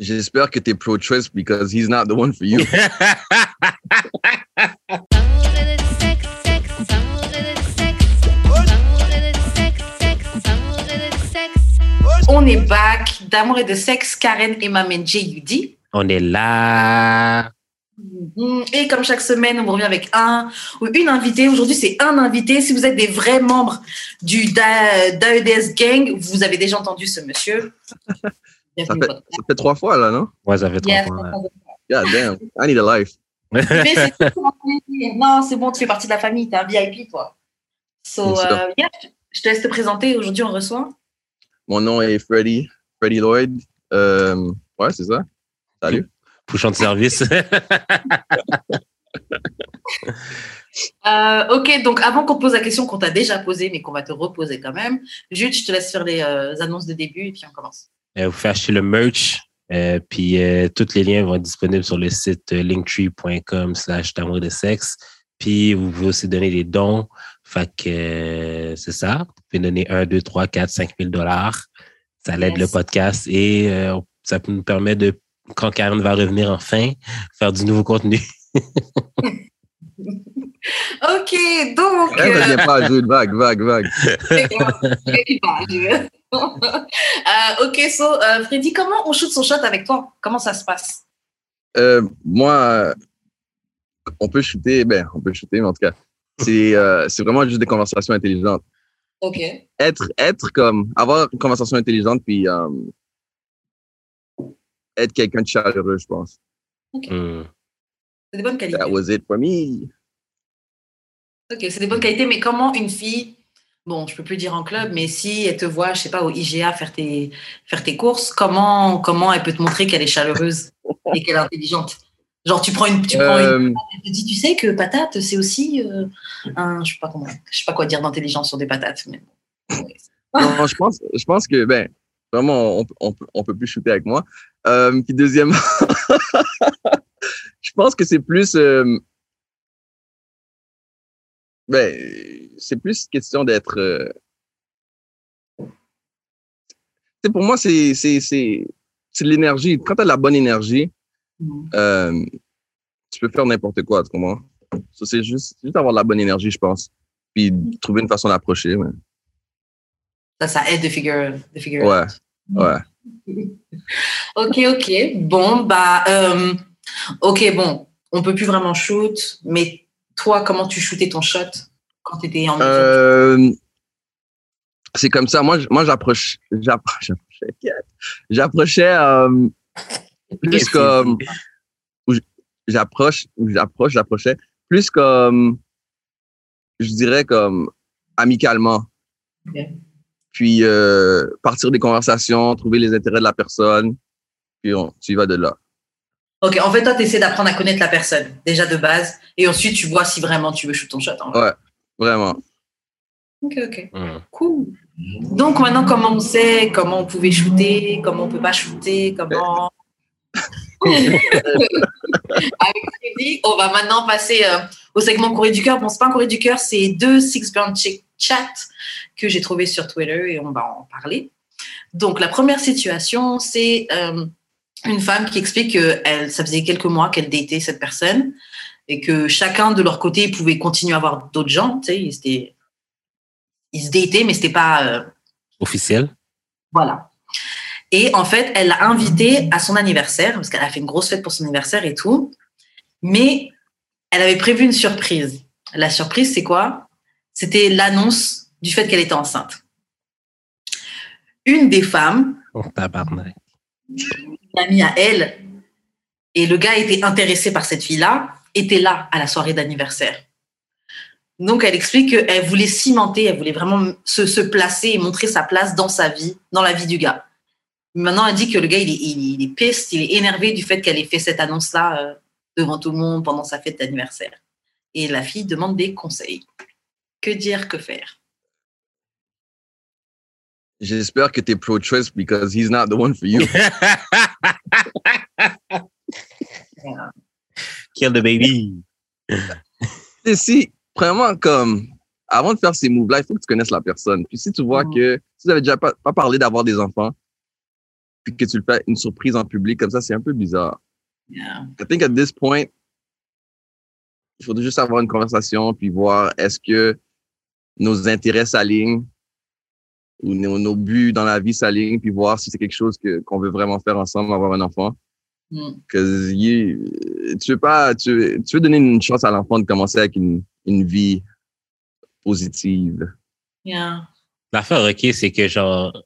J'espère que t'es pro-choice because he's not the one for you. On est back d'amour et de sexe, Karen et Mamen J.U.D. On est là. Mhm. Et comme chaque semaine, on revient avec un ou une invitée. Aujourd'hui, c'est un invité. Si vous êtes des vrais membres du Da- d'AEDS Gang, vous avez déjà entendu ce monsieur. Ça fait, ça trois fois, là, non? Moi, ça fait trois Yes. fois. là. God damn. I need a life. Mais c'est tout, non, c'est bon, tu fais partie de la famille, t'es un VIP, toi. So, euh, yeah, je te laisse te présenter. Aujourd'hui, on reçoit. Mon nom est Freddy, Freddy Lloyd. Euh, ouais, c'est ça. Salut. Pouchon de service. Euh, ok, donc avant qu'on pose la question qu'on t'a déjà posée, mais qu'on va te reposer quand même, Jude, je te laisse faire les euh, annonces de début et puis on commence. Euh, vous pouvez acheter le merch. euh, puis euh, tous les liens vont être disponibles sur le site euh, linktree.com slash d'amour de sexe. Puis vous pouvez aussi donner des dons. Fait que euh, c'est ça. Vous pouvez donner 1, 2, 3, 4, 5 000 dollars. Ça l'aide Yes. le podcast et euh, ça nous permet de, quand Karen va revenir enfin, faire du nouveau contenu. Ok, donc. Euh, pas. Vague, vague, vague. Euh, ok, so, euh, Freddy, comment on shoot son shot avec toi? Comment ça se passe? Euh, moi, on peut shooter, ben, on peut shooter, mais en tout cas, c'est euh, c'est vraiment juste des conversations intelligentes. Ok. Être, être comme, avoir une conversation intelligente, puis euh, être quelqu'un de chaleureux, je pense. Hmm. C'est des bonnes qualités. That was it for me. Ok, c'est des bonnes qualités, mais comment une fille, bon, je peux plus dire en club, mais si elle te voit, je sais pas, au IGA faire tes, faire tes courses, comment, comment elle peut te montrer qu'elle est chaleureuse et qu'elle est intelligente? Genre, tu prends une, tu prends une, Euh, elle te dit, tu sais que patate, c'est aussi euh, un, je sais pas comment, je sais pas quoi dire d'intelligence sur des patates, mais. Ouais. non, je pense, je pense que, ben, vraiment, on, on peut plus shooter avec moi. Euh, puis deuxièmement, je pense que c'est plus, euh, ben, c'est plus question d'être, euh, pour moi, c'est, de l'énergie. Quand tu as la bonne énergie, Mhm. euh, tu peux faire n'importe quoi, tu comprends? C'est juste, juste avoir de la bonne énergie, je pense. Puis trouver une façon d'approcher. mais- Ça, ça aide de figure, de figure Ouais, out. ouais. Ok, ok. Bon, bah, euh, ok, bon, on peut plus vraiment shoot, mais toi, comment tu shootais ton shot? Quand tu étais en Euh, c'est comme ça. Moi, moi j'approche, j'appro- j'approchais, j'approchais euh, plus comme, j'approche, j'approche, j'approchais plus comme, je dirais comme amicalement. Puis euh, partir des conversations, trouver les intérêts de la personne, puis on, tu y vas de là. Ok, en fait, toi, tu essaies d'apprendre à connaître la personne, déjà de base, et ensuite, tu vois si vraiment tu veux shoot ton shot. en. Ouais. Vraiment. Ok, ok. Hmm. Cool. Donc, maintenant, comment on sait comment on pouvait shooter, comment on peut pas shooter, comment? Avec Freddy, on va maintenant passer euh, au segment courrier du cœur. Bon, c'est pas un courrier du cœur, c'est deux Six Burn Chick Chat que j'ai trouvé sur Twitter et on va en parler. Donc, la première situation, c'est euh, une femme qui explique que elle, ça faisait quelques mois qu'elle datait cette personne et que chacun de leur côté pouvait continuer à avoir d'autres gens. Tu sais, ils, étaient- ils se dataient, mais c'était pas. euh, Officiel. voilà. Et en fait, elle l'a invité à son anniversaire, parce qu'elle a fait une grosse fête pour son anniversaire et tout. Mais elle avait prévu une surprise. La surprise, c'est quoi? C'était l'annonce du fait qu'elle était enceinte. Une des femmes, Oh, tabarnak. une amie à elle, et le gars était intéressé par cette fille-là, était là à la soirée d'anniversaire. Donc, elle explique qu'elle voulait cimenter, elle voulait vraiment se, se placer et montrer sa place dans sa vie, dans la vie du gars. Maintenant, elle dit que le gars, il est, il, il est piste, il est énervé du fait qu'elle ait fait cette annonce-là euh, devant tout le monde pendant sa fête d'anniversaire. Et la fille demande des conseils. Que dire, que faire? J'espère que t'es pro-choice because he's not the one for you. Kill the baby. Et si, premièrement, comme, avant de faire ces moves-là, il faut que tu connaisses la personne. Puis si tu vois Mhm. que, si vous avez déjà pas, pas parlé d'avoir des enfants, puis que tu le fais une surprise en public comme ça, c'est un peu bizarre. Yeah. I think at this point, il faudrait juste avoir une conversation puis voir est-ce que nos intérêts s'alignent ou nos, nos buts dans la vie s'alignent puis voir si c'est quelque chose que qu'on veut vraiment faire ensemble, avoir un enfant. Mm. Que you- tu veux pas, tu, veux- tu veux donner une chance à l'enfant de commencer avec une, une vie positive. Yeah. L'affaire, OK, c'est que genre,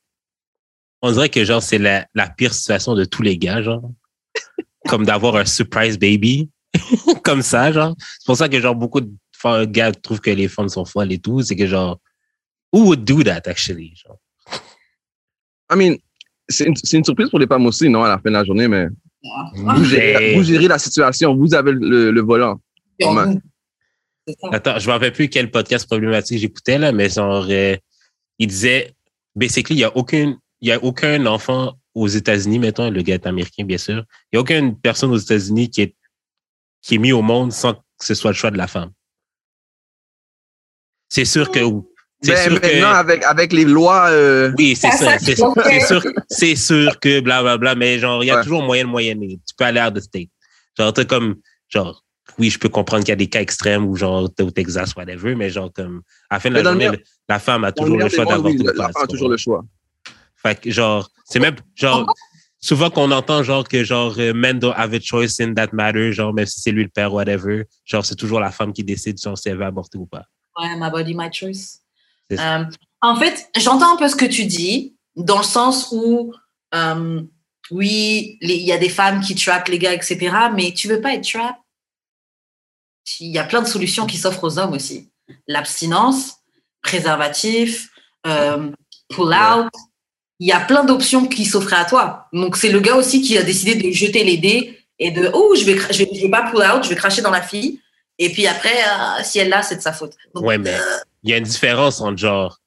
on dirait que genre, c'est la, la pire situation de tous les gars, genre. Comme d'avoir un surprise baby. Comme ça, genre. C'est pour ça que genre, beaucoup de gars trouvent que les femmes sont folles et tout. C'est que genre, who would do that, actually? Genre? I mean, c'est une, une surprise pour les femmes aussi, non, à la fin de la journée, mais. Vous gérez, Mais- vous gérez la situation, vous avez le, le volant. Attends, je me rappelle plus quel podcast problématique j'écoutais, là, mais genre, euh, il disait, basically, il y a aucun, il y a aucun enfant aux États-Unis, mettons, le gars est américain, bien sûr. Il n'y a aucune personne aux États-Unis qui est, qui est mis au monde sans que ce soit le choix de la femme. C'est sûr que, Ben, sûr que, maintenant, avec, avec les lois, euh, oui, c'est Ça, c'est sûr, c'est sûr que blablabla, mais genre, il y a Ouais. toujours moyen de moyenner. Tu peux aller à the state. Genre, t'as comme, genre, oui, je peux comprendre qu'il y a des cas extrêmes ou genre, t'es au Texas, whatever, mais genre, comme, à la fin de la journée, meilleur- la femme a toujours le choix d'avoir oui, tout le l'enfant a toujours le choix. Fait que, genre, c'est même, genre, souvent qu'on entend, genre, que, genre, euh, men don't have a choice in that matter, genre, même si c'est lui le père, whatever, genre, c'est toujours la femme qui décide, genre, si elle veut aborter ou pas. Ouais, my body, my choice. Euh, en fait, j'entends un peu ce que tu dis, dans le sens où, euh, oui, il y a des femmes qui trappent les gars, etc., mais tu veux pas être trap. Il y a plein de solutions qui s'offrent aux hommes aussi. L'abstinence, préservatif, euh, pull-out. Il y a plein d'options qui s'offraient à toi. Donc, c'est le gars aussi qui a décidé de jeter les dés et de, oh, je vais, je vais, je vais pas pull-out, je vais cracher dans la fille. Et puis après, euh, si elle l'a, c'est de sa faute. Donc, Ouais, mais il y a une différence entre, genre,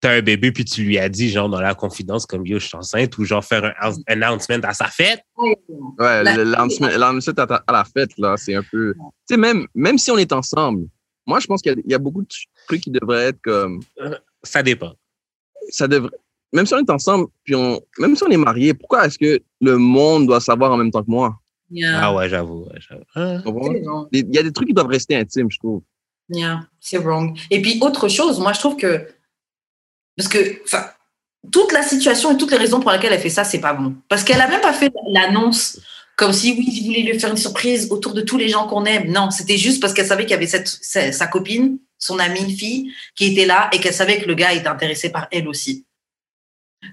t'as un bébé puis tu lui as dit, genre, dans la confidence, comme, yo, je suis enceinte, ou genre, faire un announcement à sa fête. Ouais, La- le lancement lancement à, la fête, là, c'est un peu. Tu sais, même, même si on est ensemble, moi, je pense qu'il y, a- il y a beaucoup de trucs qui devraient être comme. Ça dépend. Ça devrait. Même si on est ensemble, puis on, même si on est marié, pourquoi est-ce que le monde doit savoir en même temps que moi? Yeah. Ah ouais, j'avoue. Ah. Il y a des trucs qui doivent rester intimes, je trouve. Yeah, c'est wrong. Et puis, autre chose, moi, je trouve que. Parce que, enfin, toute la situation et toutes les raisons pour lesquelles elle fait ça, c'est pas bon. Parce qu'elle a même pas fait l'annonce comme si, oui, je voulais lui faire une surprise autour de tous les gens qu'on aime. Non, c'était juste parce qu'elle savait qu'il y avait cette, sa, sa copine, son amie fille, qui était là et qu'elle savait que le gars était intéressé par elle aussi.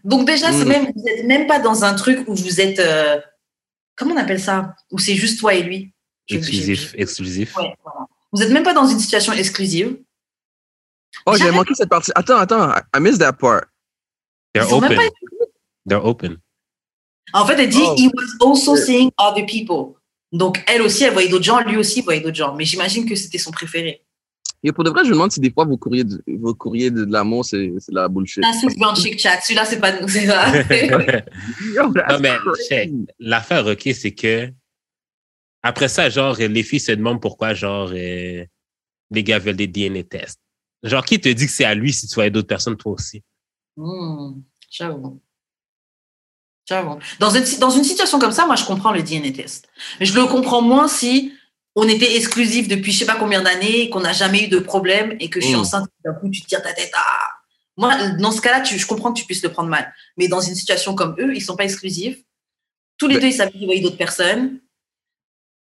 Donc, déjà, c'est Mm. même, vous n'êtes même pas dans un truc où vous êtes. euh, comment on appelle ça? Où c'est juste toi et lui? Exclusif, exclusif. Ouais, voilà. Vous n'êtes même pas dans une situation exclusive. Oh, j'ai manqué cette partie. Attends, attends, I, missed that part. They're Ils sont même open. pas- They're open. En fait, elle dit Oh. he was also seeing other people. Donc elle aussi, elle voyait d'autres gens, lui aussi, il voyait d'autres gens. Mais j'imagine que c'était son préféré. Et pour de vrai, je me demande si des fois vos courriers de, vos courriers de, de l'amour, c'est c'est de la bullshit. Un six brown chick chat. Celui-là, c'est pas nous. Yo, that's Non, mais, check. L'affaire, OK, c'est que après ça, genre, les filles se demandent pourquoi, genre, euh, les gars veulent des DNA tests. Genre, qui te dit que c'est à lui si tu vois d'autres personnes, toi aussi? Hmm, J'avoue. J'avoue. Dans une, dans une situation comme ça, moi, je comprends le DNA test. Mais je le comprends moins si on était exclusif depuis je sais pas combien d'années, qu'on n'a jamais eu de problème et que je suis Mm. enceinte, d'un coup, tu te tires ta tête. Ah Moi, dans ce cas-là, tu- je comprends que tu puisses le prendre mal. Mais dans une situation comme eux, ils sont pas exclusifs. Tous les Mais- deux, ils savent qu'ils voyaient d'autres personnes.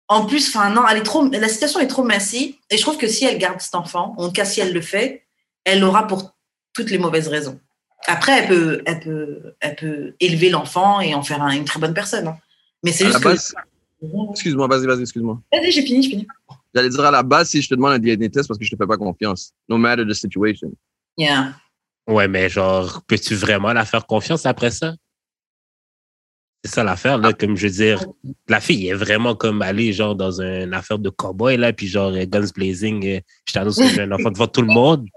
En plus, enfin, non, elle est trop, la situation est trop messy. Et je trouve que si elle garde cet enfant, en tout cas, si elle le fait, elle l'aura pour toutes les mauvaises raisons. Après, elle peut, elle peut, elle peut élever l'enfant et en faire un- une très bonne personne. hein. Mais c'est juste que. base, excuse-moi, vas-y, vas-y, excuse-moi. Vas-y, j'ai fini, j'ai fini. J'allais dire à la base, si je te demande un DNA test parce que je te fais pas confiance. No matter the situation. Yeah. Ouais, mais genre, peux-tu vraiment la faire confiance après ça? C'est ça l'affaire, là. Comme je veux dire, la fille est vraiment comme allée, genre, dans une affaire de cowboy, là, puis genre, guns blazing, euh, je t'annonce que j'ai un enfant devant tout le monde.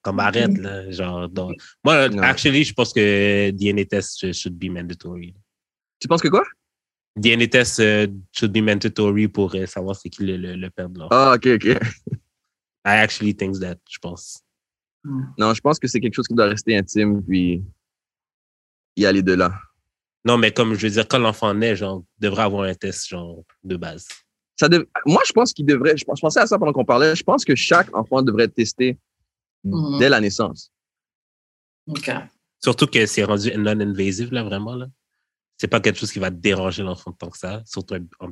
Comme arrête, là. Genre, donc, moi, Non. actually, je pense que DNA test should be mandatory. Tu penses que quoi? DNA test euh, should be mandatory pour euh, savoir c'est qui le, le, le père de l'enfant. Ah, ok, ok. I actually think that, je pense. Non, je pense que c'est quelque chose qui doit rester intime, puis y aller de là. Non, mais comme je veux dire, quand l'enfant naît, genre, devrait avoir un test genre de base. Ça dev- Moi, je pense qu'il devrait. Je, pense- je pensais à ça pendant qu'on parlait. Je pense que chaque enfant devrait être testé Mhm. dès la naissance. Ok. Surtout que c'est rendu non-invasive, là, vraiment, là. C'est pas quelque chose qui va déranger l'enfant tant que ça, surtout en,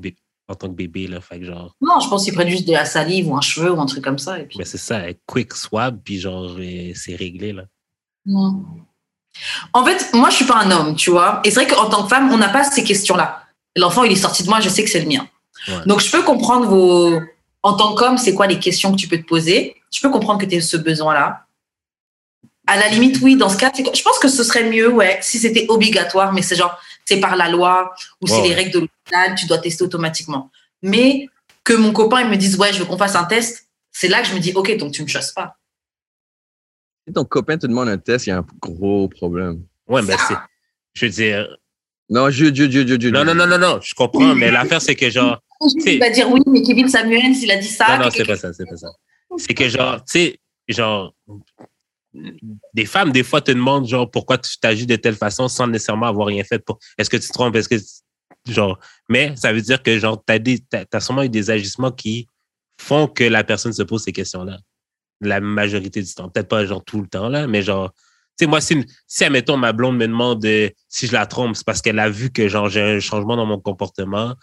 en tant que bébé, là. Fait que genre, Non, je pense qu'ils prennent juste de la salive ou un cheveu ou un truc comme ça. Et puis... ben c'est ça, quick swab, puis genre, euh, c'est réglé, là. Non. En fait, moi, je suis pas un homme, tu vois. Et c'est vrai qu'en tant que femme, on n'a pas ces questions-là. L'enfant, il est sorti de moi, je sais que c'est le mien. Ouais. Donc, je peux comprendre vos. En tant qu'homme, c'est quoi les questions que tu peux te poser Je peux comprendre que tu as ce besoin-là. À la limite, oui, dans ce cas, je pense que ce serait mieux, ouais, si c'était obligatoire, mais c'est genre, c'est par la loi ou c'est les règles de l'hôpital, tu dois tester automatiquement. Mais que mon copain il me dise, ouais, je veux qu'on fasse un test, c'est là que je me dis, ok, donc tu me chasses pas. Si ton copain te demande un test, il y a un gros problème. Ouais, ben c'est. Je veux dire. Non, Dieu, Dieu, Dieu, Dieu. Non, non, non, non, non, je comprends, mais l'affaire, c'est que genre. Il va dire oui, mais Kevin Samuels, il a dit ça. Non, non, c'est pas ça, c'est pas ça. C'est que genre, tu sais, genre, des femmes, des fois, te demandent, genre, pourquoi tu t'agis de telle façon sans nécessairement avoir rien fait pour. Est-ce que tu te trompes? Est-ce que. Genre, mais ça veut dire que, genre, t'as des, t'as, t'as sûrement eu des agissements qui font que la personne se pose ces questions-là. La majorité du temps. Peut-être pas, genre, tout le temps, là, mais genre, tu sais, moi, si, si, admettons, ma blonde me demande euh, si je la trompe, c'est parce qu'elle a vu que, genre, j'ai un changement dans mon comportement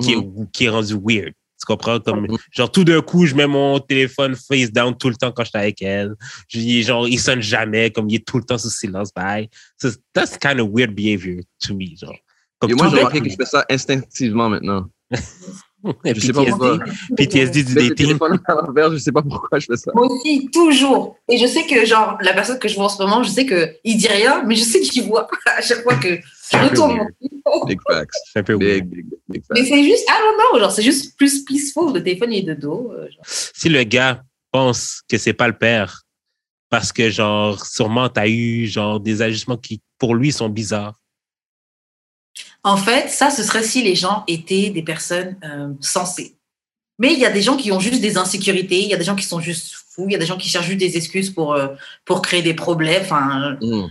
qui, est, qui est rendu weird. Tu comprends? Comme, Mhm. genre, tout d'un coup, je mets mon téléphone face down tout le temps quand je suis avec elle. Je dis, genre, il sonne jamais, comme il est tout le temps sous silence. Bye. So, that's kind of weird behavior to me, genre. Comme Et moi, j'ai remarqué que je fais ça instinctivement maintenant. Et Je sais pas pourquoi. PTSD du dating. téléphone à l'envers, je sais pas pourquoi je fais ça. Moi aussi, toujours. Et je sais que, genre, la personne que je vois en ce moment, je sais qu'il dit rien, mais je sais qu'il voit à chaque fois que je retourne mon téléphone. Big facts. C'est un peu. Big, Mais c'est juste, I don't know, genre, c'est juste plus peaceful. Le téléphone, il est de dos. euh, genre. Si le gars pense que c'est pas le père, parce que, genre, sûrement, t'as eu, genre, des agissements qui, pour lui, sont bizarres. En fait, ça, ce serait si les gens étaient des personnes euh, sensées. Mais il y a des gens qui ont juste des insécurités, il y a des gens qui sont juste fous, il y a des gens qui cherchent juste des excuses pour, euh, pour créer des problèmes. Enfin, Mm.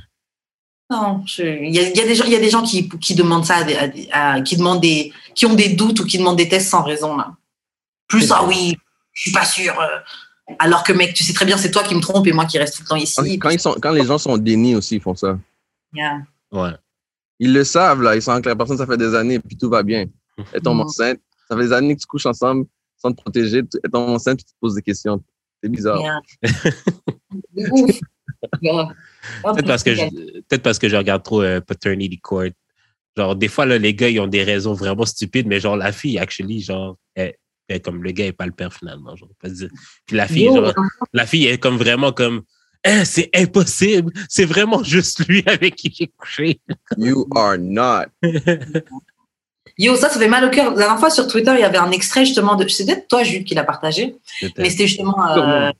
Non, il y a, il y a des gens, il y a des gens qui, qui demandent ça, à des- à des- à- qui demandent des, qui ont des doutes ou qui demandent des tests sans raison là. Plus ah oui, je suis pas sûr. euh, alors que mec, tu sais très bien, c'est toi qui me trompe et moi qui reste tout le temps ici. Quand, quand ils sont, quand les gens sont au déni aussi, ils font ça. Yeah. Ouais. Ils le savent, là. Ils savent que la personne, ça fait des années, puis tout va bien. Elle tombe Mhm. enceinte. Ça fait des années que tu couches ensemble sans te protéger. Elle tombe enceinte, puis tu te poses des questions. C'est bizarre. Peut-être parce que je, peut-être parce que je regarde trop euh, Paternity Court. Genre, des fois, là, les gars, ils ont des raisons vraiment stupides, mais genre, la fille, actually, genre, elle, elle, comme le gars est pas le père finalement. Genre, pas dire. Puis la fille, genre, la fille est comme vraiment comme, Hein, c'est impossible. C'est vraiment juste lui avec qui j'ai couché. You are not. Yo, ça, ça fait mal au cœur. La dernière fois sur Twitter, il y avait un extrait justement de. C'est peut-être toi, Jules, qui l'a partagé. Mais c'était justement. euh,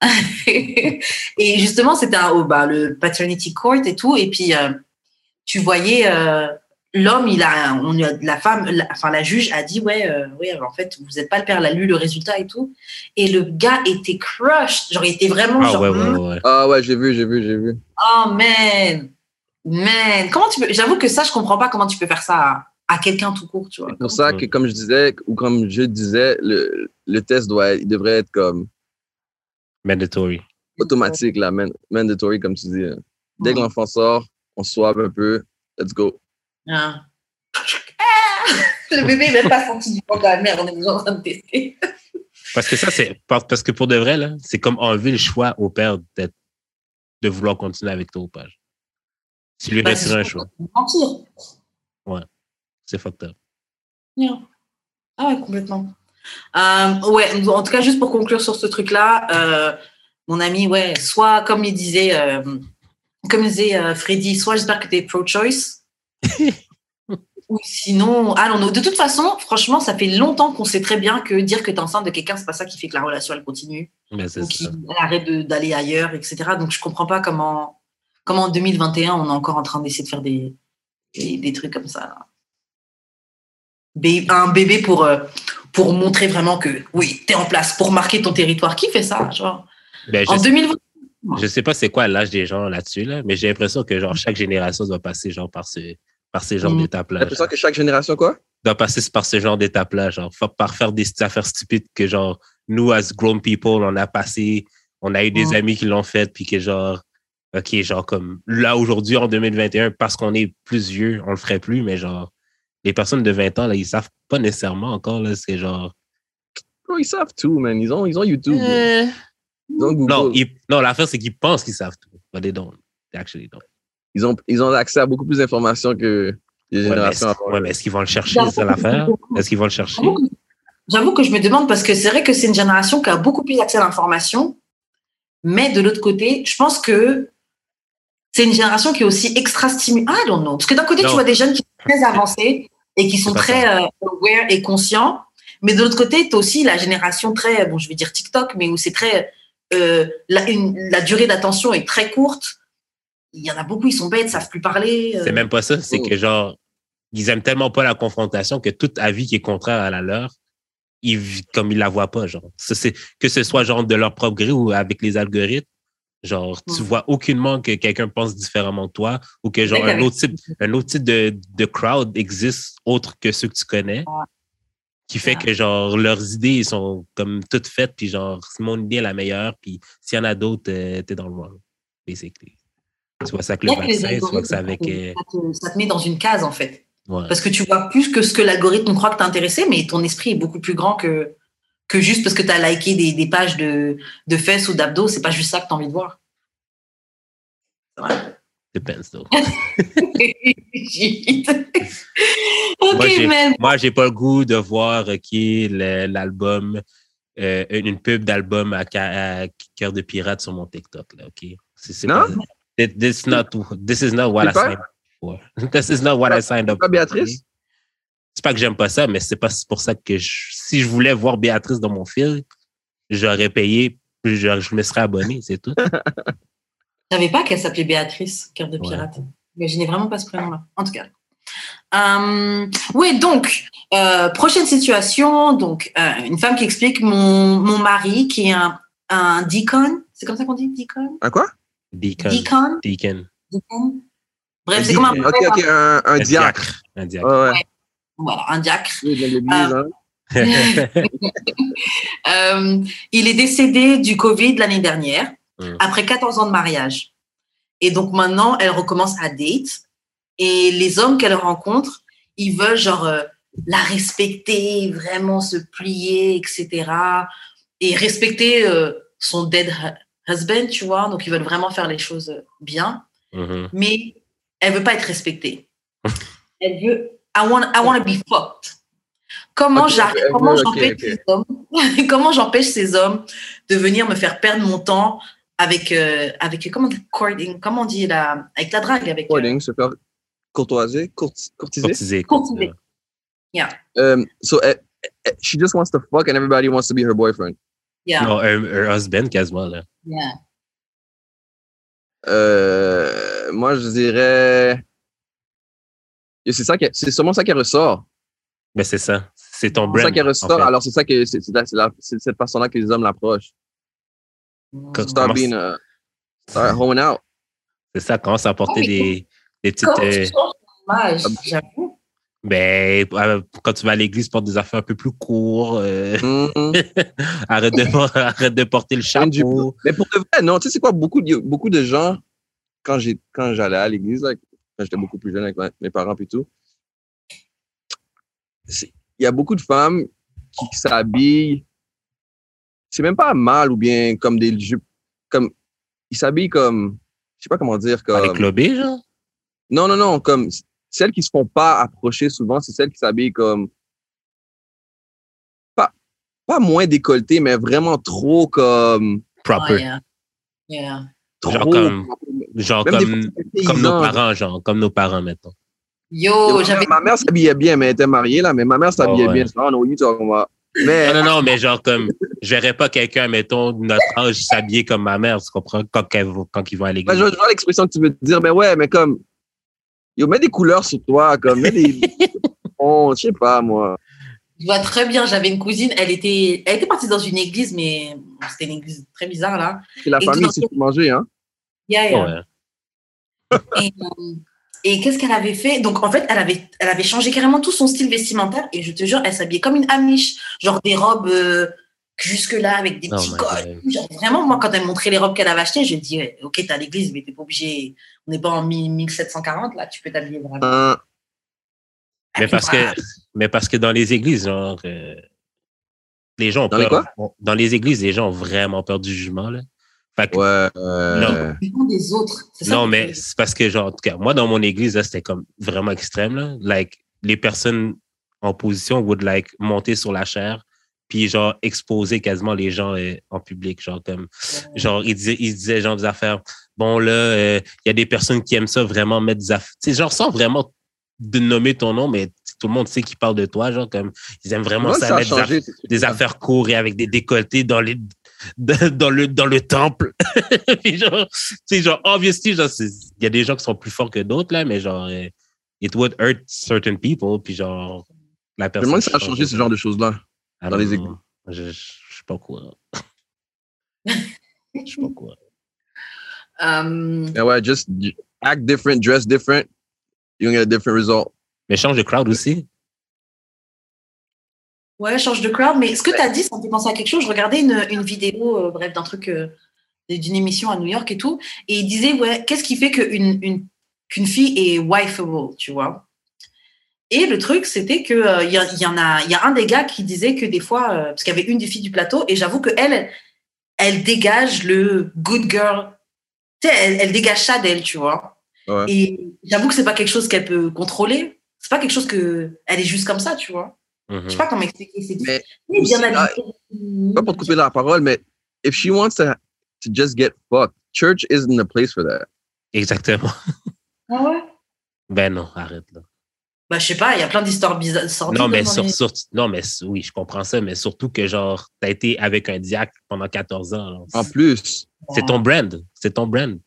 et justement, c'était un- oh, bah, le paternity court et tout. Et puis, euh, tu voyais euh, l'homme, il a, on, lui a- la femme, la- enfin la juge a dit ouais, euh, oui, en fait, vous n'êtes pas le père. Elle a lu le résultat et tout. Et le gars était crushed. Genre, il était vraiment Ah genre. ouais, ouais, hmm, ouais. ouais. Ah ouais, j'ai vu, j'ai vu, j'ai vu. Oh man, man. Comment tu peux J'avoue que ça, je comprends pas comment tu peux faire ça à, à quelqu'un tout court, tu vois. C'est pour ça que, comme je disais, ou comme je disais, le, le test doit, il devrait être comme Mandatory. automatique, là, man- mandatory, comme tu dis. Dès que l'enfant sort, on swab un peu, let's go. Ah. Ah Le bébé n'est même pas senti du poids de la mère, on est en train de tester. Parce que ça, c'est parce que pour de vrai, là, c'est comme enlever le choix au père d'être de vouloir continuer avec toi ou pas. Tu lui Bah, reste c'est un choix. Mentir. C'est fucked up. Yeah. Ah ouais, complètement. Euh, ouais, en tout cas, juste pour conclure sur ce truc-là, euh, mon ami, ouais, soit comme il disait, euh, comme disait euh, Freddy, soit j'espère que tu es pro-choice. ou sinon, non, non, de toute façon, franchement, ça fait longtemps qu'on sait très bien que dire que tu es enceinte de quelqu'un, c'est pas ça qui fait que la relation elle continue. Mais ou qu'il arrête d'aller ailleurs, etc. Donc, je comprends pas comment, comment en 2021, on est encore en train d'essayer de faire des, des, des trucs comme ça. Bé- un bébé pour, euh, pour montrer vraiment que, oui, tu es en place, pour marquer ton territoire. Qui fait ça genre? Ben, je, En sais, 2020, je sais pas c'est quoi l'âge des gens là-dessus, là, mais j'ai l'impression que genre chaque génération doit passer genre par ce, par ces genres Mm. d'étapes-là. J'ai l'impression que chaque génération, quoi? doit passer par ce genre d'étape-là, genre, par faire des affaires stupides que, genre, nous, as grown people, on a passé, on a eu des Mm. amis qui l'ont fait, puis que, genre, OK, genre, comme, là, aujourd'hui, en 2021, parce qu'on est plus vieux, on le ferait plus, mais, genre, les personnes de 20 ans, là, ils savent pas nécessairement encore, là, c'est genre... Bro, ils savent tout, man. Ils ont, ils ont YouTube. Euh, Ils ont Google. non, ils- non l'affaire, c'est qu'ils pensent qu'ils savent tout, but they don't. They actually don't. Ils, ont, ils ont accès à beaucoup plus d'informations que les Ouais, mais générations est-ce avant. ouais, mais est-ce qu'ils vont le chercher, c'est l'affaire? Est-ce qu'ils vont le chercher? J'avoue que- je me demande parce que c'est vrai que c'est une génération qui a beaucoup plus accès à l'information, mais de l'autre côté, je pense que c'est une génération qui est aussi extra stimulée. Ah, non, non. Parce que d'un côté, Non. tu vois des jeunes qui sont très avancés et qui sont très euh, aware et conscients, mais de l'autre côté, tu as aussi la génération très, bon, je vais dire TikTok, mais où c'est très. euh, la, une- la durée d'attention est très courte. Il y en a beaucoup, ils sont bêtes, savent plus parler. euh. C'est même pas ça, c'est Oh. que genre, ils aiment tellement pas la confrontation que toute avis qui est contraire à la leur, ils, comme ils la voient pas, genre. C'est, que ce soit genre de leur propre gré ou avec les algorithmes, genre, tu vois aucunement que quelqu'un pense différemment que toi ou que genre un autre type, un autre type de, de crowd existe autre que ceux que tu connais. Ouais. Qui fait que genre leurs idées sont comme toutes faites, puis genre c'est mon idée est la meilleure, puis s'il y en a d'autres, euh, t'es dans le wrong, basically. Soit ça avec le vaccin, soit que ça avec. euh, ça te- ça te met dans une case, en fait. ouais. Parce que tu vois plus que ce que l'algorithme croit que t'es intéressé, mais ton esprit est beaucoup plus grand que, que juste parce que tu as liké des, des pages de, de fesses ou d'abdos. C'est pas juste ça que tu as envie de voir. Vrai. Depends though. ok, Moi, j'ai- man. Moi, j'ai pas le goût de voir OK, le- l'album, euh, une pub d'album à, à cœur de pirate sur mon TikTok. Là, OK? C'est- c'est Non? pas- this, not, this is not what I pas? signed up for. This is not what I signed up Pas for. Béatrice? C'est pas que j'aime pas ça, mais c'est pas pour ça que je- si je voulais voir Béatrice dans mon fil, j'aurais payé, je, je me serais abonné, c'est tout. Je savais pas qu'elle s'appelait Béatrice, cœur de Ouais. pirate. Mais je n'ai vraiment pas ce prénom-là. En tout cas. Euh, oui, donc, euh, prochaine situation. Donc, euh, une femme qui explique mon, mon mari qui est un, un deacon. C'est comme ça qu'on dit, deacon? Un quoi? Deacon. Deacon? Deacon. Deacon? Bref, c'est comme un, Ok, ok, un, un diacre. Un diacre. Ouais, ouais. voilà, un diacre. Oui, hein. Euh, il est décédé du Covid l'année dernière, Mm. après 14 ans de mariage. Et donc maintenant, elle recommence à date. Et les hommes qu'elle rencontre, ils veulent genre euh, la respecter, vraiment se plier, etc. Et respecter euh, son dead husband, tu vois. Donc ils veulent vraiment faire les choses euh, bien. Mhm. Mais elle veut pas être respectée. elle veut I want I want to be fucked. Comment Ok, j'arrive comment veut- ok, j'empêche ces hommes comment j'empêche ces hommes de venir me faire perdre mon temps avec euh, avec comment courting comment on dit la avec la drague avec euh, Courting, se faire courtoiser, courti- courtiser? Courtisé. Courtisé. Um, so, eh, she just wants to fuck and everybody wants to be her boyfriend. yeah, Non, un, un husband quasiment, là. Yeah. Euh, moi, je dirais. C'est ça qui, c'est sûrement ça qui ressort. Mais c'est ça. C'est ton C'est brand. ça qui en ressort. fait. Alors, c'est ça que c'est c'est la- c'est la- c'est cette façon-là que les hommes l'approchent. Comme- Start being a, start out. C'est ça, commence à porter Ah, des, des petites. Euh, Ah, j'avoue. Ben, euh, quand tu vas à l'église, porte des affaires un peu plus courts. euh, Mhm. arrête, de, arrête de porter le chapeau. Mais pour de vrai, non, tu sais, c'est quoi, beaucoup de, beaucoup de gens, quand j'allais à l'église, quand j'étais beaucoup plus jeune avec ma- mes parents et tout, il y a beaucoup de femmes qui, s'habillent, c'est même pas mal ou bien comme des jupes, comme, ils s'habillent comme, je sais pas comment dire, comme, clubés, genre? non, non, non, comme, celles qui se font pas approcher souvent, c'est celles qui s'habillent comme, pas, pas moins décolletées, mais vraiment trop comme, Proper. Ouais, yeah. Yeah. trop, Genre comme- Genre comme, comme nos parents, genre. Comme nos parents, mettons. Yo, j'avais ma mère s'habillait bien, mais elle était mariée, là, mais ma mère s'habillait Oh, ouais. bien. Je dis, oh, no, you talking about- Mais, Non, non, non, mais genre comme, je verrais pas quelqu'un, mettons, de notre âge s'habiller comme ma mère, tu comprends, quand, va- quand ils vont à Ouais, l'église. je, je vois l'expression que tu veux dire, mais ouais, mais comme, yo, mets des couleurs sur toi, comme, mets des, oh, je sais pas, moi. Je vois très bien, j'avais une cousine, elle était, elle était partie dans une église, mais c'était une église très bizarre là. C'est la Et famille, tout c'est pour manger, hein. Yeah, yeah. Ouais. Et, euh, Et qu'est-ce qu'elle avait fait? Donc, en fait, elle avait, elle avait changé carrément tout son style vestimentaire. Et je te jure, elle s'habillait comme une amiche. Genre des robes euh, jusque-là avec des Oh petits. Genre, vraiment, moi, quand elle montrait les robes qu'elle avait achetées, je dis, ouais, OK, t'es à l'église, mais t'es pas obligé. On n'est pas en 1000 1740, là. Tu peux t'habiller vraiment. Euh, Mais parce que, mais parce que dans les églises, genre, euh, les gens ont Dans les peur. dans les églises, les gens ont vraiment peur du jugement, là. Fait que- ouais. euh, Non. des autres. Ça non, mais c'est parce que, genre, en tout cas, moi, dans mon église, là, c'était comme vraiment extrême, là. Like, les personnes en position would, like, monter sur la chair, puis, genre, exposer quasiment les gens euh, en public, genre, comme, genre, ils disaient, ils disaient, genre, des affaires. Bon, là, euh, il y a des personnes qui aiment ça vraiment mettre des affaires. Tu sais, genre, sans vraiment de nommer ton nom, mais tout le monde sait qu'ils parlent de toi, genre, comme, ils aiment vraiment ça, mettre des, affaires courtes et avec des décolletés dans les, dans le, dans le temple. Puis genre, tu sais, genre, obviously, genre, il y a des gens qui sont plus forts que d'autres, là, mais genre, euh, it would hurt certain people, puis genre, la personne. si ça a changé ce genre de choses-là. I dans les églises. Je, je, je suis pas courant. Je suis pas au courant. Euh, Mais ouais, just act different, dress different, you're gonna get a different result. Mais change de crowd aussi. Ouais, change de crowd. Mais ce que tu as dit, ça me fait penser à quelque chose. Je regardais une, une vidéo, euh, bref, d'un truc, euh, d'une émission à New York et tout. Et il disait, ouais, qu'est-ce qui fait qu'une une, qu'une fille est wifeable, tu vois? Et le truc, c'était il y, a- il y en a, il y a un des gars qui disait que des fois, euh, parce qu'il y avait une des filles du plateau, et j'avoue que elle, elle dégage le good girl. Tu sais, elle, elle dégage ça d'elle, tu vois. Ouais. Et j'avoue que c'est pas quelque chose qu'elle peut contrôler. C'est pas quelque chose que elle est juste comme ça, tu vois. Mhm. Je sais pas comment expliquer. C'est Mais c'est bien aussi, habillé. pas pour te couper la parole, mais if she wants to, to just get fucked, church isn't the place for that. Exactement. Ah ouais? Ben non, arrête là. Bah, je sais pas, il y a plein d'histoires bizarres. Non, mais sur, non, mais oui, je comprends ça, mais surtout que genre, t'as été avec un diacre pendant 14 ans. alors. En plus, C'est ton brand. C'est ton brand.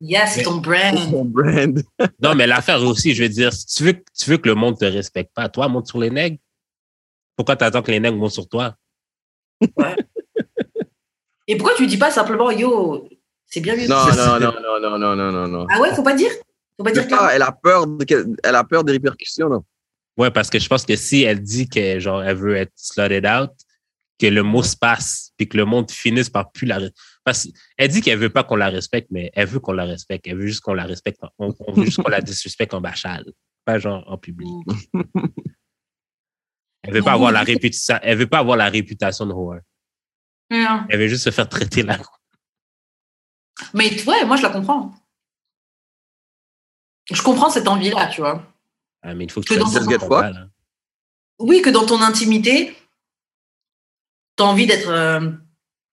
Yes, c'est ton brand. son brand. Non, mais l'affaire aussi, je veux dire, si tu veux, que- tu veux que le monde te respecte pas, toi, monte sur les nègres. Pourquoi t'attends que les nègres montent sur toi? Et pourquoi tu dis pas simplement yo, c'est bien mieux Non, non, non, non, non, non, non, non. Ah ouais, faut pas dire? Faut pas dire Ah, elle a peur de, que- elle a peur des répercussions, non? Ouais, parce que je pense que si elle dit que genre elle veut être slotted out, que le mot se passe, puis que le monde finisse par plus la parce elle dit qu'elle veut pas qu'on la respecte, mais elle veut qu'on la respecte. Elle veut juste qu'on la respecte. en- On, on veut juste qu'on la disrespecte en bachal, pas genre en public. Elle veut pas avoir la réputation. Elle veut pas avoir la réputation de whore. Non. Elle veut juste se faire traiter là. Mais ouais, moi je la comprends. Je comprends cette envie-là, tu vois. Ah, mais il faut que Que tu dans fasses ton mal, hein. Oui, que dans ton intimité, tu as envie d'être euh,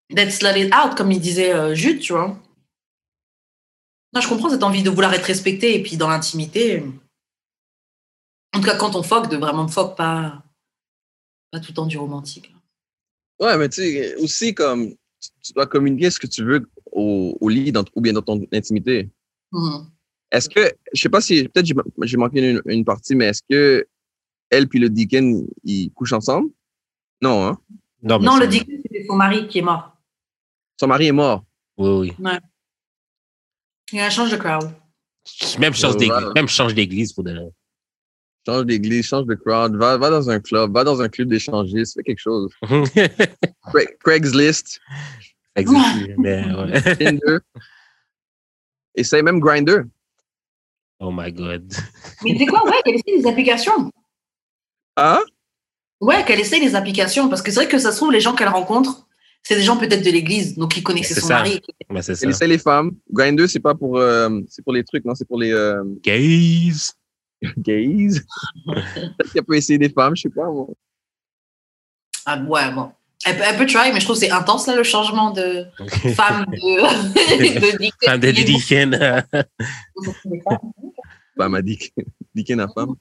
d'être slutted out, comme il disait euh, Jude, tu vois. Non, je comprends cette envie de vouloir être respecté et puis dans l'intimité. En tout cas, quand on fuck, de vraiment fuck, pas, pas tout le temps du romantique. Ouais, mais tu sais, aussi, comme, tu- dois communiquer ce que tu veux au, au lit dans, ou bien dans ton intimité. Mhm. Est-ce que, je sais pas si, peut-être j'ai j'ai manqué une, une partie, mais est-ce que elle puis le deacon, ils couchent ensemble? Non, hein? Non, c'est- le dick, c'était son mari qui est mort. Son mari est mort? Oui, oui. Il y a un change de crowd. Même change Ouais, d'église. ouais. Même change d'église pour de vrai. Change d'église, change de crowd, va, va dans un club, va dans un club d'échangistes, fais quelque chose. Cra- Craigslist, mais ouais. Tinder. Essaye même Grinder. Oh my God. Mais tu sais quoi, ouais, qu'elle essaie des applications. Hein? Ouais, qu'elle essaie des applications. Parce que c'est vrai que ça se trouve, les gens qu'elle rencontre, c'est des gens peut-être de l'église, donc qui connaissaient C'est son ça. mari. Mais c'est ça. Elle essaye les femmes. Grinder, c'est pas pour, euh, c'est pour les trucs, non, c'est pour les euh, Gays. gays. Peut-être qu'elle peut essayer des femmes, je sais pas. moi. Ah ouais, bon. Elle, peut- elle peut try, mais je trouve que c'est intense, là, le changement de femme de, de Dick. Femme de m'a dit que deacon à femme.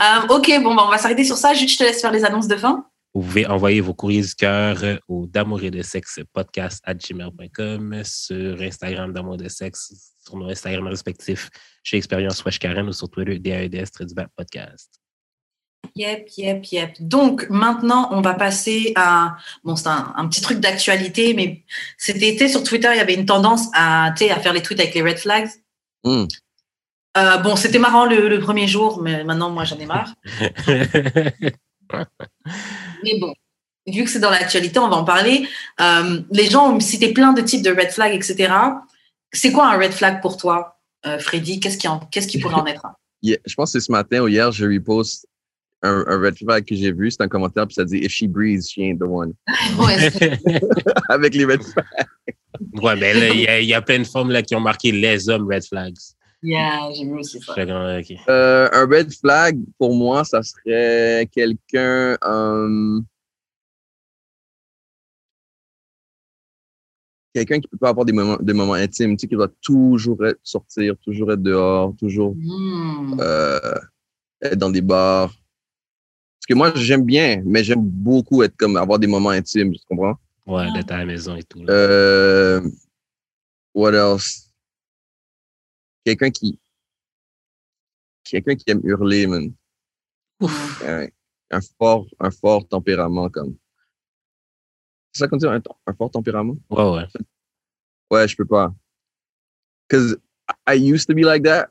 Euh, ok, bon, bah, on va s'arrêter sur ça. Juste, je te laisse faire les annonces de fin. Vous pouvez envoyer vos courriers du cœur au d'amour et de sexe podcast à gmail.com sur Instagram d'amour et de sexe, sur nos Instagram respectifs chez Expérience Wesh Karen ou sur Twitter DAEDS podcast. Yep, yep, yep. Donc maintenant, on va passer à bon, c'est un, un petit truc d'actualité, mais cet été sur Twitter, il y avait une tendance à, à faire les tweets avec les red flags. Hmm. Euh, bon, c'était marrant le, le premier jour, mais maintenant, moi, j'en ai marre. Mais bon, vu que c'est dans l'actualité, on va en parler. Euh, les gens ont cité plein de types de red flags, etc. C'est quoi un red flag pour toi, euh, Freddy? Qu'est-ce qui, en- qu'est-ce qui pourrait en être un? Yeah, je pense que c'est ce matin ou hier, je repost un, un red flag que j'ai vu. C'est un commentaire, puis ça dit If she breathes, she ain't the one. Ouais, c'est- Avec les red flags. ouais, mais là, il y, a- il y a plein de femmes là, qui ont marqué les hommes red flags. yeah, j'ai vu aussi ça. Euh, un red flag, pour moi, ça serait quelqu'un. euh, quelqu'un qui peut pas avoir des moments, des moments intimes, tu sais, qui doit toujours être, sortir, toujours être dehors, toujours Hmm. euh, être dans des bars. Que moi, j'aime bien, mais j'aime beaucoup être comme avoir des moments intimes, tu comprends? Ouais, d'être à la maison et tout. là. Euh, what else? Quelqu'un qui, quelqu'un qui aime hurler, man. Ouf. Un, un fort, un fort tempérament, comme. C'est ça qu'on dit, un, un fort tempérament? Ouais, ouais. Ouais, je peux pas. Cause I used to be like that,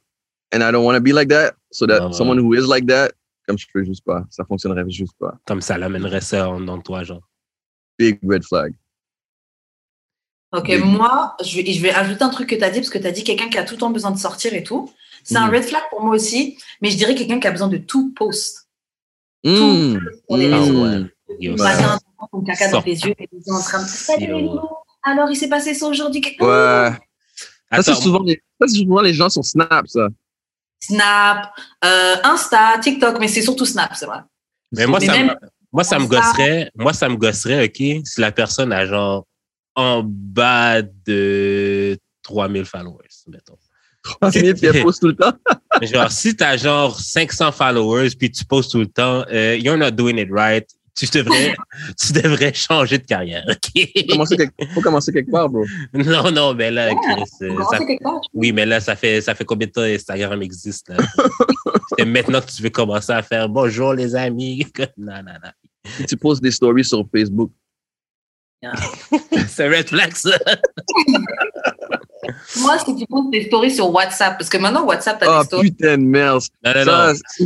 and I don't want to be like that. So that Ouais, ouais. someone who is like that, comme je peux juste pas, ça fonctionnerait juste pas. Comme ça l'amènerait ça en dans toi, genre. Big red flag. Ok, Oui. moi, je vais, je vais ajouter un truc que tu as dit, parce que tu as dit quelqu'un qui a tout le temps besoin de sortir et tout. C'est un Mhm. red flag pour moi aussi, mais je dirais quelqu'un qui a besoin de tout post. Mm. Sur les Mm. réseaux. ouais. Yo, Le Ouais. matin, ton caca dans tes yeux, et tu es en train de Salut. Alors, il s'est passé ça aujourd'hui. Ouais. Ça, c'est souvent, les- ça, c'est souvent les gens sur Snap, ça. Snap, euh, Insta, TikTok, mais c'est surtout Snap, c'est vrai. mais moi, ça, même- moi, ça me gosserait, moi, ça me gosserait, OK, si la personne a genre en bas de 3000 followers, mettons. 3000 puis elle pose tout le temps. Genre, si t'as genre 500 followers puis tu postes tout le temps, euh, you're not doing it right. Tu devrais, tu devrais changer de carrière, OK? Faut commencer quelque, faut commencer quelque part, bro. Non, non, mais là, Chris, euh, ça- c'est quelque part, oui, mais là, ça fait, ça fait combien de temps Instagram existe, là? C'est maintenant que tu veux commencer à faire bonjour, les amis. Non, non, non. Tu poses des stories sur Facebook. C'est red flag, ça. Moi, si tu poses des stories sur WhatsApp, parce que maintenant, WhatsApp, t'as Ah, des stories. putain de merde. Non, non, Ça, non. c'est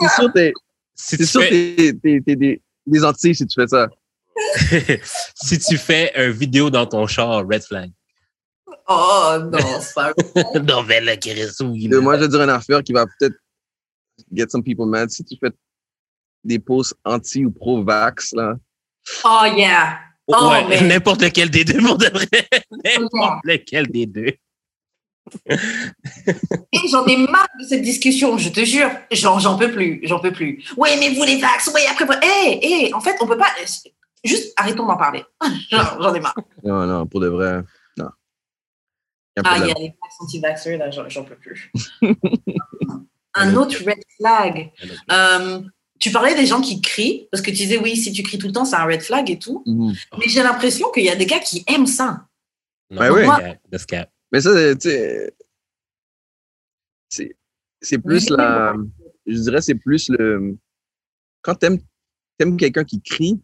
c'est sûr, t'es, Si c'est sûr, t'es, t'es des Antilles si tu fais ça. si tu fais un vidéo dans ton char, red flag. Oh, non, c'est pas non, mais là, Chris, oui. Là. Moi, je vais dire une affaire qui va peut-être get some people mad. Si tu fais des posts anti ou pro-vax, là. Oh, yeah. Oh, ouais, mais- n'importe lequel des deux, pour de vrai. n'importe lequel des deux. Et j'en ai marre de cette discussion, je te jure. J'en, j'en peux plus, j'en peux plus. Ouais, mais vous les vax, ouais, après, hé, hé, en fait, on peut pas. Juste arrêtons d'en parler. J'en ai marre. Non, non, pour de vrai. Non. Ah, il y a les vax anti-vaxxers, là, j'en, j'en peux plus. Un autre red flag. Euh, tu parlais des gens qui crient, parce que tu disais, oui, si tu cries tout le temps, c'est un red flag et tout. Mhm. Mais j'ai l'impression qu'il y a des gars qui aiment ça. Non, Ouais, ouais. that's cap, that's cap. Mais ça, tu sais, c'est, c'est plus la, je dirais, c'est plus le, quand t'aimes, t'aimes quelqu'un qui crie,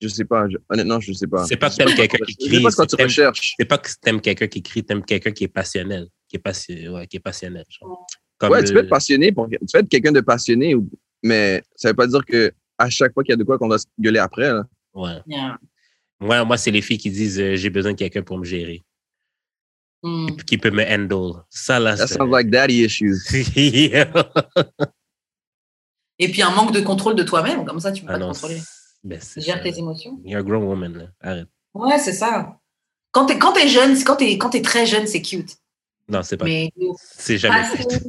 je sais pas, je- honnêtement, je sais pas. C'est pas que t'aimes quelqu'un qui crie. pas ce que c'est tu recherches. C'est pas que t'aimes quelqu'un qui crie, t'aimes quelqu'un qui est passionnel. Qui est, passi- ouais, qui est passionnel. genre. Comme Ouais, tu peux être passionné, pour, tu peux être quelqu'un de passionné, mais ça veut pas dire que à chaque fois qu'il y a de quoi qu'on doit se gueuler après, là. Ouais. Yeah. Moi, moi c'est les filles qui disent euh, j'ai besoin de quelqu'un pour me gérer, Hmm. qui peut me handle. Ça, là, That c'est. sounds like daddy issues. Et puis un manque de contrôle de toi-même, comme ça, tu peux ah pas te non. contrôler. ben, Gère tes émotions. You're a grown woman, là. Arrête. Ouais, c'est ça. Quand t'es, quand t'es jeune, quand t'es, quand t'es très jeune, c'est cute. Non, c'est pas. Mais C'est jamais passer- fait.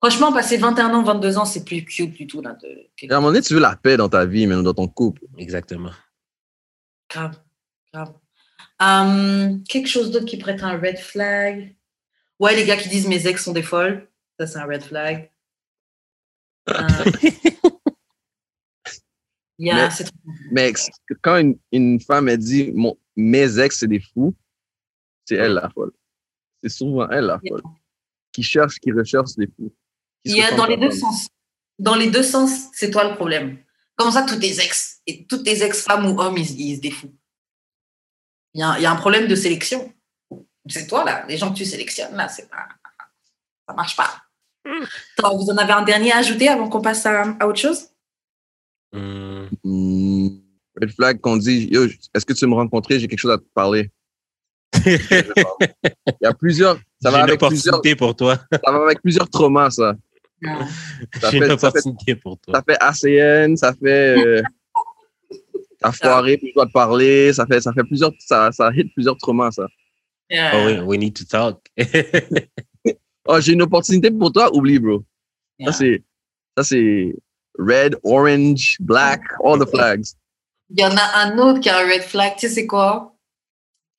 franchement, passer 21 ans, 22 ans, c'est plus cute du tout. Là, de... À un moment donné, tu veux la paix dans ta vie, mais dans ton couple. Exactement. Grave, grave. Hum, quelque chose d'autre qui pourrait être un red flag? Ouais, les gars qui disent mes ex sont des folles. Ça, c'est un red flag. Euh, yeah, Mais- Mais ex- quand une, une femme elle dit mon, mes ex c'est des fous, c'est elle la folle. C'est souvent elle la folle. Qui cherche, qui recherche les fous. Il y a dans les deux sens. dans les deux sens, c'est toi le problème. Comment ça, tous tes ex, et toutes tes ex-femmes ou hommes, ils, ils se défouent il y, a, il y a un problème de sélection. C'est toi, là. Les gens que tu sélectionnes, là, c'est pas. Ça marche pas. Attends, vous en avez un dernier à ajouter avant qu'on passe à, à autre chose? Hmm. Hmm, Red flag qu'on dit, yo, est-ce que tu veux me rencontrer? J'ai quelque chose à te parler. Il y a plusieurs, ça va une avec plusieurs, opportunité pour toi. ça va avec plusieurs traumas, ça. Ça J'ai fait- une ça fait- opportunité pour toi. Ça fait ACN, ça fait, euh, t'as foiré, puis je dois te parler, ça fait, ça fait plusieurs, ça, ça hit plusieurs traumas, ça. Oh oui, we need to talk. Oh, j'ai une opportunité pour toi, oublie, bro. Yeah. Ça, c'est, ça, c'est red, orange, black, all the flags. Il y en a un autre qui a un red flag. Tu sais, c'est quoi?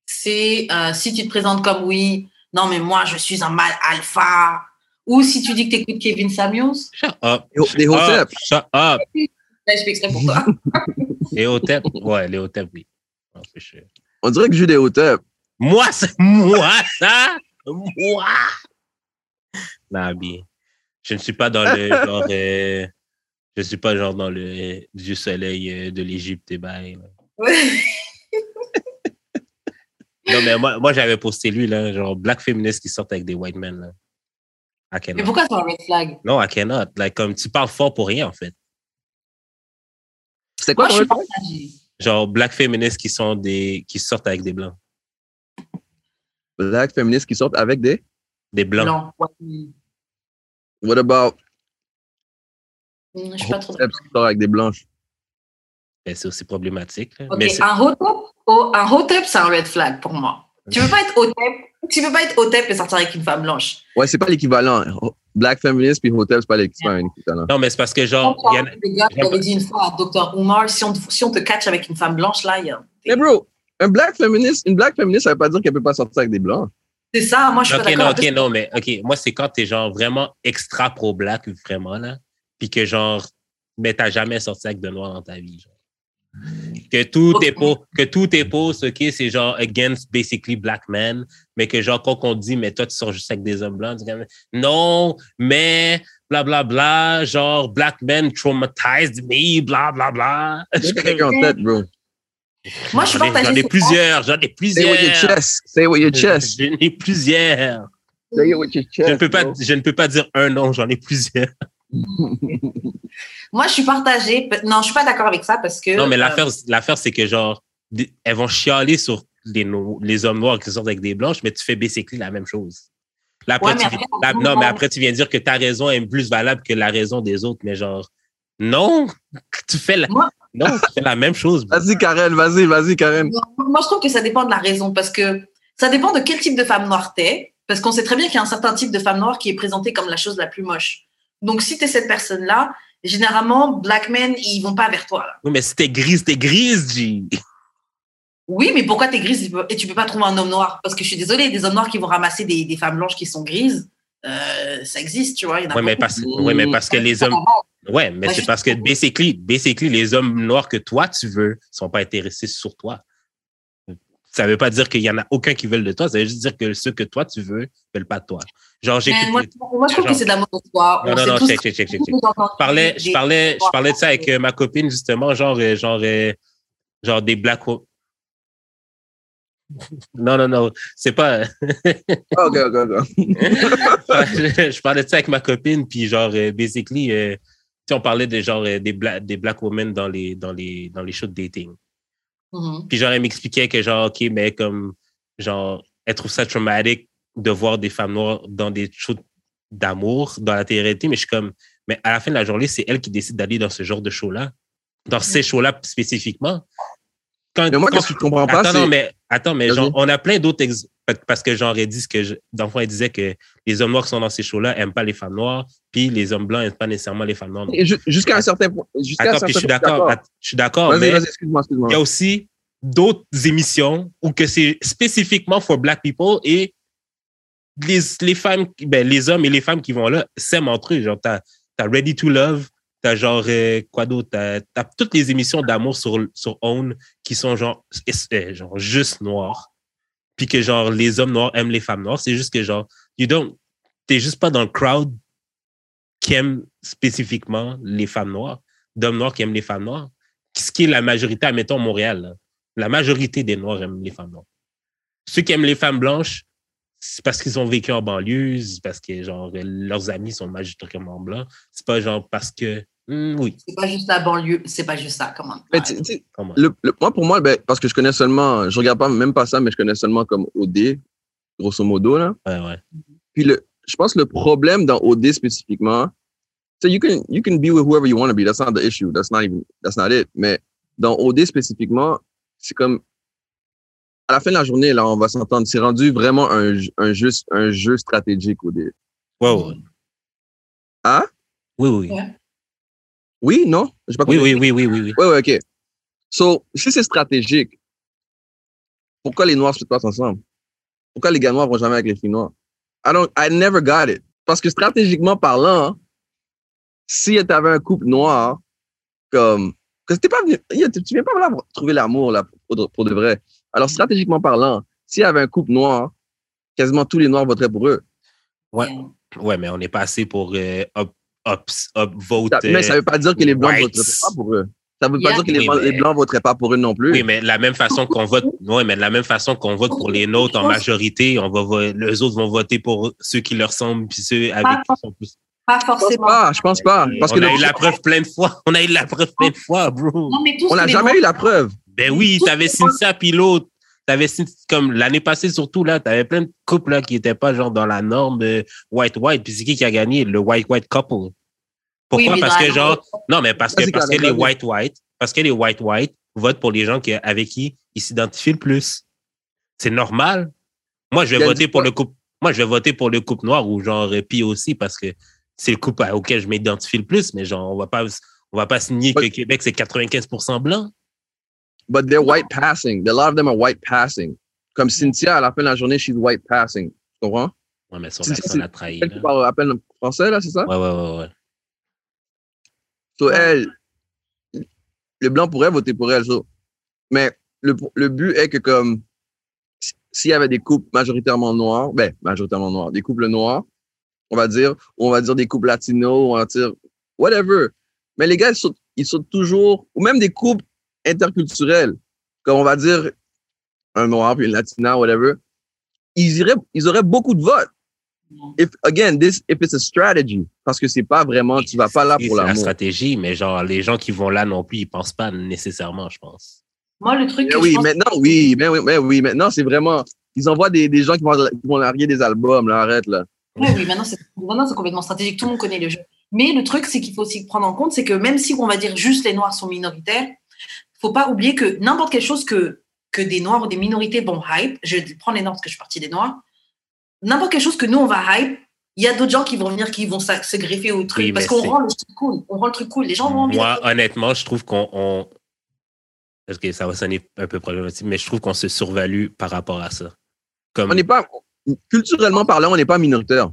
C'est euh, si tu te présentes comme oui, non, mais moi, je suis un mâle alpha. Ou si tu dis que tu écoutes Kevin Samuels. Shut up. Des Shut up. Shut up. Là, je fais exprès pour toi. Les hotep. Ouais, les hotep, oui. On dirait que je joue des hoteps. Moi, c'est moi, ça? Moi? Nah, bien. Je ne suis pas dans le genre. euh, je suis pas genre dans le du soleil euh, de l'Égypte et. Ouais. Non, mais moi, moi j'avais posté lui, là, genre black féministes qui sortent avec des white men. Là. I mais cannot. pourquoi c'est un red flag? Non, I cannot. Like, comme tu parles fort pour rien, en fait. C'était quoi Moi, je ton. Genre black féministes qui sont des qui sortent avec des blancs. Black féministes qui sortent avec des? Des blancs. Ouais. What about? Hmm, Je suis pas trop qui sortent avec des blanches? Ben, c'est aussi problématique. là. Ok, Mais un hotep, oh, un hotep, c'est un red flag pour moi. Tu peux pas être hotep, tu peux pas être hotep et sortir avec une femme blanche. Ouais, c'est pas l'équivalent. Black féministe puis hotel, c'est pas l'équivalent. non, mais c'est parce que genre, y en a- les gars, j'avais dit une fois à Dr. Umar, si on, te- si on te catch avec une femme blanche, là, il y a- Mais bro, un black féministe, une black féministe, ça veut pas dire qu'elle peut pas sortir avec des blancs. c'est ça, moi je suis Ok, pas non, d'accord. ok, non, mais ok, moi, c'est quand t'es genre vraiment extra pro-black, vraiment, là, puis que genre, mais t'as jamais sorti avec de noir dans ta vie, genre. Que tout est pour, que tout est post, ok, c'est genre against basically black men, mais que genre, quand on dit, mais toi, tu sors juste avec des hommes blancs, tu dis comme, non, mais, bla, bla, bla, genre, black men traumatized me, bla, bla, bla. J'ai quelqu'un en tête, bro. Moi je suis J'en ai-. J'en plusieurs, j'en ai Say with your plusieurs. chest. Say with your chest. J'en ai plusieurs. Say it with your chest. Je ne peux pas, bro. je ne peux pas dire un nom, j'en ai plusieurs. Moi je suis partagée. Non, je suis pas d'accord avec ça parce que. Non, mais euh, l'affaire, l'affaire, c'est que genre, elles vont chialer sur les, hommes noirs qui sortent avec des blanches, mais tu fais basically la même chose. Là, après, Ouais, mais tu, après, là, on- non, mais après, tu viens dire que ta raison est plus valable que la raison des autres, mais genre, non, tu fais la, Moi- non, tu fais la même chose. Vas-y, Karen, vas-y, vas-y, Karen. Moi, je trouve que ça dépend de la raison parce que ça dépend de quel type de femme noire t'es. Parce qu'on sait très bien qu'il y a un certain type de femme noire qui est présentée comme la chose la plus moche. Donc, si tu es cette personne-là, généralement, black men, ils vont pas vers toi. Là. Oui, mais si t'es grise, t'es grise, G. Oui, mais pourquoi tu es grise et tu peux pas trouver un homme noir? Parce que je suis désolée, des hommes noirs qui vont ramasser des, des femmes blanches qui sont grises, euh, ça existe, tu vois. Ouais, mais parce, ouais, mais parce que les hommes, ouais, mais Bah, c'est parce que basically, basically, les hommes noirs que toi, tu veux, sont pas intéressés sur toi. Ça veut pas dire qu'il y en a aucun qui veulent de toi, ça veut juste dire que ceux que toi, tu veux, veulent pas de toi. Genre, Mais j'écoute. moi, moi, je trouve genre- que c'est de l'amour de soi. Non, On non, non, tous- check, check, check. Je parlais, je parlais, je parlais de ça avec euh, ma copine, justement, genre, euh, genre, euh, genre des black. Non, non, non, c'est pas. Ok, ok, ok. je parlais de ça avec ma copine, puis genre, basically, euh, on parlait de genre des, black, des black women dans les, dans les, dans les shows de dating. Mhm. Puis genre, elle m'expliquait que genre, OK, mais comme, genre, elle trouve ça traumatique de voir des femmes noires dans des shows d'amour, dans la télé-réalité, mais je suis comme, mais à la fin de la journée, c'est elle qui décide d'aller dans ce genre de show-là, dans ces shows-là spécifiquement. Quand, Mais moi, quand- que je comprends pas, Attends, non, c'est. mais, attends, mais genre, on a plein d'autres ex- parce que genre, elle dit ce que je, dans le fond, elle disait que les hommes noirs qui sont dans ces shows-là aiment pas les femmes noires, puis les hommes blancs aiment pas nécessairement les femmes noires. Jusqu'à un certain point. Attends, puis je suis d'accord, je suis d'accord, mais vas-y, excuse-moi, excuse-moi. il y a aussi d'autres émissions où que c'est spécifiquement for black people et les, les femmes, ben, les hommes et les femmes qui vont là s'aiment entre eux. Genre, t'as, t'as Ready to Love, t'as genre, euh, quoi d'autre? T'as, toutes les émissions d'amour sur, sur Own qui sont genre, euh, genre juste noires. Puis que genre, les hommes noirs aiment les femmes noires. C'est juste que genre, you don't, t'es juste pas dans le crowd qui aiment spécifiquement les femmes noires, d'hommes noirs qui aiment les femmes noires, ce qui est la majorité, admettons, Montréal. La majorité des Noirs aiment les femmes noires. Ceux qui aiment les femmes blanches, c'est parce qu'ils ont vécu en banlieue, c'est parce que genre leurs amis sont majoritairement blancs. C'est pas genre parce que hmm, oui. C'est pas juste la banlieue, c'est pas juste ça, comment. Mais tu- tu- le- le- moi, pour moi, ben, parce que je connais seulement, je regarde pas même pas ça, mais je connais seulement comme OD, grosso modo, là. Ouais, ouais. Puis le, je pense que le problème dans OD spécifiquement, so you can, you can be with whoever you want to be. That's not the issue. That's not even, that's not it. Mais dans OD spécifiquement, c'est comme, à la fin de la journée, là, on va s'entendre. C'est rendu vraiment un, un, jeu, un jeu stratégique OD. Ouais, ouais. Hein? Oui, oui. Ouais. Oui, non? Pas Oui, oui, oui, oui, oui, oui. Ouais, ouais, OK. So, si c'est stratégique, pourquoi les Noirs se passent ensemble? Pourquoi les gars noirs vont jamais avec les filles noires? I don't, I never got it. Parce que stratégiquement parlant, si tu avais un couple noir, comme, que t'es pas venu, tu tu viens pas là pour trouver l'amour, là, pour, de- pour de vrai. Alors, stratégiquement parlant, s'il y avait un couple noir, quasiment tous les noirs voteraient pour eux. Ouais. Ouais, mais on n'est pas assez pour euh, up, up, up vote. Ça- mais ça veut pas dire que les blancs whites. voteraient pas pour eux. Ça veut pas Yeah. dire que les, Oui, blancs- mais- les blancs voteraient pas pour eux non plus. Oui, mais de la même façon qu'on vote, ouais, mais de la même façon qu'on vote pour les nôtres en majorité, on va les autres vont voter pour ceux qui leur semblent puis ceux avec Pas qui sont plus. Pas Je pense forcément. pas, je pense pas. Parce on que a eu la preuve plein de fois. On a eu la preuve plein de fois, bro. Non, mais tout on n'a jamais eu la preuve. Ben oui, t'avais Cynthia puis l'autre. T'avais comme l'année passée surtout là, t'avais plein de couples là qui étaient pas genre dans la norme white white. Puis c'est qui qui a gagné? Le white white couple Pourquoi? Oui, Parce que genre non mais parce que parce que les white white parce que les white white votent pour les gens qui avec qui ils s'identifient le plus. C'est normal. Moi je vais voter pour le couple. Moi je vais voter pour le couple noir ou genre euh, Pi aussi parce que c'est le couple auquel je m'identifie le plus. Mais genre on va pas on va pas signer que. Québec c'est 95% blanc. But they're white passing. A lot of them are white passing. Comme Cynthia, à la fin de la journée, she's white passing. Tu comprends? Ouais mais son C'est- accent l'a trahi. Elle parle à peine français, là, c'est ça? Ouais ouais ouais ouais. So, elle, le blanc pourrait voter pour elle, so. Mais le, le but est que, comme, s'il y avait des couples majoritairement noirs, ben, majoritairement noirs, des couples noirs, on va dire, ou on va dire des couples latinos, on va dire, whatever. Mais les gars, ils sautent toujours, ou même des couples interculturels, comme on va dire un noir puis une latina, whatever, ils iraient, ils auraient beaucoup de votes. If, again, this, if it's a strategy, parce que c'est pas vraiment, tu vas pas là pour c'est la l'amour. stratégie, mais genre, les gens qui vont là non plus, ils pensent pas nécessairement, je pense. Moi, le truc Mais que je oui, pense- maintenant, oui, mais oui, mais oui, maintenant, c'est vraiment, ils envoient des, des gens qui vont, qui vont larguer des albums, là, arrête, là. Oui, oui, maintenant c'est maintenant, c'est complètement stratégique. Tout le monde connaît le jeu. Mais le truc, c'est qu'il faut aussi prendre en compte, c'est que même si on va dire juste les Noirs sont minoritaires, faut pas oublier que n'importe quelle chose que, que des Noirs ou des minorités vont hype, je vais prendre les Noirs parce que je suis partie des Noirs, n'importe quelle chose que nous on va hype, il y a d'autres gens qui vont venir, qui vont se greffer au truc Oui, parce qu'on rend le truc cool. On rend le truc cool. Les gens vont envie Moi, honnêtement, je trouve qu'on. on- Parce que ça va sonner un peu problématique, mais je trouve qu'on se survalue par rapport à ça. Comme, On n'est pas, culturellement parlant, on n'est pas minoritaire.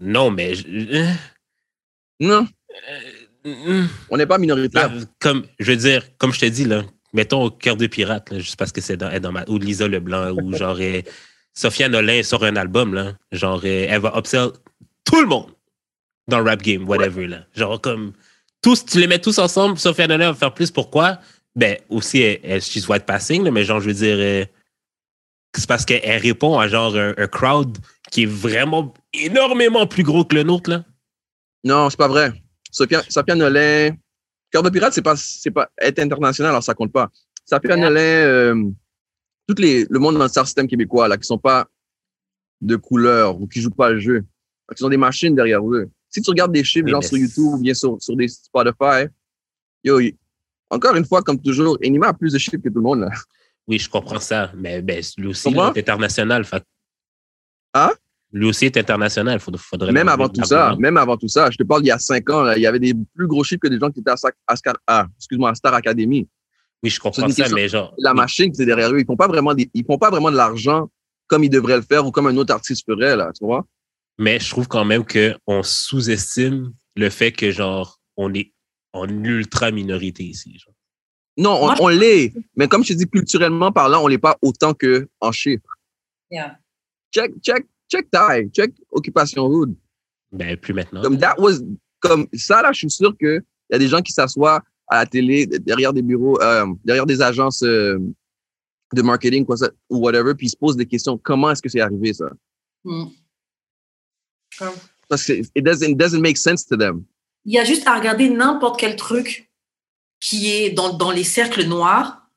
Non, mais. je- euh, Non, euh, on n'est pas minoritaire. Là, comme, je veux dire, comme je te dis, là, mettons au cœur de pirate, là, juste parce que c'est dans, dans ma, ou Lisa Leblanc, ou genre, euh, Sophia Nolin sort un album, là, genre, euh, elle va upsell tout le monde dans le rap game, whatever, là. Genre, comme, tous, tu les mets tous ensemble, Sophia Nolin va faire plus, pourquoi? Ben, aussi, elle, elle she's white passing, là, mais genre, je veux dire, euh, c'est parce qu'elle répond à genre un, un crowd qui est vraiment énormément plus gros que le nôtre, là. Non, c'est pas vrai. Sophia, Sophia Nolin, Cœur de pirate, c'est pas, c'est pas, est international, alors ça compte pas. Sophia Ouais. Nolin, euh, toutes les, le monde dans le star système québécois, là, qui sont pas de couleur ou qui jouent pas le jeu, qui ont des machines derrière eux. Si tu regardes des chiffres, Oui, genre mais sur YouTube ou bien sur, sur des Spotify, yo, encore une fois, comme toujours, Enima a plus de chiffres que tout le monde, là. Oui, je comprends ça, mais ben, lui aussi, il est international. Fait... Hein? Lui aussi est international. Faudrait, faudrait Même avant tout ça, même avant tout ça, je te parle d'il y a cinq ans, là, il y avait des plus gros chiffres que des gens qui étaient à, à ah, excuse-moi, à Star Academy. Oui, je comprends ça, mais genre. La oui, machine qui est derrière eux, ils font pas vraiment des, ils font pas vraiment de l'argent comme ils devraient le faire ou comme un autre artiste ferait, là, tu vois? Mais je trouve quand même qu'on sous-estime le fait que, genre, on est en ultra minorité ici. genre. Non, on, on l'est, mais comme je te dis, culturellement parlant, on l'est pas autant que en chiffres. Yeah. Check, check, check taille, check occupation hood. Ben, plus maintenant. Comme that was, comme ça, là, je suis sûr qu'il y a des gens qui s'assoient à la télé, derrière des bureaux, euh, derrière des agences euh, de marketing, quoi, ça, ou whatever, puis ils se posent des questions. Comment est-ce que c'est arrivé, ça? Mm. Comme- Parce que it doesn't, it doesn't make sense to them. Il y a juste à regarder n'importe quel truc qui est dans, dans les cercles noirs.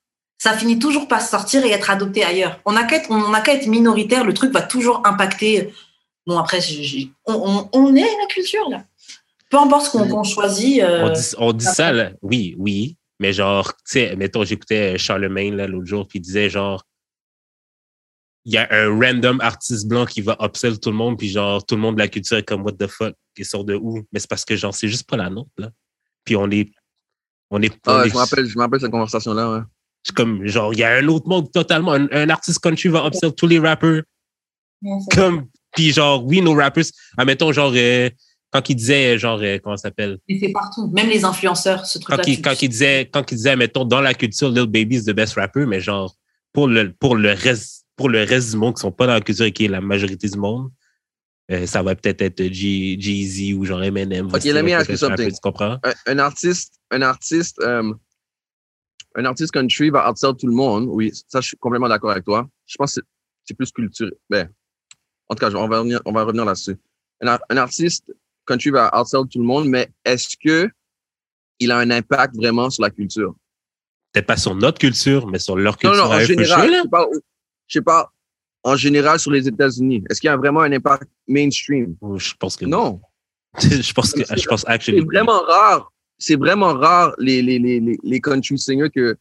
Ça finit toujours par sortir et être adopté ailleurs. On n'a qu'à être, qu'à être minoritaire, le truc va toujours impacter. Bon, après, on, on, on est la culture, là. Peu importe ce qu'on qu'on choisit. euh, On dit, on dit ça, là. Oui, oui. Mais genre, tu sais, mettons, j'écoutais Charlemagne là, l'autre jour, puis il disait genre, il y a un random artiste blanc qui va upsell tout le monde, puis genre, tout le monde de la culture est comme, what the fuck, qui sort de où? Mais c'est parce que, genre, c'est juste pas la nôtre, là. Puis on est, on est, on Ah, est- je me rappelle, je me rappelle cette conversation-là, ouais. C'est comme, genre, il y a un autre monde totalement, un, un artiste country va upsell tous les rappers, comme, puis genre, oui, nos rappers, admettons, genre, euh, quand il disait, genre, euh, comment ça s'appelle? Mais c'est partout. Même les influenceurs, ce truc-là. quand il, quand il disait, quand il disait, mettons, dans la culture, Lil Baby is the best rapper, mais genre, pour le, pour le reste, pour le reste du monde qui sont pas dans la culture et qui est la majorité du monde, euh, ça va peut-être être G- Jay-Z ou genre Eminem. Ok, let me ask you rapper, something. Tu comprends? un, un artiste, un artiste, un artiste country va outsell tout le monde. Oui, ça, je suis complètement d'accord avec toi. Je pense que c'est- c'est plus culturel. Ben, en tout cas, on va revenir, on va revenir là-dessus. Un, ar- un artiste country va outsell tout le monde, mais est-ce que il a un impact vraiment sur la culture? Peut-être pas sur notre culture, mais sur leur Non, culture. non, à en général. Je sais pas, je sais pas, en général sur les États-Unis. Est-ce qu'il y a vraiment un impact mainstream? là. Je pense que Non. je pense que, je pense C'est actually. vraiment rare. C'est vraiment rare les, les, les, les, country singers que,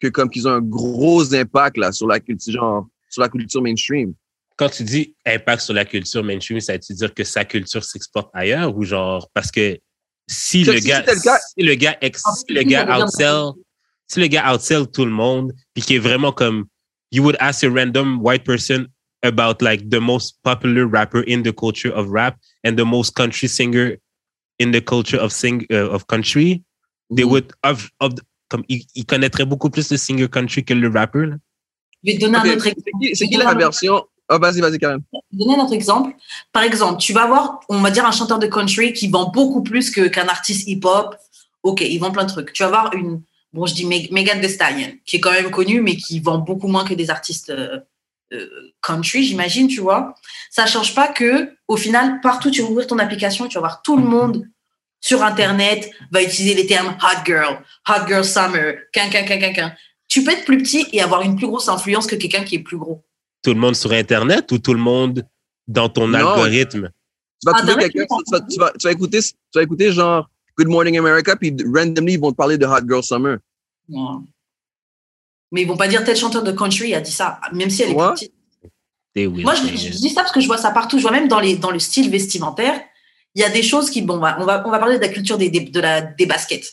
que comme qu'ils ont un gros impact là sur la culture, genre, sur la culture mainstream. Quand tu dis impact sur la culture mainstream, ça veut dire que sa culture s'exporte ailleurs ou genre, parce que si le si gars, le si le gars, ex- Ah, si le gars outsell, si le gars outsell tout le monde, puis qui est vraiment comme, you would ask a random white person about like the most popular rapper in the culture of rap and the most country singer in the culture of sing uh, of country, they Mhm. would of, of comme ils, ils connaîtraient beaucoup plus le singer country que le rapper. Là. Je vais te donner Ok, un autre exemple. c'est qui la version? Ah, vas-y, vas-y, Karen. donner un autre exemple. Par exemple, tu vas avoir, on va dire, un chanteur de country qui vend beaucoup plus qu'un artiste hip-hop. Ok, il vend plein de trucs. Tu vas avoir une, bon, je dis Meg- Megan Thee Stallion, qui est quand même connue, mais qui vend beaucoup moins que des artistes euh, country, j'imagine, tu vois. Ça change pas que, au final, partout, tu vas ouvrir ton application, tu vas voir tout le monde sur Internet va utiliser les termes hot girl, hot girl summer, quin, quin, quin, quin, quin. Tu peux être plus petit et avoir une plus grosse influence que quelqu'un qui est plus gros. Tout le monde sur Internet ou tout le monde dans ton Non. algorithme? Tu vas trouver Internet, quelqu'un, tu vas, tu, vas, tu vas écouter, tu vas écouter genre Good Morning America, puis randomly, ils vont te parler de Hot Girl Summer. Non. Mais ils vont pas dire tel chanteur de country a dit ça, même si elle est petite. Moi, je, dis ça parce que je vois ça partout. Je vois même dans, les, dans le style vestimentaire, il y a des choses qui, bon, on va, on va, on va parler de la culture des, des, de la, des baskets.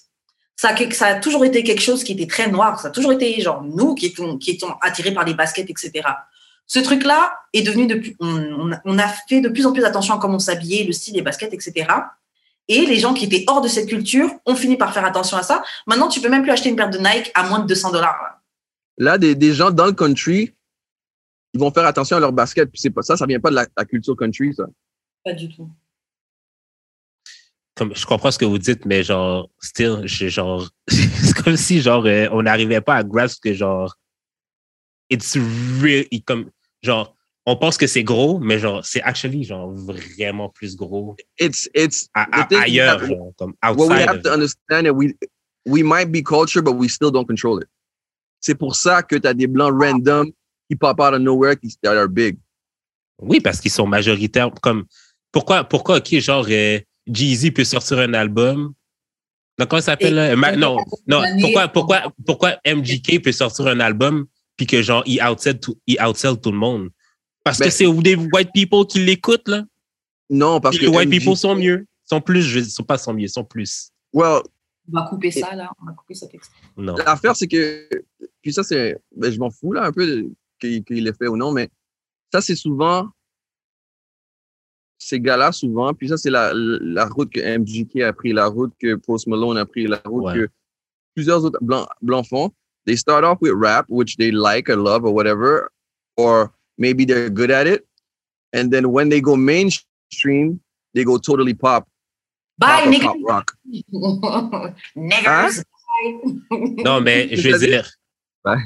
Ça, a quel- ça a toujours été quelque chose qui était très noir. Ça a toujours été, genre, nous qui étions, qui étions attirés par les baskets, etc. Ce truc-là est devenu de plus, on, on a fait de plus en plus attention à comment on s'habillait, le style des baskets, etc. Et les gens qui étaient hors de cette culture ont fini par faire attention à ça. Maintenant, tu peux même plus acheter une paire de Nike à moins de 200 dollars. Là, des, des gens dans le country, ils vont faire attention à leur basket. Puis c'est pas ça, ça vient pas de la, la culture country, ça. Pas du tout. comme je comprends ce que vous dites, mais genre, still, j'ai genre, c'est comme si genre euh, on n'arrivait pas à grasp que genre, it's real, comme genre, on pense que c'est gros, mais genre, c'est actually genre vraiment plus gros It's, it's, ailleurs, that genre, comme what we outside. have to understand is we, we might be culture, but we still don't control it. C'est pour ça que tu as des blancs random qui pop out of nowhere, qui that are big. Oui, parce qu'ils sont majoritaires. Comme pourquoi, pourquoi, ok, genre euh, Jeezy peut sortir un album? Donc, comment ça s'appelle? Ma- non, non. Pourquoi, pourquoi, pourquoi MGK peut sortir un album puis que genre il outsell tout, il outsell tout le monde? Parce Ben, que c'est des white people qui l'écoutent là. Non, parce Puis que les white people sont mieux, sont plus. Je sont pas sont mieux, sont plus. Well, On va couper ça, là. On va couper cet extrait. Non. l'affaire, c'est que, puis ça, c'est, ben, je m'en fous, là, un peu, de- qu'il qu'il l'ait fait ou non, mais ça, c'est souvent, ces gars-là, souvent, puis ça, c'est la, la route que MGK a pris, la route que Post Malone a pris, la route Ouais. que plusieurs autres blancs, blancs font. They start off with rap, which they like or love or whatever, or maybe they're good at it. And then when they go mainstream, they go totally pop. Bye, pop, nigga. pop rock. Niggers. Non, mais je veux dire. Ouais.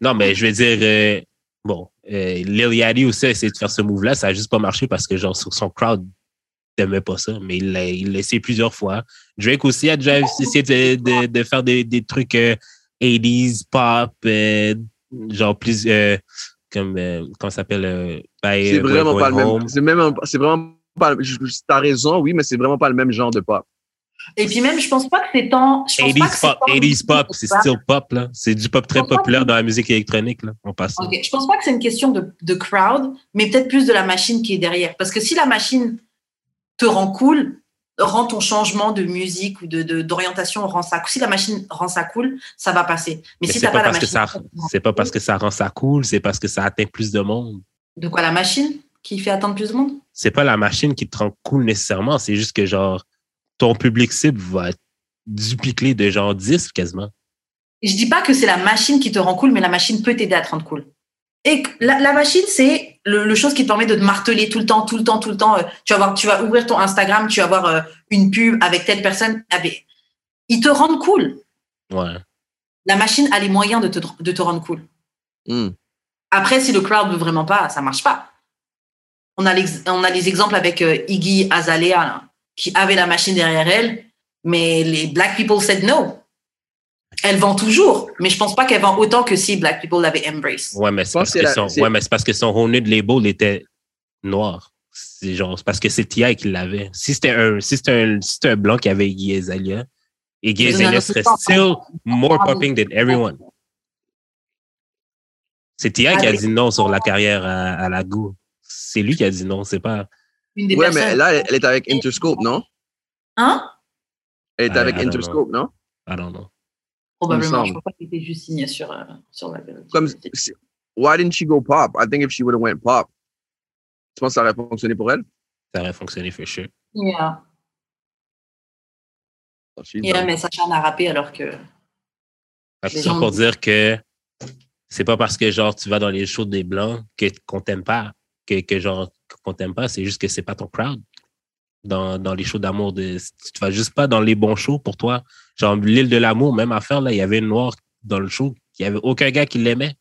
Non, mais je veux dire, euh, bon, euh, Lil Yachty aussi a essayé de faire ce move-là. Ça a juste pas marché parce que, genre, sur son crowd n'aimait pas ça. Mais il l'a il essayé plusieurs fois. Drake aussi a déjà essayé de, de, de faire des, des trucs euh, 80s, pop, euh, genre plus. euh, comme, euh, comment ça s'appelle? euh, C'est euh, vraiment pas le même. C'est même, vraiment pas. je- T'as raison, oui, mais c'est vraiment pas le même genre de pop. Et puis même, je pense pas que c'est tant. Je pense pas 80s que c'est pop, tant- 80s pop, c'est still pop, là. C'est du pop très populaire dans la musique électronique, là. On passe ça. Ok, Je pense pas que c'est une question de, de crowd, mais peut-être plus de la machine qui est derrière. Parce que si la machine te rend cool, rend ton changement de musique ou de d'orientation rend ça. Si la machine rend ça cool, ça va passer. Mais, Mais si c'est t'as pas, pas, la parce que machine, ça, c'est pas parce que ça rend ça cool, c'est parce que ça atteint plus de monde. de quoi la machine qui fait attendre plus de monde? C'est pas la machine qui te rend cool nécessairement, c'est juste que genre ton public cible va être dupliqué de genre 10 quasiment. Je dis pas que c'est la machine qui te rend cool, mais la machine peut t'aider à te rendre cool. Et la, la machine, c'est le, le chose qui te permet de te marteler tout le temps, tout le temps, tout le temps. Euh, tu vas voir, tu vas ouvrir ton Instagram, tu vas voir euh, une pub avec telle personne. Avec... Ils te rendent cool. Ouais. La machine a les moyens de te, de te rendre cool. Hmm. Après, si le crowd veut vraiment pas, ça marche pas. On a, on a les exemples avec euh, Iggy Azalea, là, qui avait la machine derrière elle, mais les black people said no. Elle vend toujours, mais je pense pas qu'elle vend autant que si black people l'avaient embrace. Ouais, mais c'est parce que la- son, ouais, mais c'est parce que son Honed label était noir. C'est genre, c'est parce que c'est T.I. qui l'avait. Si c'était un, si c'était un, si c'était un blanc qui avait non, Azalea non, serait still more popping than everyone. C'est T.I. qui a dit non sur la carrière à, à la goût. C'est lui qui a dit non, c'est pas. Une des Ouais, personnes. mais là, elle est avec Interscope, non? Hein? Elle est I- avec I Interscope, non? I don't know. Probablement. Je crois pas qu'il était juste signé sur, euh, sur la Comme, c'est- why didn't she go pop? I think if she would have went pop, tu penses que ça aurait fonctionné pour elle? Ça aurait fonctionné for sure. Yeah. Oh, Yeah, done. mais Sacha a rappé alors que. Gens- pour dire que c'est pas parce que genre tu vas dans les shows des blancs que qu'on t'aime pas, que, que genre qu'on t'aime pas, c'est juste que c'est pas ton crowd. Dans, dans les shows d'amour, de, tu vas juste pas dans les bons shows pour toi. Genre l'île de l'amour, même affaire là, il y avait une noire dans le show, il y avait aucun gars qui l'aimait.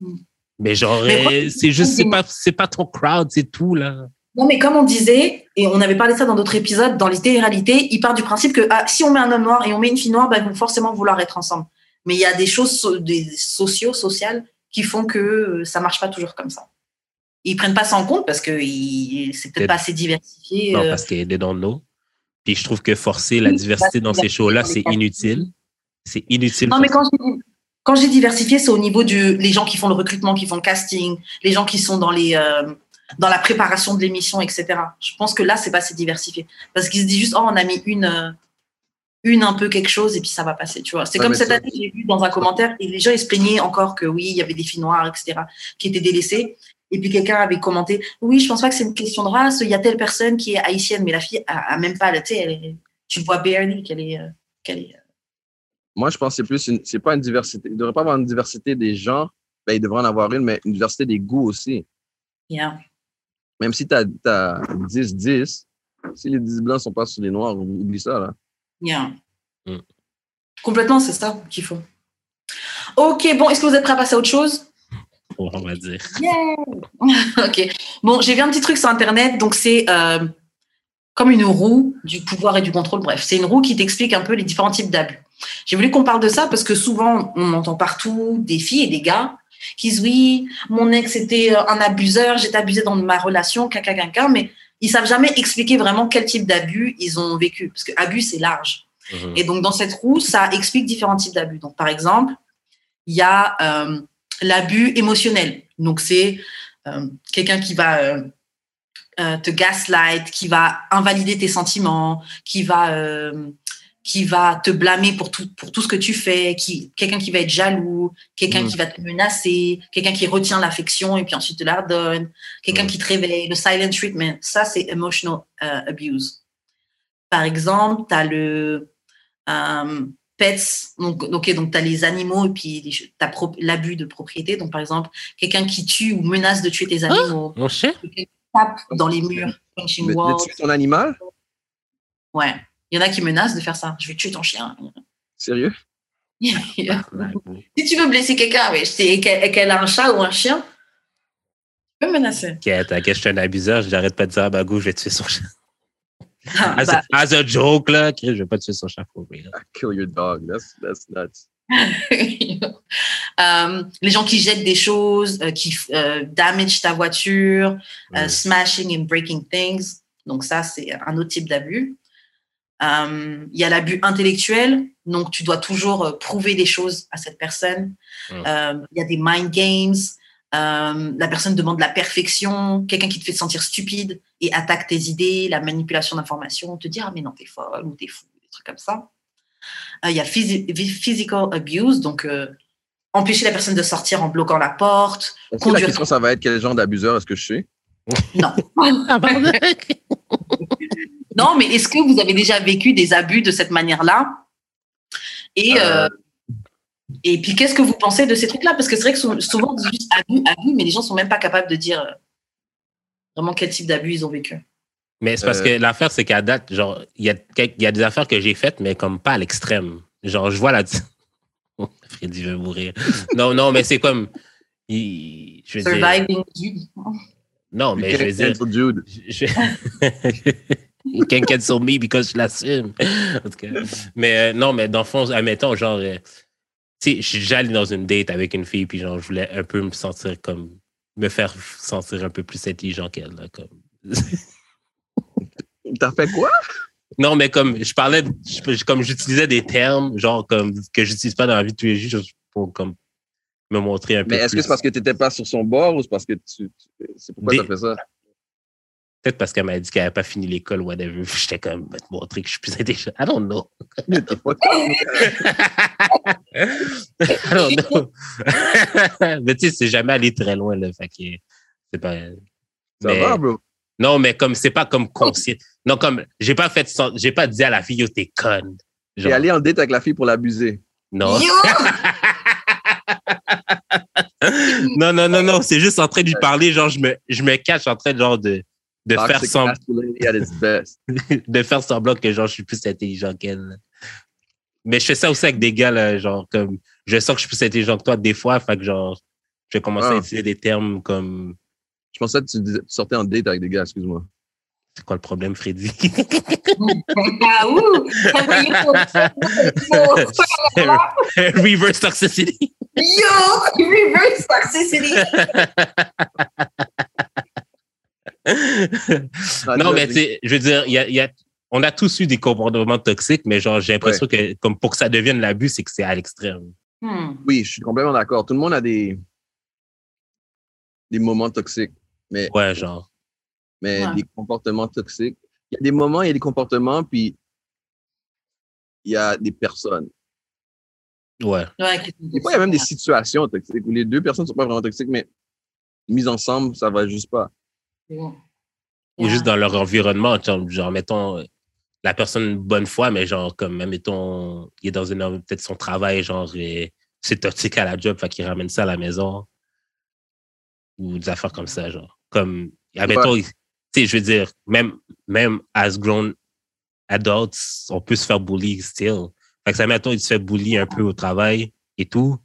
Mm. Mais genre euh, c'est juste c'est pas c'est pas ton crowd, c'est tout là. Non, mais comme on disait, et on avait parlé de ça dans d'autres épisodes, dans l'idée-réalité, il part du principe que ah, si on met un homme noir et on met une fille noire, bah, ils vont forcément vouloir être ensemble. Mais il y a des choses des sociaux, sociales, qui font que euh, ça marche pas toujours comme ça. Ils prennent pas ça en compte parce que c'est peut-être pas assez diversifié. Non, euh, parce qu'ils don't know. Puis je trouve que forcer la Oui, diversité dans ces shows-là, c'est dans inutile. C'est inutile. Non, mais quand je, dis- quand j'ai diversifié, c'est au niveau du les gens qui font le recrutement, qui font le casting, les gens qui sont dans les euh, dans la préparation de l'émission, etc. Je pense que là, c'est pas assez diversifié parce qu'ils se disent juste oh on a mis une euh, une un peu quelque chose et puis ça va passer, tu vois. C'est Ouais, comme cette année, j'ai vu dans un commentaire et les gens ils se plaignaient encore que oui, il y avait des filles noires, etc. qui étaient délaissées. Et puis quelqu'un avait commenté oui, je pense pas que c'est une question de race. Il y a telle personne qui est haïtienne, mais la fille a, a même pas, tu sais, elle est- tu vois barely qu'elle est, euh, qu'elle est Moi, je pense que c'est plus une, c'est pas une diversité. Il ne devrait pas avoir une diversité des genres. Ben, il devrait en avoir une, mais une diversité des goûts aussi. yeah. Même si tu as, 10-10, si les 10 blancs sont pas sur les noirs, oublie ça, là. Yeah. Mm. Complètement, c'est ça qu'il faut. Ok, bon, est-ce que vous êtes prêts à passer à autre chose? On va dire. Ok. Bon, j'ai vu un petit truc sur Internet, donc c'est euh, comme une roue du pouvoir et du contrôle. Bref, c'est une roue qui t'explique un peu les différents types d'abus. J'ai voulu qu'on parle de ça parce que souvent, on entend partout des filles et des gars qui disent oui, mon ex était euh, un abuseur, j'étais abusée dans ma relation, caca, caca, mais ils savent jamais expliquer vraiment quel type d'abus ils ont vécu. Parce que abus, c'est large. Mhm. Et donc, dans cette roue, ça explique différents types d'abus. Donc, par exemple, il y a euh, l'abus émotionnel. Donc, c'est euh, quelqu'un qui va euh, euh, te gaslight, qui va invalider tes sentiments, qui va, euh, qui va te blâmer pour tout, pour tout ce que tu fais, qui, quelqu'un qui va être jaloux, quelqu'un Mhm. qui va te menacer, quelqu'un qui retient l'affection et puis ensuite te la redonne, quelqu'un qui te réveille, le silent treatment. Ça, c'est emotional abuse. Par exemple, tu as le pets, donc, ok, donc tu as les animaux et puis t'as pro- l'abus de propriété. Donc, par exemple, quelqu'un qui tue ou menace de tuer tes animaux, Mon chien? tape dans les murs. punching walls. tuer ton animal? Ouais. Il y en a qui menacent de faire ça. Je vais tuer ton chien. Sérieux? si tu veux blesser quelqu'un, mais je sais qu'elle a un chat ou un chien, tu peux menacer. Ok, t'inquiète, je suis un abuseur, j'arrête pas de dire, ah, bah, go, je vais tuer son chat. Ah, As, bah, as a joke, là, ok, je vais pas tuer son chat. I kill your dog. That's, that's nuts. Euh, les gens qui jettent des choses, euh, qui euh, damage ta voiture, euh, smashing and breaking things. Donc ça, c'est un autre type d'abus. Euh, Il y a l'abus intellectuel, donc tu dois toujours euh, prouver des choses à cette personne. Mm. Euh, Il y a des mind games. Euh, la personne demande la perfection, quelqu'un qui te fait te sentir stupide et attaque tes idées, la manipulation d'informations, te dire ah mais non t'es folle ou t'es fou, des trucs comme ça. Euh, Il y a physi- physical abuse, donc euh, empêcher la personne de sortir en bloquant la porte. Que la Conduire- question, ça va être quel genre d'abuseur est-ce que je suis? Non. non, mais est-ce que vous avez déjà vécu des abus de cette manière-là? Et, euh, et puis, qu'est-ce que vous pensez de ces trucs-là? Parce que c'est vrai que sou- souvent, on dit juste abus, abus, mais les gens sont même pas capables de dire euh, vraiment quel type d'abus ils ont vécu. Mais c'est parce Euh. que l'affaire, c'est qu'à date, genre, il y a, y des affaires que j'ai faites, mais comme pas à l'extrême. Genre, je vois la. Freddy veut mourir. Non, non, mais c'est comme. il- je veux dire. Surviving Jude. Non, mais je veux dire. Cancel Jude. je, You can cancel me because je l'assume. En tout cas. Mais euh, non, mais dans le fond, admettons, genre, euh, sais, allé dans une date avec une fille, puis genre, je voulais un peu me sentir comme, me faire sentir un peu plus intelligent qu'elle, là, comme. T'as fait quoi? Non, mais comme, je parlais, je- comme j'utilisais des termes, genre, comme, que j'utilise pas dans la vie de tous les jours, pour, comme, me montrer un peu Mais est-ce que c'est parce que t'étais pas sur son bord ou c'est parce que tu. tu- C'est pourquoi Des- t'as fait ça? Peut-être parce qu'elle m'a dit qu'elle n'avait pas fini l'école, whatever. J'étais comme, va te montrer que je suis plus intelligent. I don't know. I don't know. mais tu sais, c'est jamais allé très loin, là. Fait que c'est pas. Ça mais- va, bro? Non, mais comme, c'est pas comme conscient. Non, comme, j'ai pas fait, j'ai pas dit à la fille, yo, t'es conne. J'ai allé en date avec la fille pour l'abuser. non. Non, non, non, non. C'est juste en train de lui parler, genre, je me, je me cache en train, genre, de, de faire semblant. de faire semblant que genre je suis plus intelligent qu'elle. Mais je fais ça aussi avec des gars là, genre comme je sens que je suis plus intelligent que toi des fois, fait que genre je vais commencer à Ah. utiliser des termes comme Je pensais que tu, disais- tu sortais en date avec des gars, excuse-moi. c'est quoi le problème Freddy? Ah, ouh! Reverse toxicity. Yo! Reverse toxicity! non mais tu sais, je veux dire, il y a, il y a- on a tous eu des comportements toxiques, mais genre j'ai l'impression que comme pour que ça devienne l'abus, c'est que c'est à l'extrême. Hmm. Oui, je suis complètement d'accord. Tout le monde a des, des moments toxiques, mais, Ouais, genre. mais Ouais. des comportements toxiques. Il y a des moments, il y a des comportements, puis il y a des personnes. Ouais. Des fois, il y a même des situations toxiques où les deux personnes ne sont pas vraiment toxiques, mais mises ensemble, ça va juste pas. Ou juste dans leur environnement, genre, genre, mettons, la personne bonne foi, mais genre, comme, mettons, il est dans une, peut-être son travail, genre, c'est toxique à la job, fait qu'il ramène ça à la maison. Ou des affaires comme ça, genre. Comme, admettons, tu sais, je veux dire, même, même as grown adults, on peut se faire bully still. Fait que ça, mettons, il se fait bully un peu au travail et tout.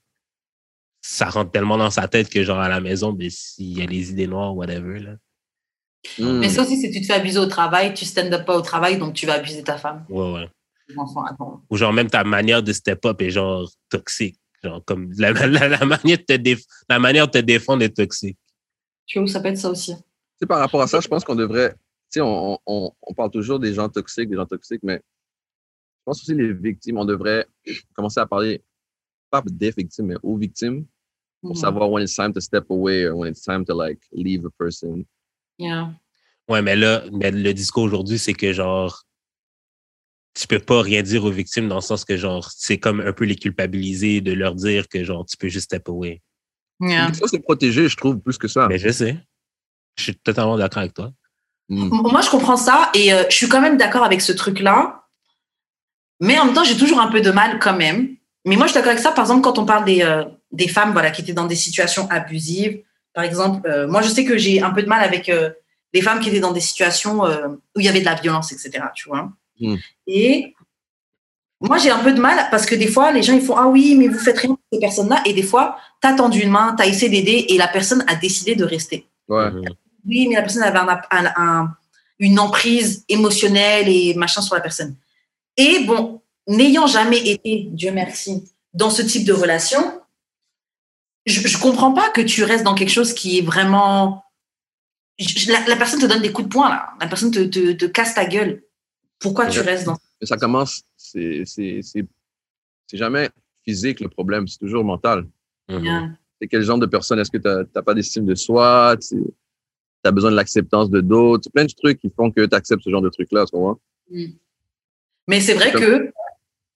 Ça rentre tellement dans sa tête que, genre, à la maison, ben, s'il y a les idées noires, whatever, là. Hmm. Mais ça aussi, c'est tu te fais abuser au travail, tu stand up pas au travail, donc tu vas abuser ta femme. Ouais, ouais. Ou genre même ta manière de step up est genre toxique. Genre comme la, la, la manière de te déf- la manière de te défendre est toxique. Tu vois où ça peut être ça aussi. Tu sais, par rapport à ça, je pense qu'on devrait. Tu sais, on, on, on parle toujours des gens toxiques, des gens toxiques, mais je pense aussi les victimes, on devrait commencer à parler, pas des victimes, mais aux victimes, pour Mhm. savoir when it's time to step away or when it's time to like leave a person. Yeah. Ouais, mais là, mais le discours aujourd'hui, c'est que genre tu peux pas rien dire aux victimes dans le sens que genre c'est comme un peu les culpabiliser de leur dire que genre tu peux juste step away. Yeah. Faut se protéger, je trouve, plus que ça. Mais je sais. Je suis totalement d'accord avec toi. Hmm. Moi, je comprends ça et euh, je suis quand même d'accord avec ce truc-là. Mais en même temps, j'ai toujours un peu de mal quand même. Mais moi, je suis d'accord avec ça. Par exemple, quand on parle des, euh, des femmes voilà, qui étaient dans des situations abusives, par exemple, euh, moi, je sais que j'ai un peu de mal avec euh, les femmes qui étaient dans des situations euh, où il y avait de la violence, etc. Tu vois. Mm. Et moi, j'ai un peu de mal parce que des fois, les gens ils font ah oui, mais vous faites rien pour ces personnes-là, et des fois, t'as tendu une main, t'as essayé d'aider, et la personne a décidé de rester. Ouais. Mhm. Oui, mais la personne avait un, un- un- une emprise émotionnelle et machin sur la personne. Et bon, n'ayant jamais été, Dieu merci, dans ce type de relation, je, je comprends pas que tu restes dans quelque chose qui est vraiment. je- la, la personne te donne des coups de poing, là. La personne te, te, te casse ta gueule. Pourquoi tu restes dans. Mais ça commence, c'est jamais physique le problème, c'est toujours mental. Mhm. C'est quel genre de personne? Est-ce que tu n'as pas d'estime de soi? Tu as besoin de l'acceptance de d'autres? C'est plein de trucs qui font que tu acceptes ce genre de trucs-là, tu vois? Mais c'est vrai que,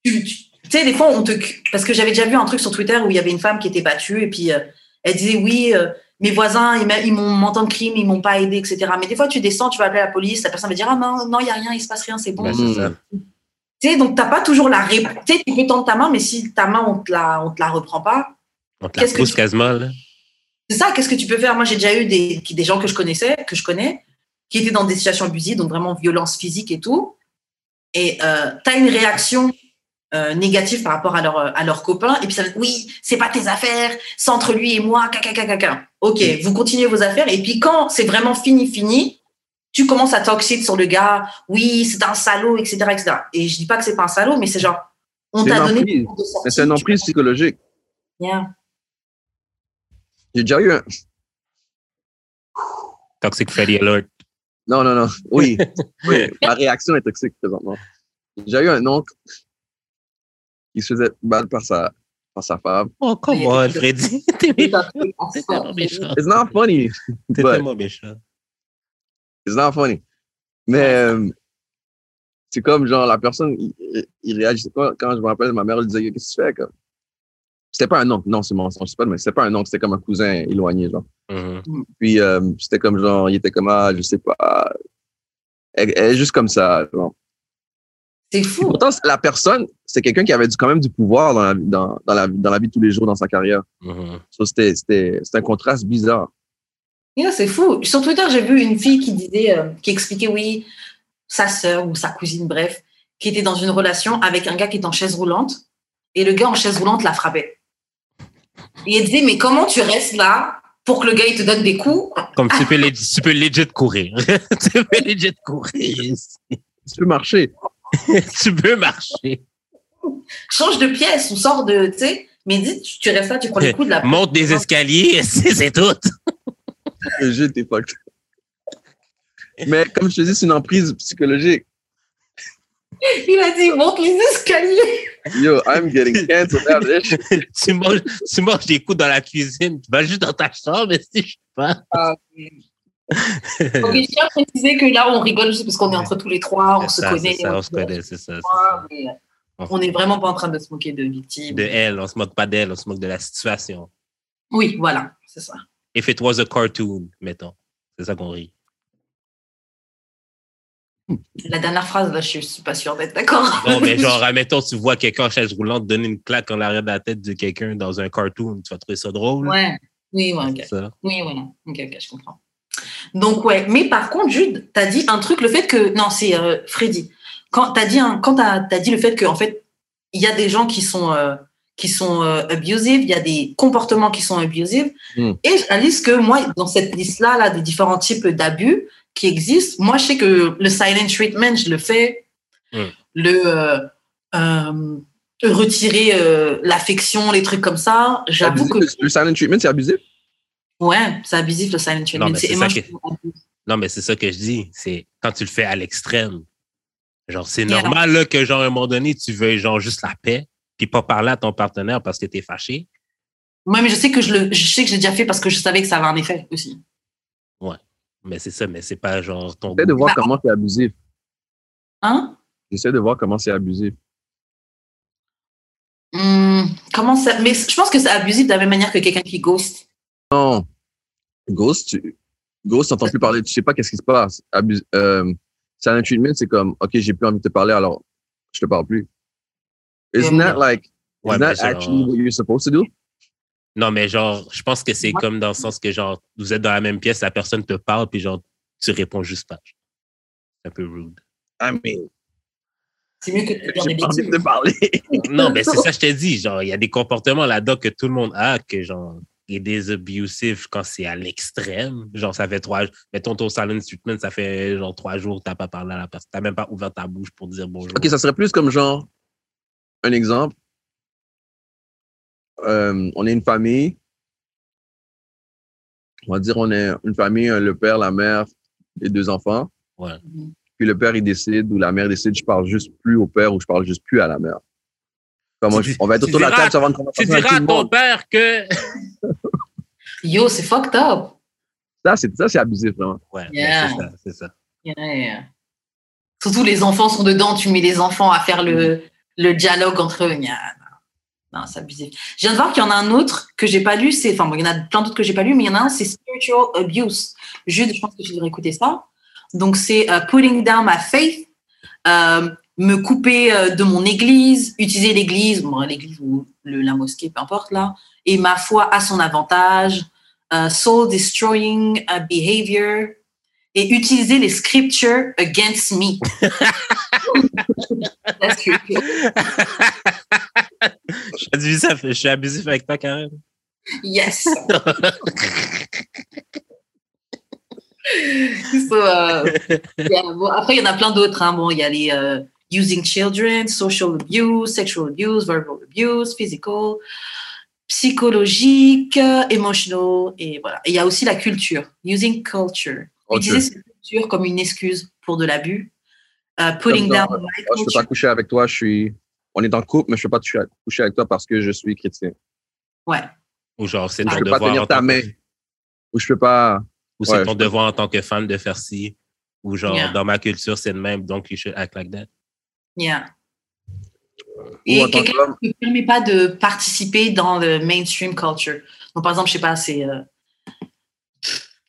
tu, tu- tu sais, des fois, on te. Parce que j'avais déjà vu un truc sur Twitter où il y avait une femme qui était battue et puis euh, elle disait Oui, euh, mes voisins, ils, m'entendent crime, ils m'ont pas aidé, etc. Mais des fois, tu descends, tu vas appeler la police, la personne va dire Ah non, non, il n'y a rien, il se passe rien, c'est bon. Ça. Tu sais, donc, tu n'as pas toujours la réponse. Tu peux tendre ta main, mais si ta main, on te la, on te la reprend pas, On te la Qu'est-ce que pousse tu- quasiment, là. c'est ça, qu'est-ce que tu peux faire? Moi, j'ai déjà eu des, des gens que je connaissais, que je connais, qui étaient dans des situations abusives, donc vraiment violence physique et tout. Et euh, tu as une réaction euh, négative par rapport à leur, à leur copain, et puis ça va être, oui, c'est pas tes affaires, c'est entre lui et moi, caca, caca, caca. Ok, vous continuez vos affaires, et puis quand c'est vraiment fini, fini, tu commences à shit sur le gars, oui, c'est un salaud, etc., etc. Et je dis pas que c'est pas un salaud, mais c'est genre, on t'a donné c'est une emprise psychologique. Yeah. J'ai déjà eu un. Toxic Freddy Alert. Non, non, non. Oui. oui. Ma réaction est toxique présentement. J'ai déjà eu un oncle qui se faisait battre par sa, par sa femme. Oh, come on, Freddy. T'es tellement méchant. It's not funny. T'es tellement méchant. It's not funny. Mais euh, c'est comme genre la personne, il, il réagissait pas. Quand je me rappelle, ma mère elle disait Qu'est-ce que tu fais comme? C'était pas un oncle, non, c'est mensonge, c'est pas, mais c'était pas un oncle, c'était comme un cousin éloigné, genre. Mhm. Puis euh, c'était comme genre, il était comme ah, je sais pas. Elle, elle est juste comme ça. Genre. C'est fou. Pourtant, la personne, c'est quelqu'un qui avait du, quand même du pouvoir dans la, dans, dans, la, dans la vie de tous les jours, dans sa carrière. Mhm. So, c'était, c'était, c'était un contraste bizarre. Yeah, c'est fou. Sur Twitter, j'ai vu une fille qui disait, euh, qui expliquait, oui, sa sœur ou sa cousine, bref, qui était dans une relation avec un gars qui est en chaise roulante, et le gars en chaise roulante la frappait. Et elle disait, mais comment tu restes là pour que le gars il te donne des coups? Comme tu peux, legit, tu peux legit courir. tu peux legit courir. Tu peux marcher. tu peux marcher. Change de pièce ou sors de, tu sais, mais dis, tu, tu restes là, tu prends les coups de la Monte des escaliers, c'est c'est tout. J'ai t'es fucked. Mais comme je te dis, c'est une emprise psychologique. Il a dit, monte les escaliers. Yo, I'm getting canceled out tu, manges, tu manges des coups dans la cuisine. Tu vas juste dans ta chambre, si je sais pas. Ah, Ok, je tiens à préciser que là, on rigole juste parce qu'on est entre tous les trois, on se ça, connaît. ça, on se connaît, c'est ça. mais On n'est vraiment pas en train de se moquer de victimes. De elle, on se moque pas d'elle, on se moque de la situation. Oui, voilà, c'est ça. If it was a cartoon, mettons. C'est ça qu'on rit. La dernière phrase, là, je suis pas sûre d'être d'accord. Non, mais genre, admettons, tu vois quelqu'un en chaise roulante donner une claque en l'arrière de la tête de quelqu'un dans un cartoon, tu vas trouver ça drôle? Ouais, oui, ouais, ok. Ça. Oui, voilà. Ok, ok, je comprends. Donc, ouais. Mais par contre, Jude, tu as dit un truc, le fait que. Non, c'est euh, Freddy. Quand tu as dit, un... quand t'as as dit le fait qu'en fait, il y a des gens qui sont, euh, qui sont euh, abusive, il y a des comportements qui sont abusive. Mm. Et je réalise que moi, dans cette liste-là, là, des différents types d'abus qui existent, moi, je sais que le silent treatment, je le fais. Mm. Le. euh, euh, retirer euh, l'affection, les trucs comme ça. J'avoue que Le silent treatment, c'est abusif. Ouais, c'est abusif le silent treatment. mais C'est ça que- émotionnel abusif. Non, mais c'est ça que je dis. C'est quand tu le fais à l'extrême. Genre, c'est normal là, que, genre, à un moment donné, tu veux genre juste la paix, puis pas parler à ton partenaire parce que t'es fâché. Ouais, mais je sais que je le, je sais que j'ai déjà fait parce que je savais que ça avait un effet aussi. Mais c'est ça, mais c'est pas genre ton J'essaie de voir Bah, comment c'est abusif. Hein? J'essaie de voir comment c'est abusif. Hum, Comment ça Mais je pense que c'est abusif de la même manière que quelqu'un qui ghost. Non. Ghost, tu, Ghost, t'entends plus parler, tu sais pas qu'est-ce qui se passe. Abus, euh, silent treatment, c'est comme, OK, j'ai plus envie de te parler, alors je te parle plus. Isn't that like, Ouais, isn't that genre- actually what you're supposed to do? Non, mais genre, je pense que c'est Ouais. comme dans le sens que genre, vous êtes dans la même pièce, la personne te parle, puis genre, tu réponds juste pas. C'est un peu rude. I mean, C'est mieux que j'ai pas envie de parler. Non, mais c'est ça, je t'ai dit. Genre, il y a des comportements là-dedans que tout le monde a, que genre, et des abusive quand c'est à l'extrême. Genre, ça fait trois, mettons ton silent treatment, ça fait genre trois jours que t'as pas parlé à la personne. T'as même pas ouvert ta bouche pour dire bonjour. Ok, ça serait plus comme genre, un exemple. Euh, on est une famille. On va dire, on est une famille, le père, la mère et deux enfants. Ouais. Mhm. Puis le père, il décide, ou la mère décide, je parle juste plus au père ou je parle juste plus à la mère. Comme on, Tu dis- on va être autour de la diras- table, ça va une Tu diras à ton monde. père que. Yo, c'est fucked up. Ça, c'est ça, c'est abusif, vraiment. Ouais, Yeah. c'est ça, c'est ça. Yeah. Surtout les enfants sont dedans, tu mets les enfants à faire le, le dialogue entre eux. Yeah, Non, c'est abusif. Je viens de voir qu'il y en a un autre que j'ai pas lu. C'est, enfin, bon, il y en a plein d'autres que j'ai pas lu, mais il y en a un, c'est spiritual abuse. Jude, je pense que tu devrais écouter ça. Donc, c'est euh, putting down my faith, euh, me couper euh, de mon église, utiliser l'église, bon, l'église ou le- la mosquée, peu importe là, et ma foi à son avantage, euh, soul destroying behavior, et utiliser les scriptures against me. Je, suis abusif, avec toi, Karen. Yes. So, euh, yeah, bon, après, il y en a plein d'autres. hein. Bon, il y a les euh, using children, social abuse, sexual abuse, verbal abuse, physical, psychologique, euh, emotional, et voilà. Et il y a aussi la culture, using culture. Utiliser cette culture comme une excuse pour de l'abus. Euh, putting down my Moi, je peux culture. pas coucher avec toi, je suis. On est en couple, mais je peux pas coucher avec toi parce que je suis chrétien. Ouais. Ou genre, c'est Je ton peux pas devoir. tenir en ta tant que- main. Ou je peux pas. Ou c'est Ouais, ton peux- devoir en tant que femme de faire ci. Ou genre, Yeah. dans ma culture, c'est le même, donc you should act like that. Yeah. Et quelqu'un qu'homme. ne me permet pas de participer dans le mainstream culture. Donc, par exemple, je sais pas, c'est. euh,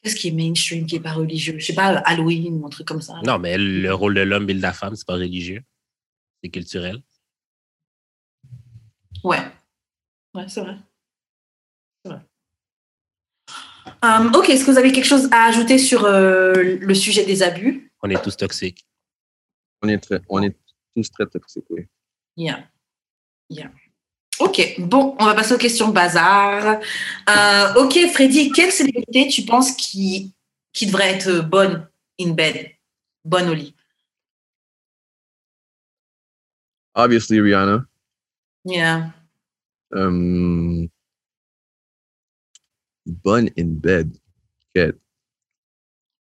Qu'est-ce qui est mainstream, qui est pas religieux? Je sais pas, Halloween ou un truc comme ça. Non, mais le rôle de l'homme et de la femme, c'est pas religieux. C'est culturel. Ouais. Ouais, c'est vrai. C'est vrai. Euh, ok, est-ce que vous avez quelque chose à ajouter sur euh, le sujet des abus? On est tous toxiques. On est, très, on est tous très toxiques, oui. Yeah. Yeah. Ok, bon, on va passer aux questions bazar. Euh, ok, Freddy, quelle célébrité tu penses qui, qui devrait être bonne in bed, bonne au lit? Obviously, Rihanna. Yeah. Um, bonne in bed. Quête.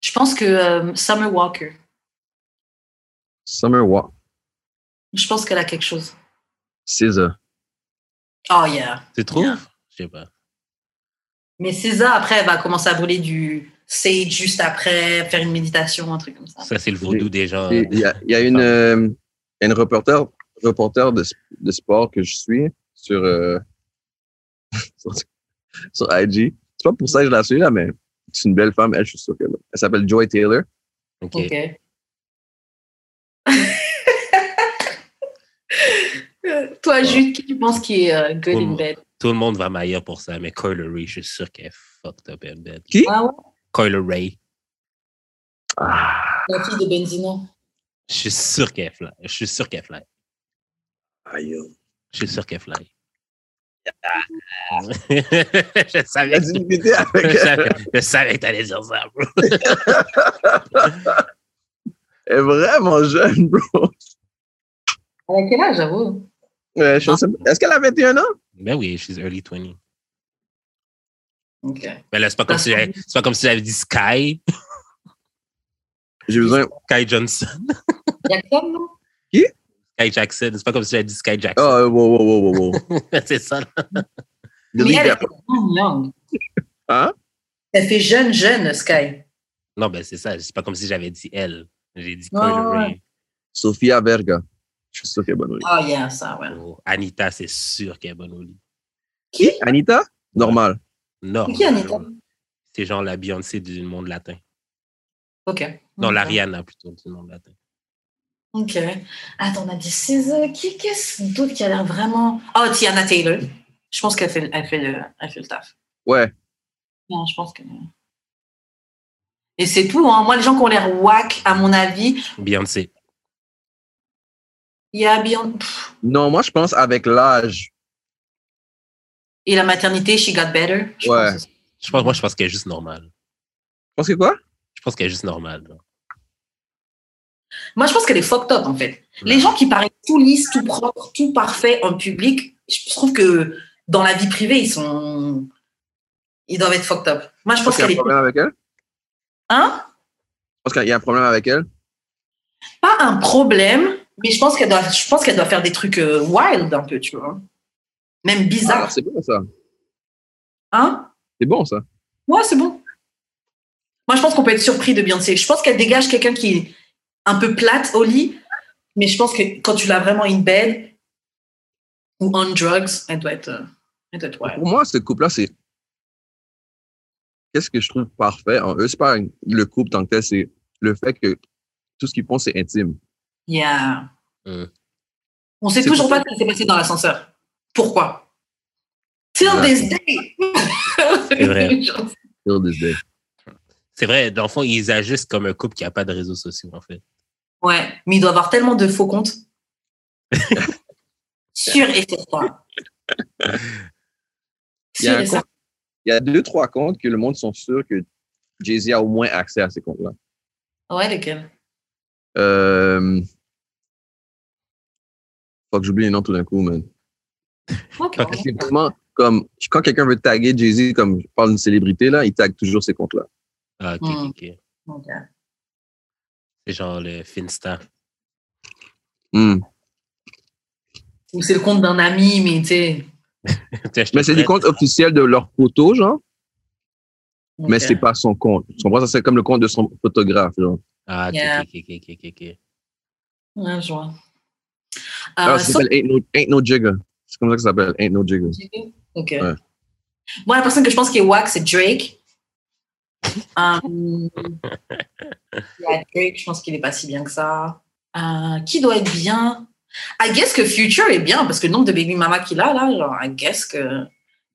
Je pense que euh, Summer Walker, Summer Walk. Je pense qu'elle a quelque chose. SZA. Oh yeah. Tu trouves? Yeah. Je sais pas. Mais César, après, elle va commencer à brûler du sage juste après, faire une méditation, un truc comme ça. Ça, c'est le vaudou. Et Il y a, il y a une, euh, une reporter, reporter de, de sport que je suis sur, euh, sur, sur IG. C'est pas pour ça que je la suis, là, mais c'est une belle femme. Elle, je suis sûr qu'elle Elle s'appelle Joy Taylor. OK. Ok. Toi, Jude, qui tu penses qui est euh, good in Oh. bed Tout le monde va m'ailleurs pour ça, mais Coyle Ray, je suis sûr qu'elle est fucked up in bed. Qui? Ah ouais? Coyle Ray, Ah, La fille de Benzino. je suis sûr qu'elle fly. Je suis sûr qu'elle fly. aïe. Je suis sûr qu'elle fly. je savais La dignité avec je elle. savais, je savais que t'allais dire ça, bro. Elle est vraiment jeune, bro. Elle a quel âge, j'avoue? Ouais, je sais pas. Est-ce qu'elle a 21 ans? Ben oui, she's early 20. Ok. Mais là, c'est pas comme si j'avais, c'est pas comme si j'avais dit Sky, J'ai besoin. Sky Johnson, Jackson, non? Sky Jackson. C'est pas comme si j'avais dit Sky Jackson. Oh, wow, wow, wow, wow, c'est ça. là. Mais elle est vraiment young. Hein? Elle fait jeune, jeune, Sky. Non, ben c'est ça. C'est pas comme si j'avais dit elle. J'ai dit. Sophia Verga. Je suis sûr qu'elle est bonne au lit. Oh, yeah, ça, ouais. Oh, Anita, c'est sûr qu'elle est bonne au lit. Qui? Anita? Normal. Non. C'est qui, Anita? C'est genre la Beyoncé du monde latin. Ok. Non, Ok. la Rihanna plutôt du monde latin. Ok. Attends, on a dit César. Qui qu'est-ce d'autre qui a l'air vraiment? Oh, Tiana Taylor. Je pense qu'elle fait, elle fait, le, elle fait le taf. Ouais. Non, je pense que. Et c'est tout. Hein. Moi, les gens qui ont l'air whack, à mon avis, Beyoncé. Il y a bien. pff, Non, moi, je pense avec l'âge. Et la maternité, she got better. Je Ouais. pense. Je pense, moi, je pense qu'elle est juste normale. Tu penses que quoi? Je pense qu'elle est juste normale. là. Moi, je pense qu'elle est fucked up, en fait. Les gens qui paraissent tout lisse, tout propre, tout parfait en public, je trouve que dans la vie privée, ils sont. Ils doivent être fucked up. Moi, je Tu pense penses qu'il y a qu'elle un est. problème avec elle? Tu Hein penses qu'il y a un problème avec elle? Pas un problème, mais je pense qu'elle doit, je pense qu'elle doit faire des trucs euh, wild un peu, tu vois. Même Ah, bizarre. c'est bon, ça. Hein? C'est bon, ça. Ouais, c'est bon. Moi, je pense qu'on peut être surpris de Beyoncé. Je pense qu'elle dégage quelqu'un qui est un peu plate au lit, mais je pense que quand tu l'as vraiment in bed ou on drugs, elle doit être, euh, elle doit être wild. Pour moi, ce couple-là, c'est. Qu'est-ce que je trouve parfait en eux? C'est pas le couple tant que tel, c'est le fait que tout ce qu'ils font, c'est intime. Yeah. Mm. On sait toujours pas ce qui s'est passé dans l'ascenseur. Pourquoi? Till this day. C'est vrai. Till this day. C'est vrai, dans le fond, ils agissent comme un couple qui n'a pas de réseaux sociaux, en fait. Ouais, mais il doit avoir tellement de faux comptes. Sûr et certain. Il y, a compte- il y a deux, trois comptes que le monde sont sûrs que Jay-Z a au moins accès à ces comptes-là. Ouais, lesquels? Euh... Faut que j'oublie les noms tout d'un coup, man. C'est vraiment comme quand quelqu'un veut taguer Jay-Z, comme je parle d'une célébrité, là, il tague toujours ces comptes-là. Ah, ok, Mm. ok, ok. C'est genre le Finsta. Hmm. Ou c'est le compte d'un ami, mais tu sais. Mais c'est des comptes officiels de leur photo, genre, mais Ok. c'est pas son compte. Tu comprends? Ça, c'est comme le compte de son photographe, genre. Ah, ok, Yeah. ok, ok, ok, ok, ok. Ouais, je vois. Ah, Euh, ça s'appelle Ain't no, Ain't no Jigga. C'est comme ça que ça s'appelle, Ain't no Jigga. Ok. Ouais. Moi, la personne que je pense qui est wack, c'est Drake. Um, yeah, Drake, je pense qu'il est pas si bien que ça. Euh, qui doit être bien? I guess que Future est bien parce que le nombre de baby mama qu'il a là, genre, I guess que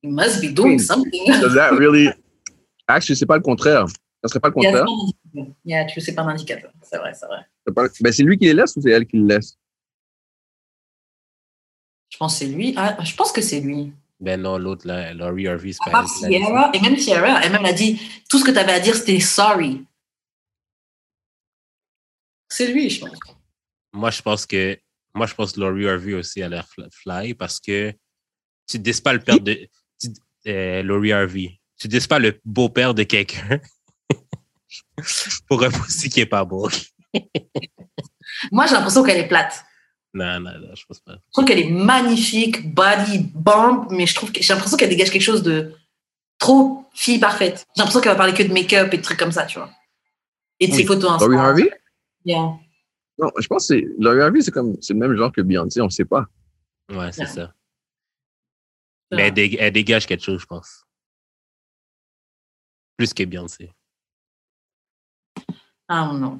he must be doing something. Does that really... Actually, c'est pas le contraire. Ça serait pas le contraire? pas un indicateur. Yeah, tu sais pas un indicateur. C'est vrai, c'est vrai. C'est pas- Ben, c'est lui qui les laisse ou c'est elle qui les laisse? Je pense que c'est lui. Ah, je pense que c'est lui. Ben non, l'autre, là, Laurie Harvey, c'est À pas. Sierra, et même Sierra, elle même a dit tout ce que tu avais à dire, c'était sorry. C'est lui, je pense. Moi, je pense que moi, je pense que Laurie Harvey aussi a l'air fl- fly parce que tu dis pas le père de tu, euh, Laurie Harvey. Tu dis pas le beau-père de quelqu'un pour un pussy qui est pas beau. Moi, j'ai l'impression qu'elle est plate. Non, non, non, je pense pas. Je trouve qu'elle est magnifique, body bomb, mais je trouve que j'ai l'impression qu'elle dégage quelque chose de trop fille parfaite. J'ai l'impression qu'elle va parler que de make-up et de trucs comme ça, tu vois. Et de ses photos Insta. Laurie Harvey? Yeah. Non, je pense que c'est... Laurie Harvey, c'est comme... C'est le même genre que Beyoncé, on sait pas. Ouais, c'est Ouais. ça. Mais elle, dég- elle dégage quelque chose, je pense. Plus que Beyoncé. Ah non.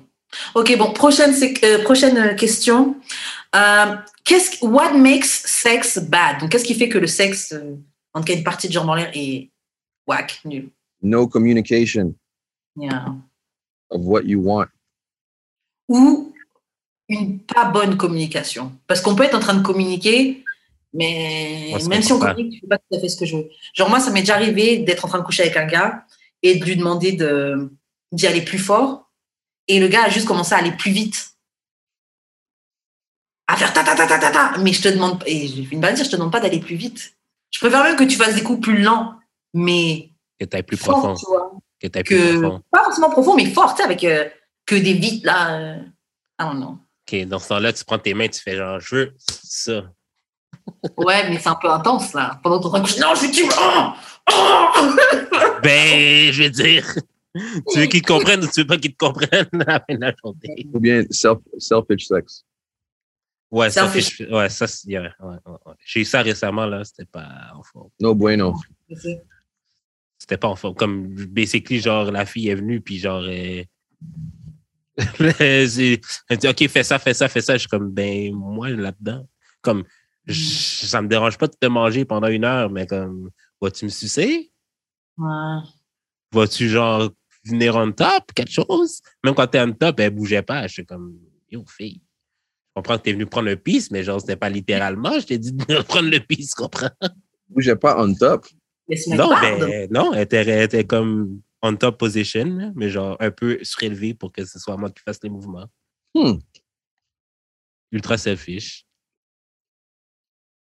Ok, bon, prochaine, euh, prochaine euh, question. Euh, qu'est-ce, what makes sex bad? Donc, qu'est-ce qui fait que le sexe, euh, en tout cas une partie de en l'air, est whack, nul? No communication Yeah. of what you want. Ou une pas bonne communication. Parce qu'on peut être en train de communiquer, mais même si on communique, tu fais pas tout à fait ce que je veux. Genre, moi, ça m'est déjà arrivé d'être en train de coucher avec un gars et de lui demander de, d'y aller plus fort. Et le gars a juste commencé à aller plus vite. À faire ta ta ta ta ta ta. Mais je te demande, et j'ai fait une balle dire, je te demande pas d'aller plus vite. Je préfère même que tu fasses des coups plus lents, mais Que t'ailles plus forts, profond. tu vois. Que t'ailles plus profond. pas forcément profond, mais fort, tu sais, avec euh, que des vites, là. euh, I don't know. OK, dans ce temps-là, tu prends tes mains, tu fais genre, je veux ça. Ouais, mais c'est un peu intense, là. Pendant ton non, je suis tuer. Oh Oh Ben, je veux dire, tu veux qu'ils te comprennent ou tu veux pas qu'ils te comprennent? À la fin de la journée? Ou bien self, selfish sex. Ouais, Selfish. fait- ouais, ça, c'est- ouais, ouais, ouais, ouais. J'ai eu ça récemment, là, c'était pas en forme. No bueno. C'était pas en forme. Comme, basically, genre, la fille est venue, puis genre, euh, elle dit, OK, fais ça, fais ça, fais ça. Je suis comme, ben, moi, là-dedans, comme, je- ça me dérange pas de te manger pendant une heure, mais comme, vas-tu me sucer? Ouais. Vas-tu, genre, venir on top, quelque chose. Même quand t'es on top, elle bougeait pas. Je suis comme, yo, fille. Je comprends que t'es venu prendre le piste, mais genre, c'était pas littéralement. Je t'ai dit de venir prendre le piste, comprends? Bougeait pas on top. Non, ben, non, elle était, elle était comme on top position, mais genre un peu surélevée pour que ce soit moi qui fasse les mouvements. Hmm. Ultra selfish.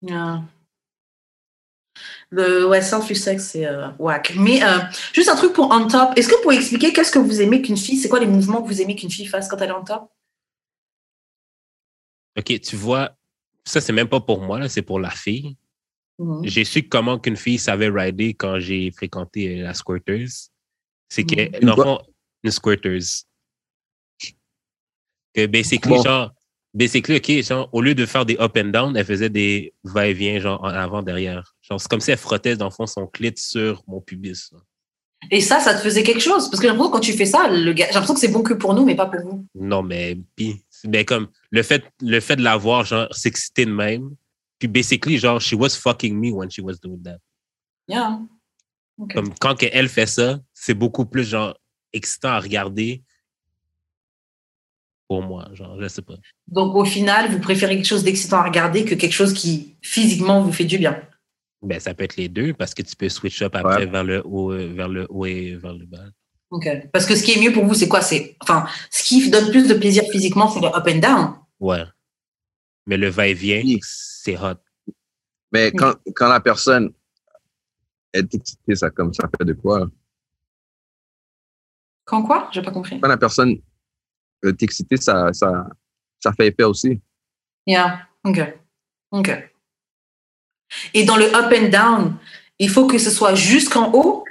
Yeah. Le ouais, selfish sex, c'est euh, whack. Mais euh, juste un truc pour on top. Est-ce que vous pouvez expliquer qu'est-ce que vous aimez qu'une fille, c'est quoi les mouvements que vous aimez qu'une fille fasse quand elle est on top? OK, tu vois, ça, c'est même pas pour moi, là, c'est pour la fille. Mhm. J'ai su comment qu'une fille savait rider quand j'ai fréquenté euh, la Squirters. C'est que, dans le Une fond, une Squirters. Que basically, Bon. genre, basically, OK, genre, au lieu de faire des up and down, elle faisait des va-et-vient, genre, en avant, derrière. Genre, c'est comme si elle frottait, dans le fond, son clit sur mon pubis. là. Et ça, ça te faisait quelque chose? Parce que j'ai l'impression que quand tu fais ça, le gars, j'ai l'impression que c'est bon que pour nous, mais pas pour vous. Non, mais, puis, mais comme, le fait, le fait de la voir, genre, s'exciter de même, puis basically, genre, she was fucking me when she was doing that. Yeah. Comme quand elle fait ça, c'est beaucoup plus genre excitant à regarder pour moi, genre, je sais pas. Donc au final, vous préférez quelque chose d'excitant à regarder que quelque chose qui physiquement vous fait du bien. Ben, ça peut être les deux parce que tu peux switch up après Ouais. vers le haut, euh, vers le haut et vers le bas. Ok. Parce que ce qui est mieux pour vous, c'est quoi? C'est, enfin, ce qui donne plus de plaisir physiquement, c'est le up and down. Ouais. Mais le va-et-vient, Oui. c'est hot. Mais quand, quand la personne est excitée, ça comme ça fait de quoi? Quand quoi? J'ai pas compris. Quand la personne est excitée, ça, ça, ça fait effet aussi. Yeah. Ok. Ok. Et dans le up and down, il faut que ce soit jusqu'en haut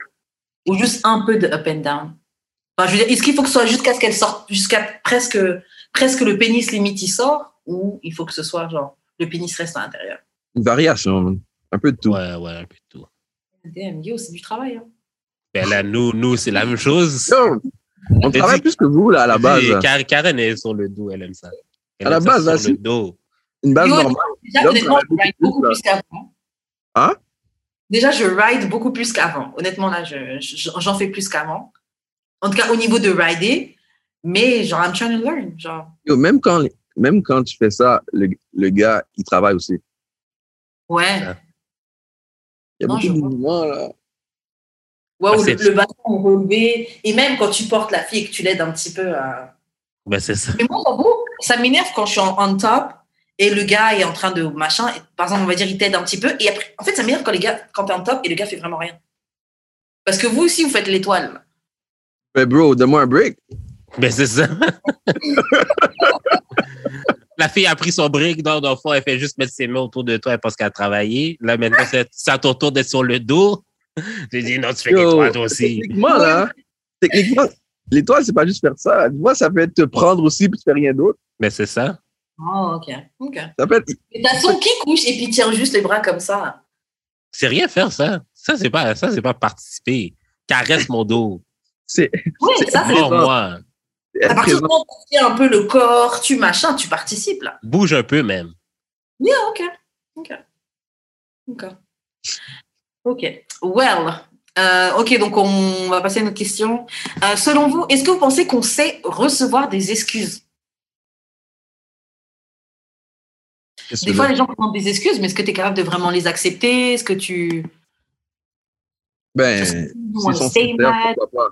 ou juste un peu de up and down? Enfin, je veux dire, est-ce qu'il faut que ce soit jusqu'à ce qu'elle sorte, jusqu'à presque, presque le pénis limite il sort ou il faut que ce soit genre le pénis reste à l'intérieur? Une variation, un peu de tout. Ouais, ouais, un peu de tout. Damn, yo, c'est du travail. Hein. Ben là, nous, nous c'est la même chose. Yo, on travaille dit- plus que vous, là, à la base. Dis, Kar- Karen est sur le dos, elle aime ça. Elle À la aime ça base, là, sur le si- dos. Une base Yo, normale. Déjà, honnêtement, je va ride beaucoup plus qu'avant. Hein? Déjà, je ride beaucoup plus qu'avant. Honnêtement, là, je- je- j'en fais plus qu'avant. En tout cas, au niveau de rider. Mais genre, I'm trying to learn. Genre, Yo, même, quand, même quand tu fais ça, le, le gars, il travaille aussi. ouais. Il y a Non, beaucoup de mouvements, là. Ouais, Ah, ou le, bâton relevé. Et même quand tu portes la fille et que tu l'aides un petit peu à. Ben, c'est ça. Mais moi, j'avoue, ça m'énerve quand je suis en on top et le gars est en train de machin. Et, par exemple, on va dire, il t'aide un petit peu. Et après, en fait, ça m'énerve quand les gars, quand t'es en top et le gars fait vraiment rien. Parce que vous aussi, vous faites l'étoile. Mais bro, donne-moi un break. Ben, c'est ça. La fille a pris son break, dans, le fond, elle fait juste mettre ses mains autour de toi, elle pense qu'elle a travaillé. Là, maintenant, c'est à ton tour d'être sur le dos. J'ai dit, non, tu fais l'étoile, toi aussi. Techniquement, là, techniquement, l'étoile, c'est pas juste faire ça. Vois, ça peut être te prendre aussi puis tu fais rien d'autre. Mais c'est ça. Oh, ok. Ok. Ça peut être, Mais t'as son qui couche et puis tire juste les bras comme ça? C'est rien faire, ça. Ça, c'est pas, ça, c'est pas participer. Caresse mon dos. c'est, Oui, ça, c'est moi. À partir du moment où tu tiens un peu le corps, tu machin, tu participes là. Bouge un peu, même. Yeah, ok. Ok. Ok. Ok. Well. euh, ok, donc on va passer à une autre question. Euh, selon vous, est-ce que vous pensez qu'on sait recevoir des excuses? Des fois, les gens demandent des excuses, mais est-ce que tu es capable de vraiment les accepter? Est-ce que tu. Ben, sont sincères, pourquoi pas?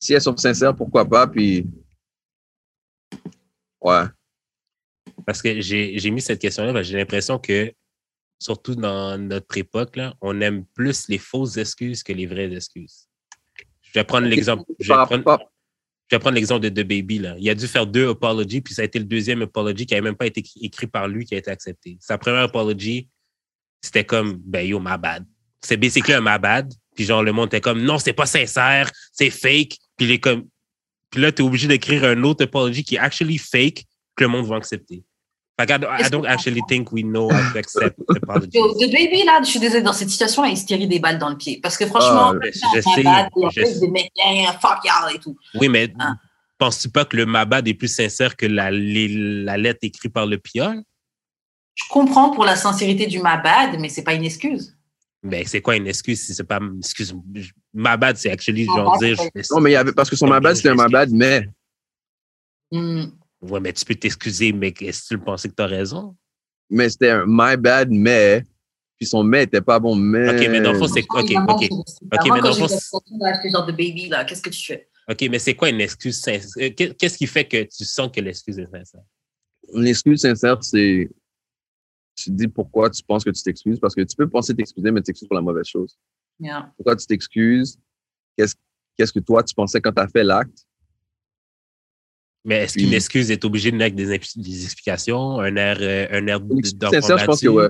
Si elles sont sincères, pourquoi pas? Puis, ouais. Parce que j'ai j'ai mis cette question-là, j'ai l'impression que, surtout dans notre époque, là, on aime plus les fausses excuses que les vraies excuses. Je vais prendre l'exemple. Je vais Par prendre, rapport- je vais prendre l'exemple de The Baby. Là. Il a dû faire deux apologies, puis ça a été le deuxième apology qui n'avait même pas été écrit- écrit par lui qui a été accepté. Sa première apology, c'était comme, ben yo, my bad. C'est basically un my bad. Puis genre, le monde était comme, non, c'est pas sincère, c'est fake. Puis, il est comme, puis là, tu es obligé d'écrire un autre apology qui est actually fake que le monde va accepter. Que I, don't- I don't que- actually think we know how to accept apologies. Yo, The Baby, là, je suis désolée, dans cette situation-là, il se tirait des balles dans le pied. Parce que franchement, je- sais, bad, et je sais. des mecs, fuck y'all et tout. Oui, mais Ah. penses-tu pas que le Mabad est plus sincère que la, les- la lettre écrite par le piole? Je comprends pour la sincérité du ma bad, mais c'est pas une excuse. Ben, c'est quoi une excuse si c'est pas. Excuse, ma bad, c'est actually genre dire. Non, mais il y avait, parce que son Ok, my bad, c'était un je my bad, mais, Hmm. Ouais, mais tu peux t'excuser, mais est-ce que tu pensais que tu as raison? mais c'était un my bad, mais, puis son mais était pas bon, mais. Ok, mais dans le fond, c'est. Ok, Évidemment, ok. c'est- Ok, Moi, mais dans le fond, d'acheter genre de baby, là, qu'est-ce que tu fais? Ok, mais c'est quoi une excuse sincère? Euh, qu'est- Qu'est-ce qui fait que tu sens que l'excuse est sincère? Une excuse sincère, c'est. Tu dis pourquoi tu penses que tu t'excuses, parce que tu peux penser t'excuser, mais tu t'excuses pour la mauvaise chose. Yeah. Pourquoi tu t'excuses? Qu'est-ce qu'est-ce que toi, tu pensais quand tu as fait l'acte? Mais est-ce qu'une excuse est obligée de naître des, impli- des explications, un air, euh, un air sincère, je pense que ouais.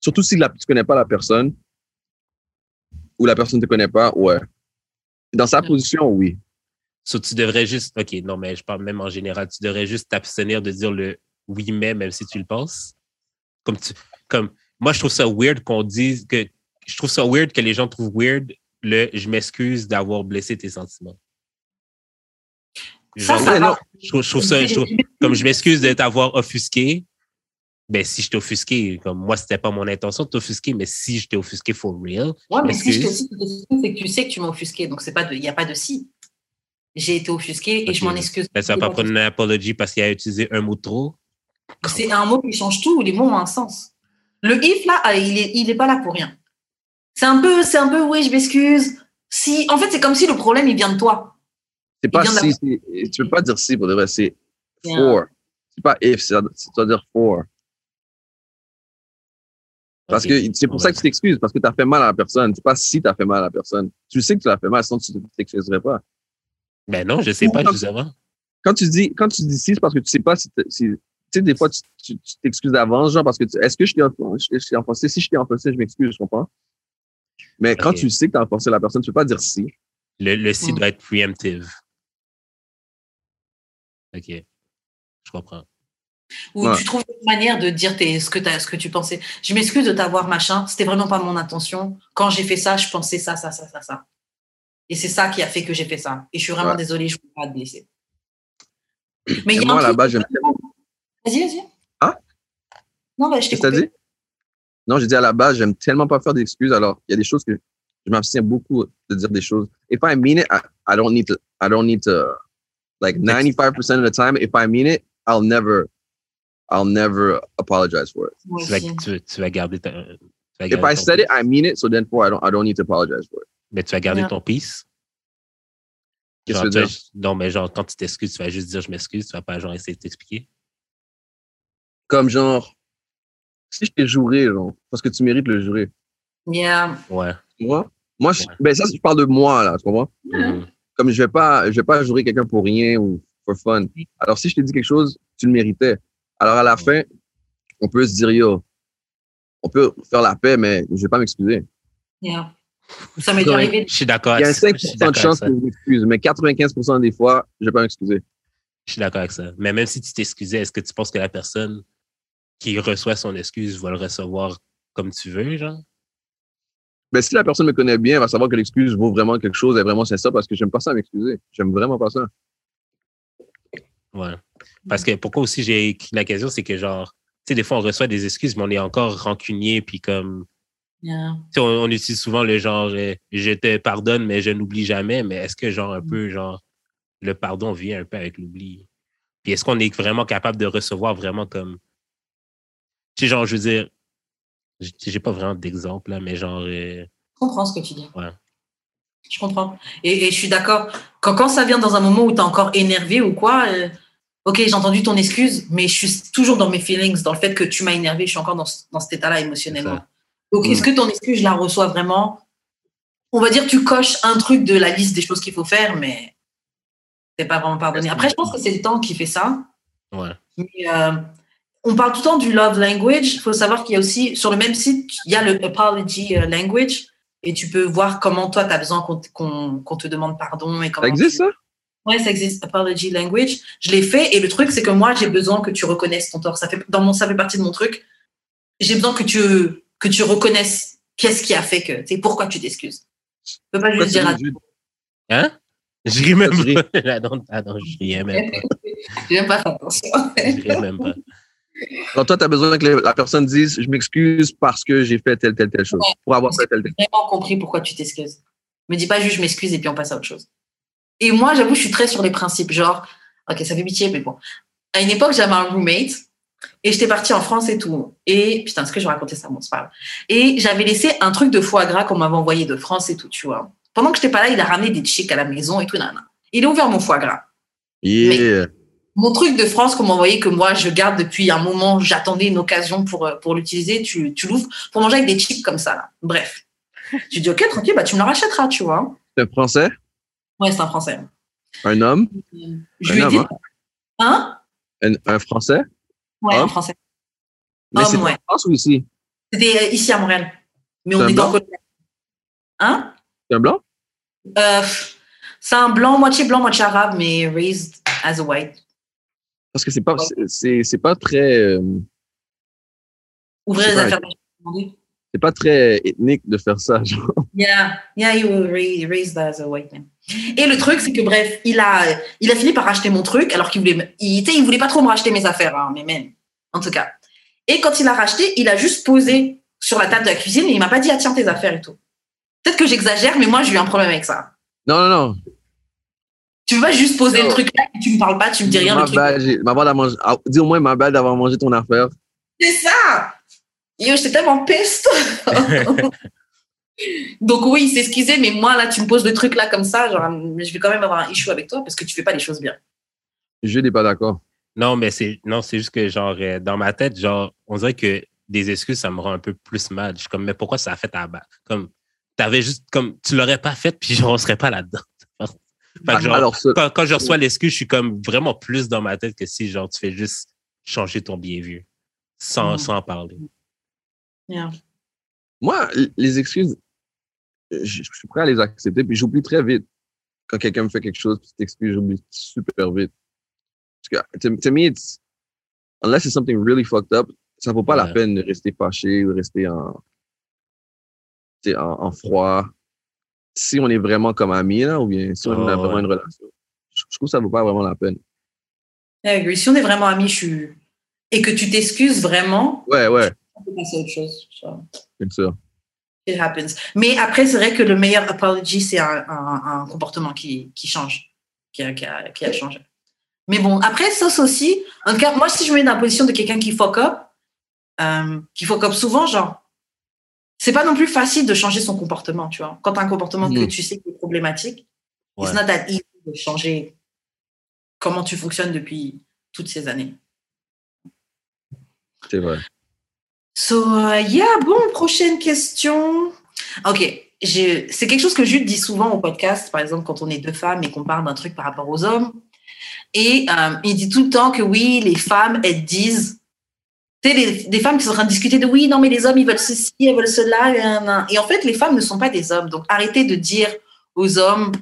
Surtout si la, tu connais pas la personne ou la personne ne te connaît pas, ouais. Dans sa Mm. position, oui. So, tu devrais juste, OK, non, mais je parle même en général, tu devrais juste t'abstenir de dire le oui, mais, même si tu le penses. Comme tu, comme, moi, je trouve ça weird qu'on dise que, je trouve ça weird que les gens trouvent weird le je m'excuse d'avoir blessé tes sentiments. Ça, Genre, ça ouais, va. non. je trouve, je trouve ça, je trouve- comme je m'excuse de t'avoir offusqué, ben si je t'ai offusqué, comme moi, c'était pas mon intention de t'offusquer, mais si je t'ai offusqué for real, Ouais, mais si je dis c'est que tu sais que tu m'as offusqué, donc c'est pas de, il n'y a pas de si. J'ai été offusqué et je m'en excuse. ben, ça va pas prendre une apologie parce qu'il a utilisé un mot de trop? C'est un mot qui change tout, les mots ont un sens. Le if, là, ah, il est, il est pas là pour rien. C'est un peu, c'est un peu, oui, je m'excuse. Si, en fait, c'est comme si le problème, il vient de toi. C'est pas si, c'est- tu peux pas dire si pour de vrai, c'est Yeah. for. C'est pas if, c'est dois dire for. Parce que c'est pour ça que tu t'excuses, parce que tu as fait mal à la personne. C'est pas si tu as fait mal à la personne. Tu sais que tu l'as fait mal, sinon tu t'excuserais pas. Ben non, je sais pas, Quand- justement. Quand tu dis, quand tu dis si, c'est parce que tu sais pas si, tu sais, des fois, tu tu- tu t'excuses d'avance, genre, parce que tu- est-ce que je t'ai enfoncé, je t'ai enfoncé? Si je t'ai enfoncé, je m'excuse, je comprends. Mais quand tu sais que tu as enfoncé la personne, tu peux pas dire si. Le, le si doit être preemptive. OK. Je comprends. Ou Ouais. tu trouves une manière de dire tes, ce, que t'as- ce que tu pensais. Je m'excuse de t'avoir machin, c'était vraiment pas mon intention. Quand j'ai fait ça, je pensais ça, ça, ça, ça, ça. Et c'est ça qui a fait que j'ai fait ça. Et je suis vraiment Ouais. désolée, je ne veux pas te blesser. Mais il y a moi, base, j'aime Vas-y, vas-y. Hein Non, bah, je t'ai coupé. dit? Non, j'ai dit à la base, j'aime tellement pas faire d'excuses. Alors, il y a des choses que je m'abstiens beaucoup de dire des choses. If I mean it, I, I don't need to, I don't need to, like 95% of the time, if I mean it, I'll never, I'll never apologize for it. Tu vas, aussi. tu, tu vas garder ta. tu vas If I ton said it. I mean it. So then, for I don't, I don't need to apologize for it. Mais tu vas garder Yeah. ton peace. Qu'est-ce Genre, que tu vas- non, mais genre, quand tu t'excuses, tu vas juste dire je m'excuse, tu vas pas genre essayer de t'expliquer. Comme genre, si je t'ai juré, genre, parce que tu mérites le jurer. Yeah. Ouais. Tu vois? Moi, je, Ouais. ben ça, je parle de moi, là, tu comprends? Mhm. Comme je vais pas, je vais pas jurer quelqu'un pour rien ou for fun. Alors, si je t'ai dit quelque chose, tu le méritais. Alors, à la fin, on peut se dire, yo, on peut faire la paix, mais je vais pas m'excuser. Yeah. Ça m'est arrivé. Je suis d'accord Il y a un avec ça. Je 5% suis de chance que je m'excuse, mais 95% des fois, je vais pas m'excuser. Je suis d'accord avec ça. Mais même si tu t'excusais, est-ce que tu penses que la personne qui reçoit son excuse va le recevoir comme tu veux, genre? Mais si la personne me connaît bien, elle va savoir que l'excuse vaut vraiment quelque chose, elle est vraiment sincère parce que j'aime pas ça m'excuser. J'aime vraiment pas ça. Ouais. Parce que pourquoi aussi j'ai écrit la question, c'est que genre, tu sais, des fois on reçoit des excuses, mais on est encore rancunier, puis comme, Yeah. tu sais, on, on utilise souvent le genre, euh, je te pardonne, mais je n'oublie jamais. Mais est-ce que genre un peu, genre, le pardon vient un peu avec l'oubli? Puis est-ce qu'on est vraiment capable de recevoir vraiment comme, tu sais, genre, je veux dire, j'ai pas vraiment d'exemple là, mais genre, euh, Je comprends ce que tu dis. Ouais. Je comprends. Et, et je suis d'accord. Quand, quand ça vient dans un moment où tu es encore énervé ou quoi, euh, ok, j'ai entendu ton excuse, mais je suis toujours dans mes feelings, dans le fait que tu m'as énervé, je suis encore dans, dans cet état-là émotionnellement. Donc, Mm. est-ce que ton excuse, je la reçois vraiment? On va dire que tu coches un truc de la liste des choses qu'il faut faire, mais c'est pas vraiment pardonné. Après, je pense que c'est le temps qui fait ça. ouais. Mais, euh, on parle tout le temps du love language. Il faut savoir qu'il y a aussi, sur le même site, il y a le apology euh, language. Et tu peux voir comment toi, tu as besoin qu'on qu'on- qu'on te demande pardon. Et comment Ça existe, tu- ça? Ouais, ça existe, apology language. Je l'ai fait. Et le truc, c'est que moi, j'ai besoin que tu reconnaisses ton tort. Ça fait, dans mon, ça fait partie de mon truc. J'ai besoin que tu, que tu reconnaisses qu'est-ce qui a fait que, tu sais, pourquoi tu t'excuses. Tu peux pas Pourquoi juste dire à Hein? Je ris même pas. Ah non, ah non, je riais même pas. J'ai même pas attention. Je riais même pas. Alors, toi, tu as besoin que la personne dise Je m'excuse parce que j'ai fait telle, telle, telle chose. Ouais. Pour avoir fait telle, telle J'ai vraiment compris pourquoi tu t'excuses. Me dis pas juste je m'excuse et puis on passe à autre chose. Et moi, j'avoue, je suis très sur les principes. Genre, ok, ça fait pitié, mais bon. À une époque, j'avais un roommate et j'étais partie en France et tout. Et putain, est-ce que je vais raconter ça? Bon, c'est pas grave. Et j'avais laissé un truc de foie gras qu'on m'avait envoyé de France et tout, tu vois. Pendant que j'étais pas là, il a ramené des chicks à la maison et tout, nana. Il a ouvert mon foie gras. Yeah. Mon truc de France qu'on m'a envoyé, que moi je garde depuis un moment, j'attendais une occasion pour, euh, pour l'utiliser, tu, tu l'ouvres pour manger avec des chips comme ça, là. Bref. Tu dis, ok, tranquille, bah, tu me le rachèteras, tu vois. C'est un Français, Ouais, c'est un Français. un homme, Je Un lui ai homme, dit, hein? hein? Un, un Français? Ouais, Homme? un Français. Mais Homme, c'est en ouais. France ou ici? C'était euh, ici à Montréal. Mais on est dans blanc? Hein? C'est un blanc? Euh, C'est un blanc, moitié blanc, moitié arabe, mais raised as a white. Parce que c'est pas, c'est- c'est c'est pas très, euh, Ouvrez Je les affaires. c'est pas très ethnique de faire ça. genre. Yeah, yeah, you were ra- raised as a white man. Et le truc, c'est que bref, il a, il a fini par racheter mon truc, alors qu'il voulait, il, il voulait pas trop me racheter mes affaires, hein, mais même, en tout cas. Et quand il a racheté, il a juste posé sur la table de la cuisine et il m'a pas dit, ah tiens, tes affaires et tout. Peut-être que j'exagère, mais moi, j'ai eu un problème avec ça. Non, non, non. Tu veux pas juste poser le truc là et tu me parles pas, tu me dis rien. Ma le bad, bad ah, Dis au moins ma bad d'avoir mangé ton affaire. C'est ça! Yo, j'étais tellement piste. Donc oui, il s'est excusé, mais moi, là, tu me poses le truc là comme ça, genre, je vais quand même avoir un issue avec toi parce que tu fais pas les choses bien. Je n'ai pas d'accord. Non, mais c'est non, c'est juste que genre euh, dans ma tête, genre, on dirait que des excuses, ça me rend un peu plus mal. Je suis comme, mais pourquoi ça a fait bas? Comme t'avais juste comme tu l'aurais pas fait, puis genre, on serait pas là-dedans. Fait que, genre, Alors, ça- quand, quand je reçois l'excuse, je suis comme vraiment plus dans ma tête que si genre tu fais juste changer ton bien vu sans, Mm. sans en parler. Yeah. moi, les excuses, je, je suis prêt à les accepter, puis j'oublie très vite. Quand quelqu'un me fait quelque chose, puis t'excuses, j'oublie super vite. Parce que, to, to me, it's, unless it's something really fucked up, ça vaut pas la peine de rester fâché ou rester en, tu sais, en, en froid. Si on est vraiment comme amis, là, ou bien si on Oh, a vraiment ouais. une relation, je, je trouve que ça vaut pas vraiment la peine. Si on est vraiment amis, je suis... et que tu t'excuses vraiment, Ouais, ouais, on peut passer à autre chose. C'est ça. It happens. Mais après, c'est vrai que le meilleur apology, c'est un, un- un comportement qui, qui change, qui a, qui, a, qui a changé. Mais bon, après, ça c'est aussi, en tout cas, moi, si je me mets dans la position de quelqu'un qui fuck up, euh, qui fuck up souvent, genre, c'est pas non plus facile de changer son comportement, tu vois. Quand tu as un comportement que Mhm. tu sais qui est problématique, Ouais. it's not that easy de changer comment tu fonctionnes depuis toutes ces années. C'est vrai. So, euh, yeah, bon, prochaine question. Ok, c'est quelque chose que Jude dit souvent au podcast, par exemple, quand on est deux femmes et qu'on parle d'un truc par rapport aux hommes. Et euh, il dit tout le temps que oui, les femmes, elles disent. Tu sais, des femmes qui sont en train de discuter de oui, non, mais les hommes, ils veulent ceci, ils veulent cela. Et en fait, les femmes ne sont pas des hommes. Donc, arrêtez de dire aux hommes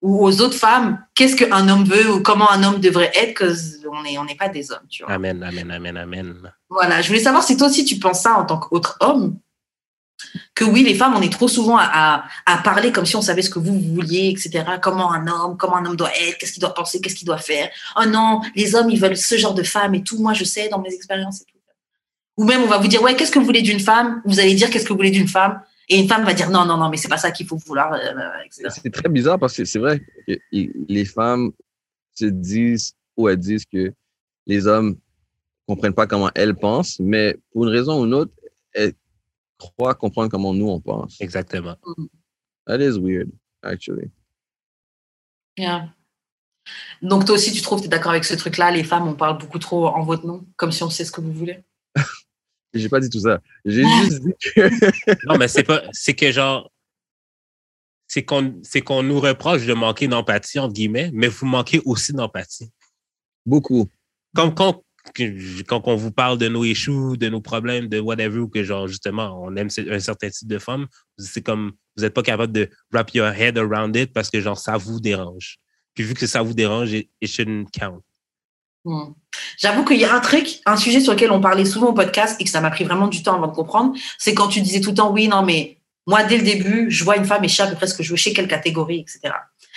ou aux autres femmes qu'est-ce qu'un homme veut ou comment un homme devrait être, parce qu'on n'est on n'est pas des hommes, tu vois. Amen, amen, amen, amen. Voilà, je voulais savoir si toi aussi tu penses ça en tant qu'autre homme, que oui, les femmes, on est trop souvent à, à, à parler comme si on savait ce que vous vouliez, etc. Comment un homme, comment un homme doit être, qu'est-ce qu'il doit penser, qu'est-ce qu'il doit faire. Oh non, les hommes, ils veulent ce genre de femme et tout. Moi, je sais dans mes expériences et tout. Ou même, on va vous dire, ouais, qu'est-ce que vous voulez d'une femme? Vous allez dire, qu'est-ce que vous voulez d'une femme? Et une femme va dire, non, non, non, mais c'est pas ça qu'il faut vouloir, euh, etc. C'est très bizarre parce que c'est vrai que les femmes se disent ou elles disent que les hommes comprennent pas comment elles pensent, mais pour une raison ou une autre, elles croient comprendre comment nous on pense. Exactement. That is weird, actually. Yeah. Donc toi aussi, tu trouves, tu es d'accord avec ce truc-là, les femmes, on parle beaucoup trop en votre nom, comme si on sait ce que vous voulez. J'ai pas dit tout ça. J'ai juste dit que Non, mais c'est pas, c'est que genre, c'est qu'on, c'est qu'on nous reproche de manquer d'empathie, entre guillemets, mais vous manquez aussi d'empathie. beaucoup. Comme quand, quand on vous parle de nos issues, de nos problèmes, de whatever, ou que genre, justement, on aime un certain type de femme, c'est comme, vous n'êtes pas capable de wrap your head around it parce que genre, ça vous dérange. Puis vu que ça vous dérange, it, it shouldn't count. Hmm. J'avoue qu'il y a un truc, un sujet sur lequel on parlait souvent au podcast et que ça m'a pris vraiment du temps avant de comprendre, c'est quand tu disais tout le temps, oui, non, mais moi, dès le début, je vois une femme et je sais à peu près ce que je veux, chez quelle catégorie, etc.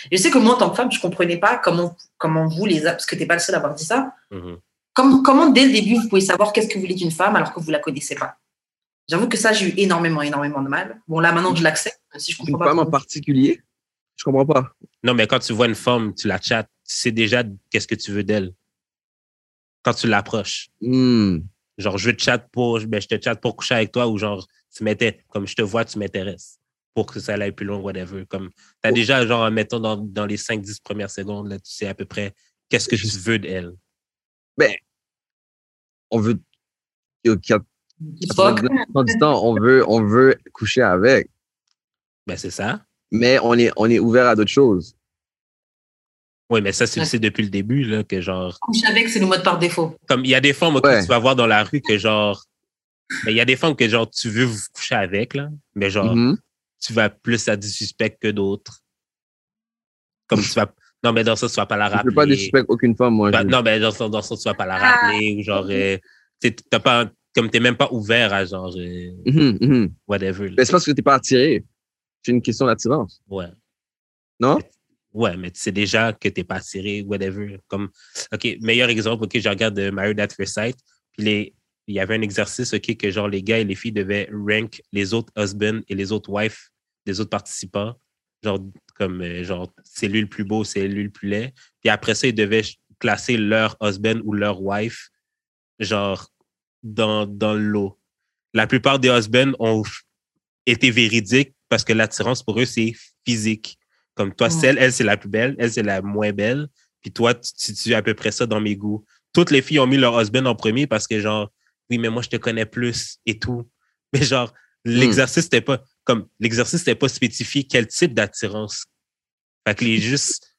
Et je sais que moi, en tant que femme, je comprenais pas comment, comment vous, les hommes, parce que t'es pas le seul à avoir dit ça, Mhm. Comme, comment dès le début vous pouvez savoir qu'est-ce que vous voulez d'une femme alors que vous la connaissez pas J'avoue que ça, j'ai eu énormément, énormément de mal. Bon, là, maintenant, je l'accepte. Si je Une comprends pas. femme en particulier? Je comprends pas. Non, mais quand tu vois une femme, tu la chattes, tu sais déjà qu'est-ce que tu veux d'elle. Quand tu l'approches. Hmm. Genre, je veux te chatte pour, ben, je te chatte pour coucher avec toi ou genre, tu m'étais, comme je te vois, tu m'intéresses. Pour que ça aille plus loin, whatever. Comme, t'as Oh. déjà, genre, mettons, dans, dans les 5-10 premières secondes, là, tu sais à peu près qu'est-ce que tu veux d'elle. On veut. Yo, quatre- Fuck. 99% du temps, on veut, on veut coucher avec. Ben, c'est ça. Mais on est, on est ouvert à d'autres choses. Oui, mais ça, le Ouais. depuis le début, là, que genre, Coucher avec, c'est le mode par défaut. comme il y a des femmes Ouais. que tu vas voir dans la rue que genre, mais il y a des femmes que genre, tu veux vous coucher avec, là, mais genre, Mhm. tu vas plus à du suspect que d'autres. Comme tu vas, non, mais dans ça, tu vas pas la Je rappeler. veux pas disrespect aucune femme, moi. Bah, je- non, mais dans, ça- dans ça, tu vas pas la Ah. rappeler ou genre, euh, tu sais, t'as pas, comme t'es même pas ouvert à genre, euh, Mhm, mhm. whatever. là. Mais c'est parce que t'es pas attiré. C'est une question d'attirance. Ouais. Non? Ouais, mais tu sais déjà que t'es pas attiré, whatever. Comme, OK, meilleur exemple, OK, je regarde Married at First Sight, puis les, il y avait un exercice, OK, que genre les gars et les filles devaient rank les autres husbands et les autres wives des autres participants, genre comme, euh, genre, c'est lui le plus beau, c'est lui le plus laid. Puis après ça, ils devaient classer leur husband ou leur wife, genre, dans, dans le lot. La plupart des husbands ont été véridiques parce que l'attirance pour eux, c'est physique. Comme toi, celle, elle, c'est la plus belle, elle, c'est la moins belle. Puis toi, tu tu situes à peu près ça dans mes goûts. Toutes les filles ont mis leur husband en premier parce que, genre, oui, mais moi, je te connais plus et tout. Mais genre, l'exercice, c'était pas, comme, l'exercice, c'était pas spécifié quel type d'attirance. Fait que les juste,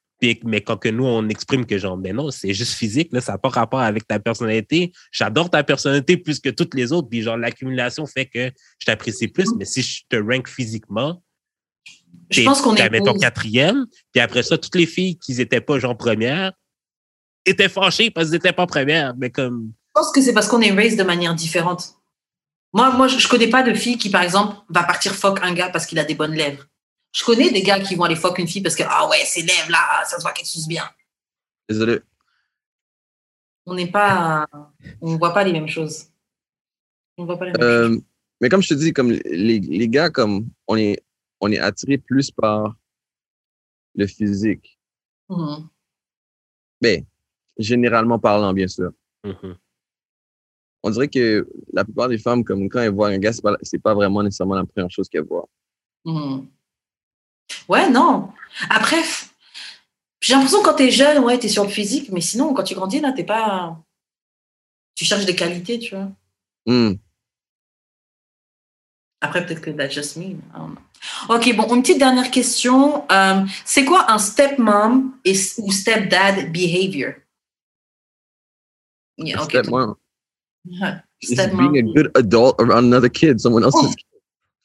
mais quand que nous, on exprime que, genre, ben non, c'est juste physique, là, ça n'a pas rapport avec ta personnalité. J'adore ta personnalité plus que toutes les autres. Puis, genre, l'accumulation fait que je t'apprécie plus. Mais si je te rank physiquement, Je pense qu'on est. mettons, quatrième. Puis après ça, toutes les filles qui n'étaient pas genre première étaient fâchées parce qu'elles n'étaient pas premières. Mais comme, Je pense que c'est parce qu'on est raised de manière différente. Moi, moi, je, connais pas de fille qui, par exemple, va partir fuck un gars parce qu'il a des bonnes lèvres. Je connais des gars qui vont aller fuck une fille parce que, ah ouais, ses lèvres là, ça se voit qu'elle suce bien. Désolé. On n'est pas, on voit pas les mêmes choses. On voit pas les mêmes choses. Euh, mais comme je te dis, comme les, les gars, comme on est, on est attiré plus par le physique. Mais généralement parlant, bien sûr. mhm. On dirait que la plupart des femmes, comme quand elles voient un gars, c'est pas, c'est pas vraiment nécessairement la première chose qu'elles voient. Mhm. Ouais, non. Après, j'ai l'impression que quand t'es jeune, ouais, t'es sur le physique, mais sinon, quand tu grandis, là, t'es pas. Tu cherches des qualités, tu vois. Après, peut-être que that's just me. Ok, bon, une petite dernière question. Euh, c'est quoi un stepmom et, ou stepdad behavior? Yeah, ok, Step toi. one, Ouais, is stepmom. being a good adult around another kid, someone else's kid.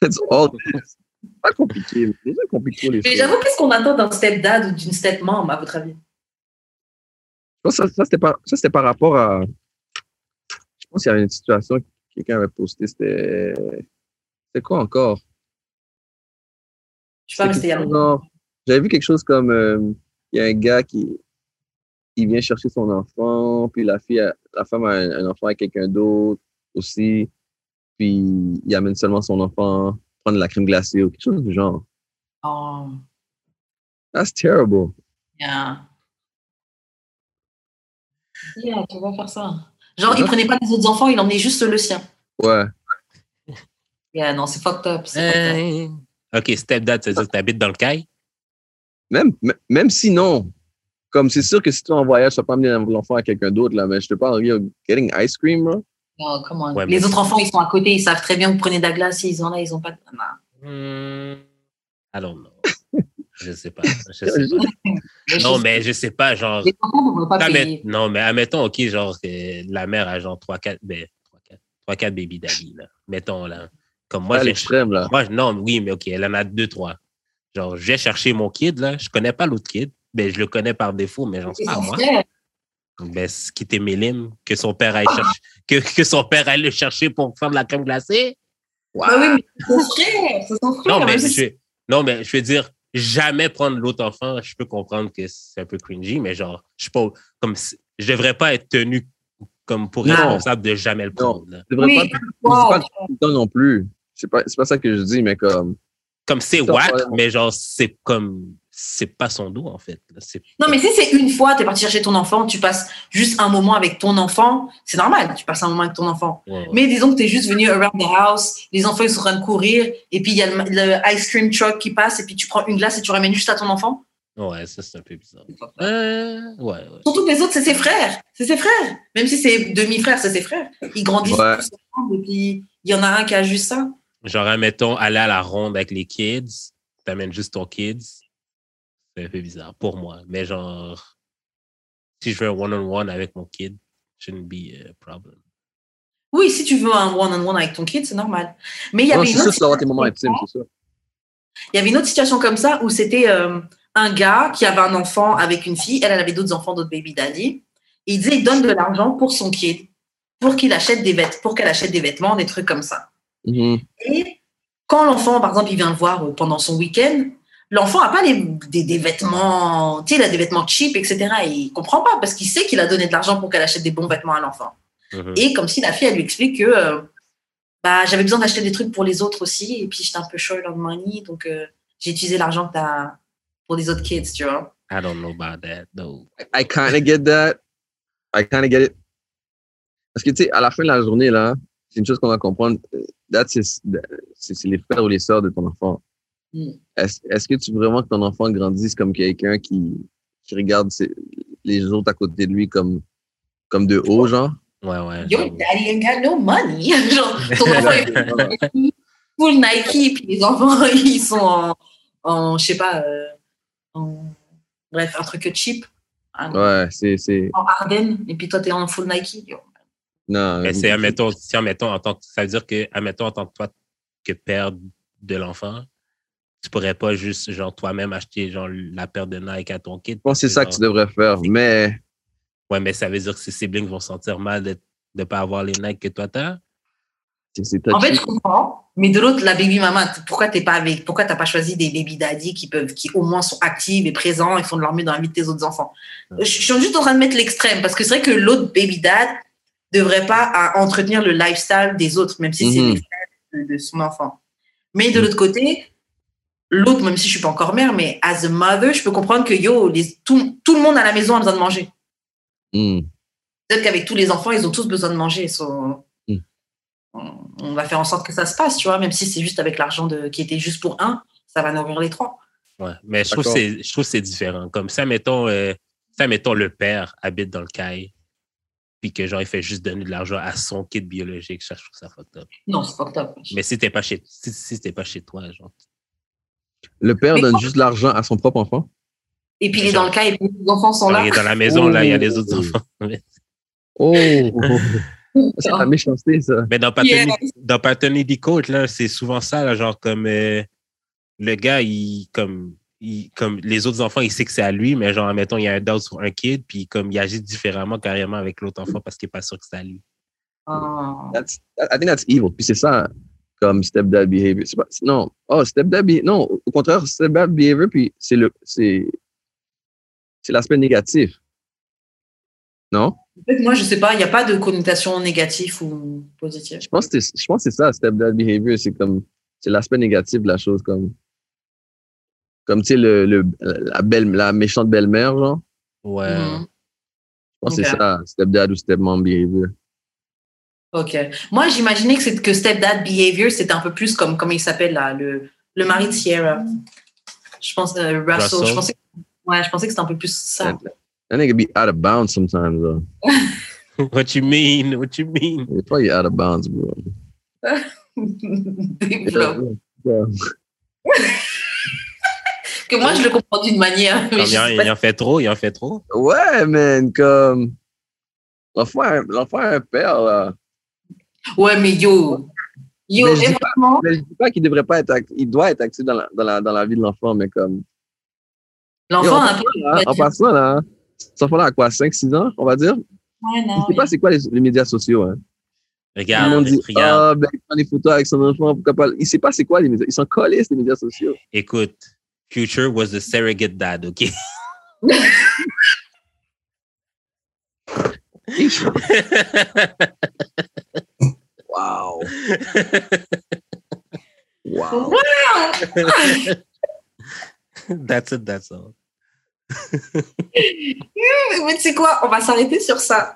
That's all. C'est pas compliqué. C'est déjà compliqué les Mais j'avoue, qu'est-ce qu'on attend d'un stepdad ou d'une stepmom, à votre avis? Je pense que ça, ça, c'était par, ça, c'était par rapport à. Je pense qu'il y avait une situation que quelqu'un avait posté. C'était. C'était quoi encore? Je sais pas, mais c'était il y a J'avais vu quelque chose comme. euh, Il y a un gars qui. Il vient chercher son enfant, puis la fille, a- la femme a un, un enfant avec quelqu'un d'autre aussi, puis il amène seulement son enfant prendre de la crème glacée ou quelque chose du genre. Oh, That's terrible. yeah. Yeah, tu vas faire ça. Genre, il Ouais. prenait pas les autres enfants, il emmenait juste le sien. Ouais. Yeah, non, c'est fucked up. c'est fucked up. Euh, OK, stepdad, ça veut dire que tu habites dans le caille? Même, même si non, comme c'est sûr que si tu es en voyage, tu vas pas amener l'enfant à quelqu'un d'autre, là, mais je te parle, yo, getting ice cream, bro. Oh, come on. Ouais, les mais- autres enfants, ils sont à côté, ils savent très bien que vous prenez de la glace, ils ont là, ils ont pas de. Non. Hmm, I don't know. Je sais pas. Je sais pas. Non, mais je sais pas, genre. Les enfants ne vont pas Ah, payer. non, mais admettons, OK, genre, que la mère a genre 3-4 ben, 3-4 baby daddy, là. Mettons, là. Comme moi, à j'ai- l'extrême, là. moi, non, oui, mais OK, elle en a 2-3. Genre, je vais chercher mon kid, là. Je connais pas l'autre kid. Ben, je le connais par défaut, mais j'en sais pas, moi. Ben, ce qui était Mélim, que son père aille chercher, que, que son père aille le chercher pour faire de la crème glacée. Bah oui, mais c'est son frère, c'est son frère. Non, mais je, non, mais je veux dire, jamais prendre l'autre enfant, je peux comprendre que c'est un peu cringy, mais genre, je suis pas, comme, je devrais pas être tenu comme pour Non. responsable de jamais le prendre. là. Tu devrais Oui, pas, wow. pas non plus. C'est pas, c'est pas ça que je dis, mais comme, Comme c'est ouais. mais genre, c'est comme, c'est pas son dos, en fait. Non, mais si c'est une fois, tu es parti chercher ton enfant, tu passes juste un moment avec ton enfant, c'est normal, tu passes un moment avec ton enfant. Ouais, ouais. Mais disons que tu es juste venu around the house, les enfants ils sont en train de courir, et puis il y a le, le ice cream truck qui passe, et puis tu prends une glace et tu ramènes juste à ton enfant. Ouais, ça, c'est un peu bizarre. Euh, ouais, ouais. Surtout que les autres, c'est ses frères. C'est ses frères. Même si c'est demi-frères, c'est ses frères. Ils grandissent Ouais. tous ensemble, et puis il y en a un qui a juste ça. Genre, admettons, aller à la ronde avec les kids, t'amènes juste ton kids, c'est un peu bizarre pour moi. Mais genre, si je veux un one-on-one avec mon kid, shouldn't be a problem. Oui, si tu veux un one-on-one avec ton kid, c'est normal. Mais il y avait une autre. Il y avait une autre situation comme ça où c'était euh, un gars qui avait un enfant avec une fille. Elle, elle avait d'autres enfants, d'autres baby daddy. Et il disait, il donne de l'argent pour son kid, pour qu'il achète des vêtements, pour qu'elle achète des vêtements, des trucs comme ça. Mhm. Et quand l'enfant, par exemple, il vient le voir euh, pendant son week-end, l'enfant n'a pas les, des, des vêtements, tu sais, il a des vêtements cheap, etc. Et il comprend pas parce qu'il sait qu'il a donné de l'argent pour qu'elle achète des bons vêtements à l'enfant. Mhm. Et comme si la fille, elle lui explique que euh, bah, j'avais besoin d'acheter des trucs pour les autres aussi, et puis j'étais un peu short on money, donc euh, j'ai utilisé l'argent que t'as pour les autres kids, tu vois. I don't know about that, though. I kind of get that. I kind of get it. Parce que, tu sais, à la fin de la journée, là, une chose qu'on va comprendre. euh, c'est c'est les frères ou les sœurs de ton enfant. Mm. Est-ce que tu veux vraiment que ton enfant grandisse comme quelqu'un qui, qui regarde ses- les autres à côté de lui comme, comme de haut, genre? Ouais, ouais. Yo, daddy ain't got no money. Genre, ton enfant est full Nike, puis les enfants, ils sont en, en je sais pas, euh, en, bref, un truc cheap, en, Ouais, c'est. c'est- en Ardennes, et puis toi, t'es en full Nike. Yo. Non. Mais c'est, admettons, si, admettons, en tant que, ça veut dire que, admettons, en tant que toi, que père de l'enfant, tu pourrais pas juste, genre, toi-même acheter, genre, la paire de Nike à ton kid. Je pense que c'est ça que tu devrais faire. Mais Ouais, mais ça veut dire que ses siblings vont se sentir mal de ne pas avoir les Nike que toi t'as? c'est- c'est En fait, je comprends, mais de l'autre, la baby maman, pourquoi t'es pas avec, pourquoi t'as pas choisi des baby daddy qui peuvent, qui au moins sont actifs et présents et font de leur mieux dans la vie de tes autres enfants? Je je suis juste en train de mettre l'extrême parce que c'est vrai que l'autre baby dad devrait pas à entretenir le lifestyle des autres, même si c'est Mhm. les frères de, de son enfant. Mais de Mhm. l'autre côté, l'autre, même si je suis pas encore mère, mais as a mother, je peux comprendre que yo, les, tout, tout le monde à la maison a besoin de manger. Hmm. Peut-être qu'avec tous les enfants, ils ont tous besoin de manger. so- Mm. on, on va faire en sorte que ça se passe, tu vois, même si c'est juste avec l'argent de- qui était juste pour un, ça va nourrir les trois. Ouais. Mais je trouve que D'accord. c'est, je trouve que c'est différent. Comme ça, mettons, euh, ça, mettons, le père habite dans le caille, puis que, genre, il fait juste donner de l'argent à son kid biologique. Ça, je trouve ça fucked up. Non, c'est fucked up. Mais si t'es pas chez, si, si t'es pas chez toi, genre. Le père Mais donne juste l'argent à son propre enfant? Et puis il est dans le cas, et puis les enfants sont là. il est dans la maison, là, il y a les Oh. autres enfants. Oh! c'est la méchanceté, ça. Mais dans Paternity, dans Paternity Coach, là, c'est souvent ça, là, genre comme euh, le gars, il comme il, comme les autres enfants, il sait que c'est à lui, mais genre, mettons, il y a un doubt sur un kid, puis comme il agit différemment carrément avec l'autre enfant parce qu'il n'est pas sûr que c'est à lui. Ah. That's, I think that's evil. Puis c'est ça, comme stepdad behavior. Pas, non, oh, stepdad behavior. Non, au contraire, stepdad behavior, puis c'est le, c'est, c'est l'aspect négatif. Non? Moi, je sais pas, il n'y a pas de connotation négative ou positive. Je pense que c'est, je pense que c'est ça, stepdad behavior. C'est comme, c'est l'aspect négatif de la chose, comme, comme, tu sais, le, le, la belle, la méchante belle-mère, genre. Ouais. Mhm. Je pense que c'est ça, stepdad ou stepmom behavior. Ok. Moi, j'imaginais que, c'est- que stepdad behavior, c'était un peu plus comme, comment il s'appelle là, le, le mari de Sierra. Je pense, euh, Russell. Russell. Je pensais, ouais, je pensais que c'était un peu plus ça. That nigga be out of bounds sometimes, though. What you mean? What you mean? Il est out of bounds, bro. Développe. Yeah. que moi, je le comprends d'une manière. mais je il, en, sais pas il en fait trop, il en fait trop. Ouais, man, comme. L'enfant a un- l'enfant a un père, là. Ouais, mais yo. Yo, Mais je dis vraiment, Mais je dis pas qu'il devrait pas être actif. Il doit être actif dans la, dans la, dans la vie de l'enfant, mais comme. L'enfant en a un peu. passant, là, en passant, là, cet enfant-là a quoi, 5-6 ans, on va dire? Ouais, Il non. sait pas c'est quoi les, les médias sociaux, hein. Regarde, dit, regarde. ah, ben, il prend des photos avec son enfant, pourquoi pas? Il sait pas c'est quoi les médias. Ils sont collés, les médias sociaux. Écoute, Future was the surrogate dad, OK? wow. Wow. Wow. that's it, that's all. Mais tu sais quoi, on va s'arrêter sur ça.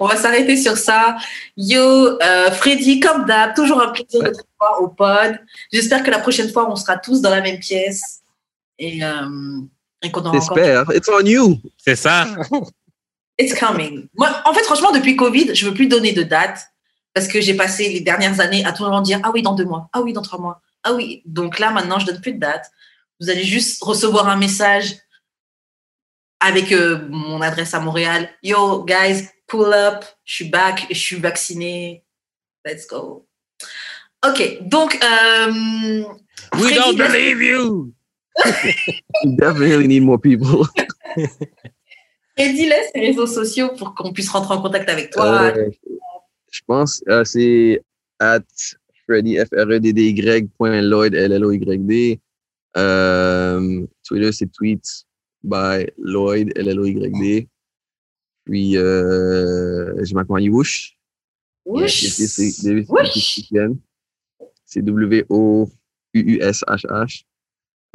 On va s'arrêter sur ça. Yo, euh, Freddy, comme d'hab, toujours un plaisir de te voir au pod. J'espère que la prochaine fois, on sera tous dans la même pièce. Et, euh, et qu'on aura encore... J'espère. It's on you. C'est ça. It's coming. Moi, en fait, franchement, depuis Covid, je veux plus donner de date parce que j'ai passé les dernières années à tout le monde dire ah oui dans deux mois, ah oui dans trois mois, ah oui. Donc là maintenant je donne plus de date. Vous allez juste recevoir un message avec euh, mon adresse à Montréal. Yo guys, pull up, je suis back, je suis vacciné. Let's go. Ok, donc euh, We Freddy, don't believe you. You definitely need more people. Freddy laisse les réseaux sociaux pour qu'on puisse rentrer en contact avec toi. Euh, je pense euh, c'est at Freddy F R E D D Y point Lloyd L L O Y D. Euh, Twitter c'est tweets by Lloyd L L O Y D. Puis euh, j'ai ma compagnie Woosh. Woosh. C'est W O U U S H H.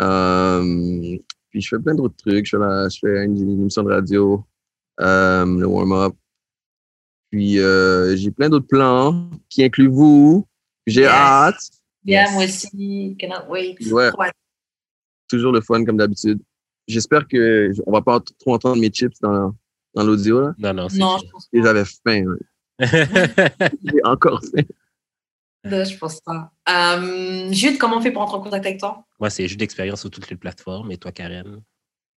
Euh, puis je fais plein d'autres trucs. Je fais, la- je fais une, une émission de radio, euh, le warm-up. Puis euh, j'ai plein d'autres plans qui incluent vous. J'ai Yes. hâte. Bien, Yes. moi aussi. Cannot wait. Ouais. Toujours le fun comme d'habitude. J'espère que on va pas trop entendre mes chips dans, dans l'audio. là. Non, non, c'est Non, je pense Et j'avais faim. ouais. J'ai encore faim. Je pense pas. Euh, Jude, comment on fait pour entrer en contact avec toi? Moi, c'est juste d'expérience sur toutes les plateformes. Et toi, Karen?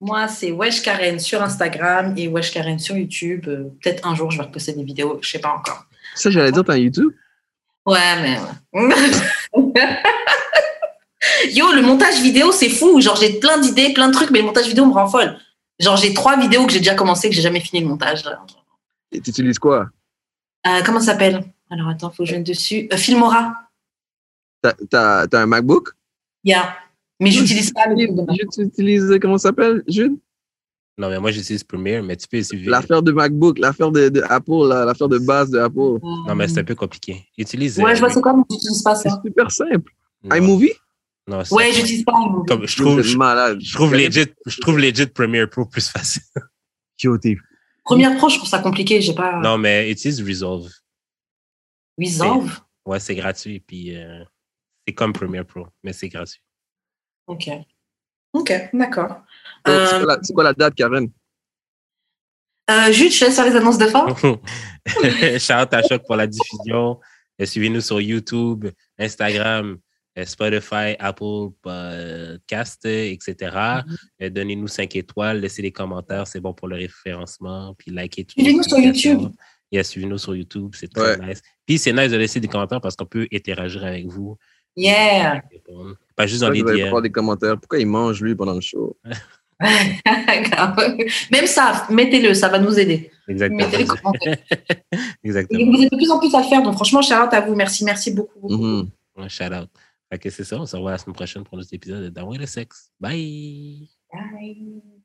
Moi, c'est Wesh Karen sur Instagram et Wesh Karen sur YouTube. Euh, Peut-être un jour, je vais reposter des vidéos. Je sais pas encore. Ça, j'allais dire, t'as YouTube? Ouais, mais ouais. Yo, le montage vidéo, c'est fou. Genre, j'ai plein d'idées, plein de trucs, mais le montage vidéo me rend folle. Genre, j'ai trois vidéos que j'ai déjà commencé, que j'ai jamais fini le montage. Et tu utilises quoi? Euh, comment ça s'appelle? Alors, attends, faut que je vienne dessus. Euh, Filmora. T'as, t'as, t'as un MacBook? Yeah. Mais j'utilise pas le Jude, tu utilises, comment ça s'appelle, Jude? Non, mais moi, j'utilise Premiere, mais tu peux essayer. L'affaire de MacBook, l'affaire de, de Apple, l'affaire de base de Apple. Non, mais c'est un peu compliqué. Utilise. Ouais, euh, je vois c'est quoi, mais j'utilise pas C'est ça. super simple. non, iMovie? Non, Ouais, j'utilise pas. Comme, je trouve, je, malade. je trouve legit, je trouve legit Premiere Pro plus facile. Yo, t'es Première pro, je trouve ça compliqué. J'ai pas. Non, mais utilise Resolve. Resolve? Ouais, c'est gratuit. Puis euh, c'est comme Premiere Pro, mais c'est gratuit. Ok. Ok, d'accord. C'est Euh, quoi la- c'est quoi la date, Karen? euh, Jude, je te laisse faire les annonces de fin. Shout à Choc pour la diffusion. Euh, Suivez-nous sur YouTube, Instagram, euh, Spotify, Apple Podcast, euh, etc. Euh, Donnez-nous 5 étoiles, laissez des commentaires, c'est bon pour le référencement. Puis likez tout. Suivez-nous sur YouTube. Yeah, suivez-nous sur YouTube, c'est très nice. Puis c'est nice de laisser des commentaires parce qu'on peut interagir avec vous. Yeah. Pas juste dans les DM. des commentaires? Pourquoi il mange, lui, pendant le show? Même ça, mettez-le, ça va nous aider. Mettez les Exactement. commentaires. Et Exactement. vous êtes de plus en plus à le faire, donc franchement, shout out à vous. Merci, merci beaucoup. beaucoup. Mhm. Ouais, Shout out. Que c'est ça, on se revoit la semaine prochaine pour notre épisode de D'amour et le sexe. Bye! Bye.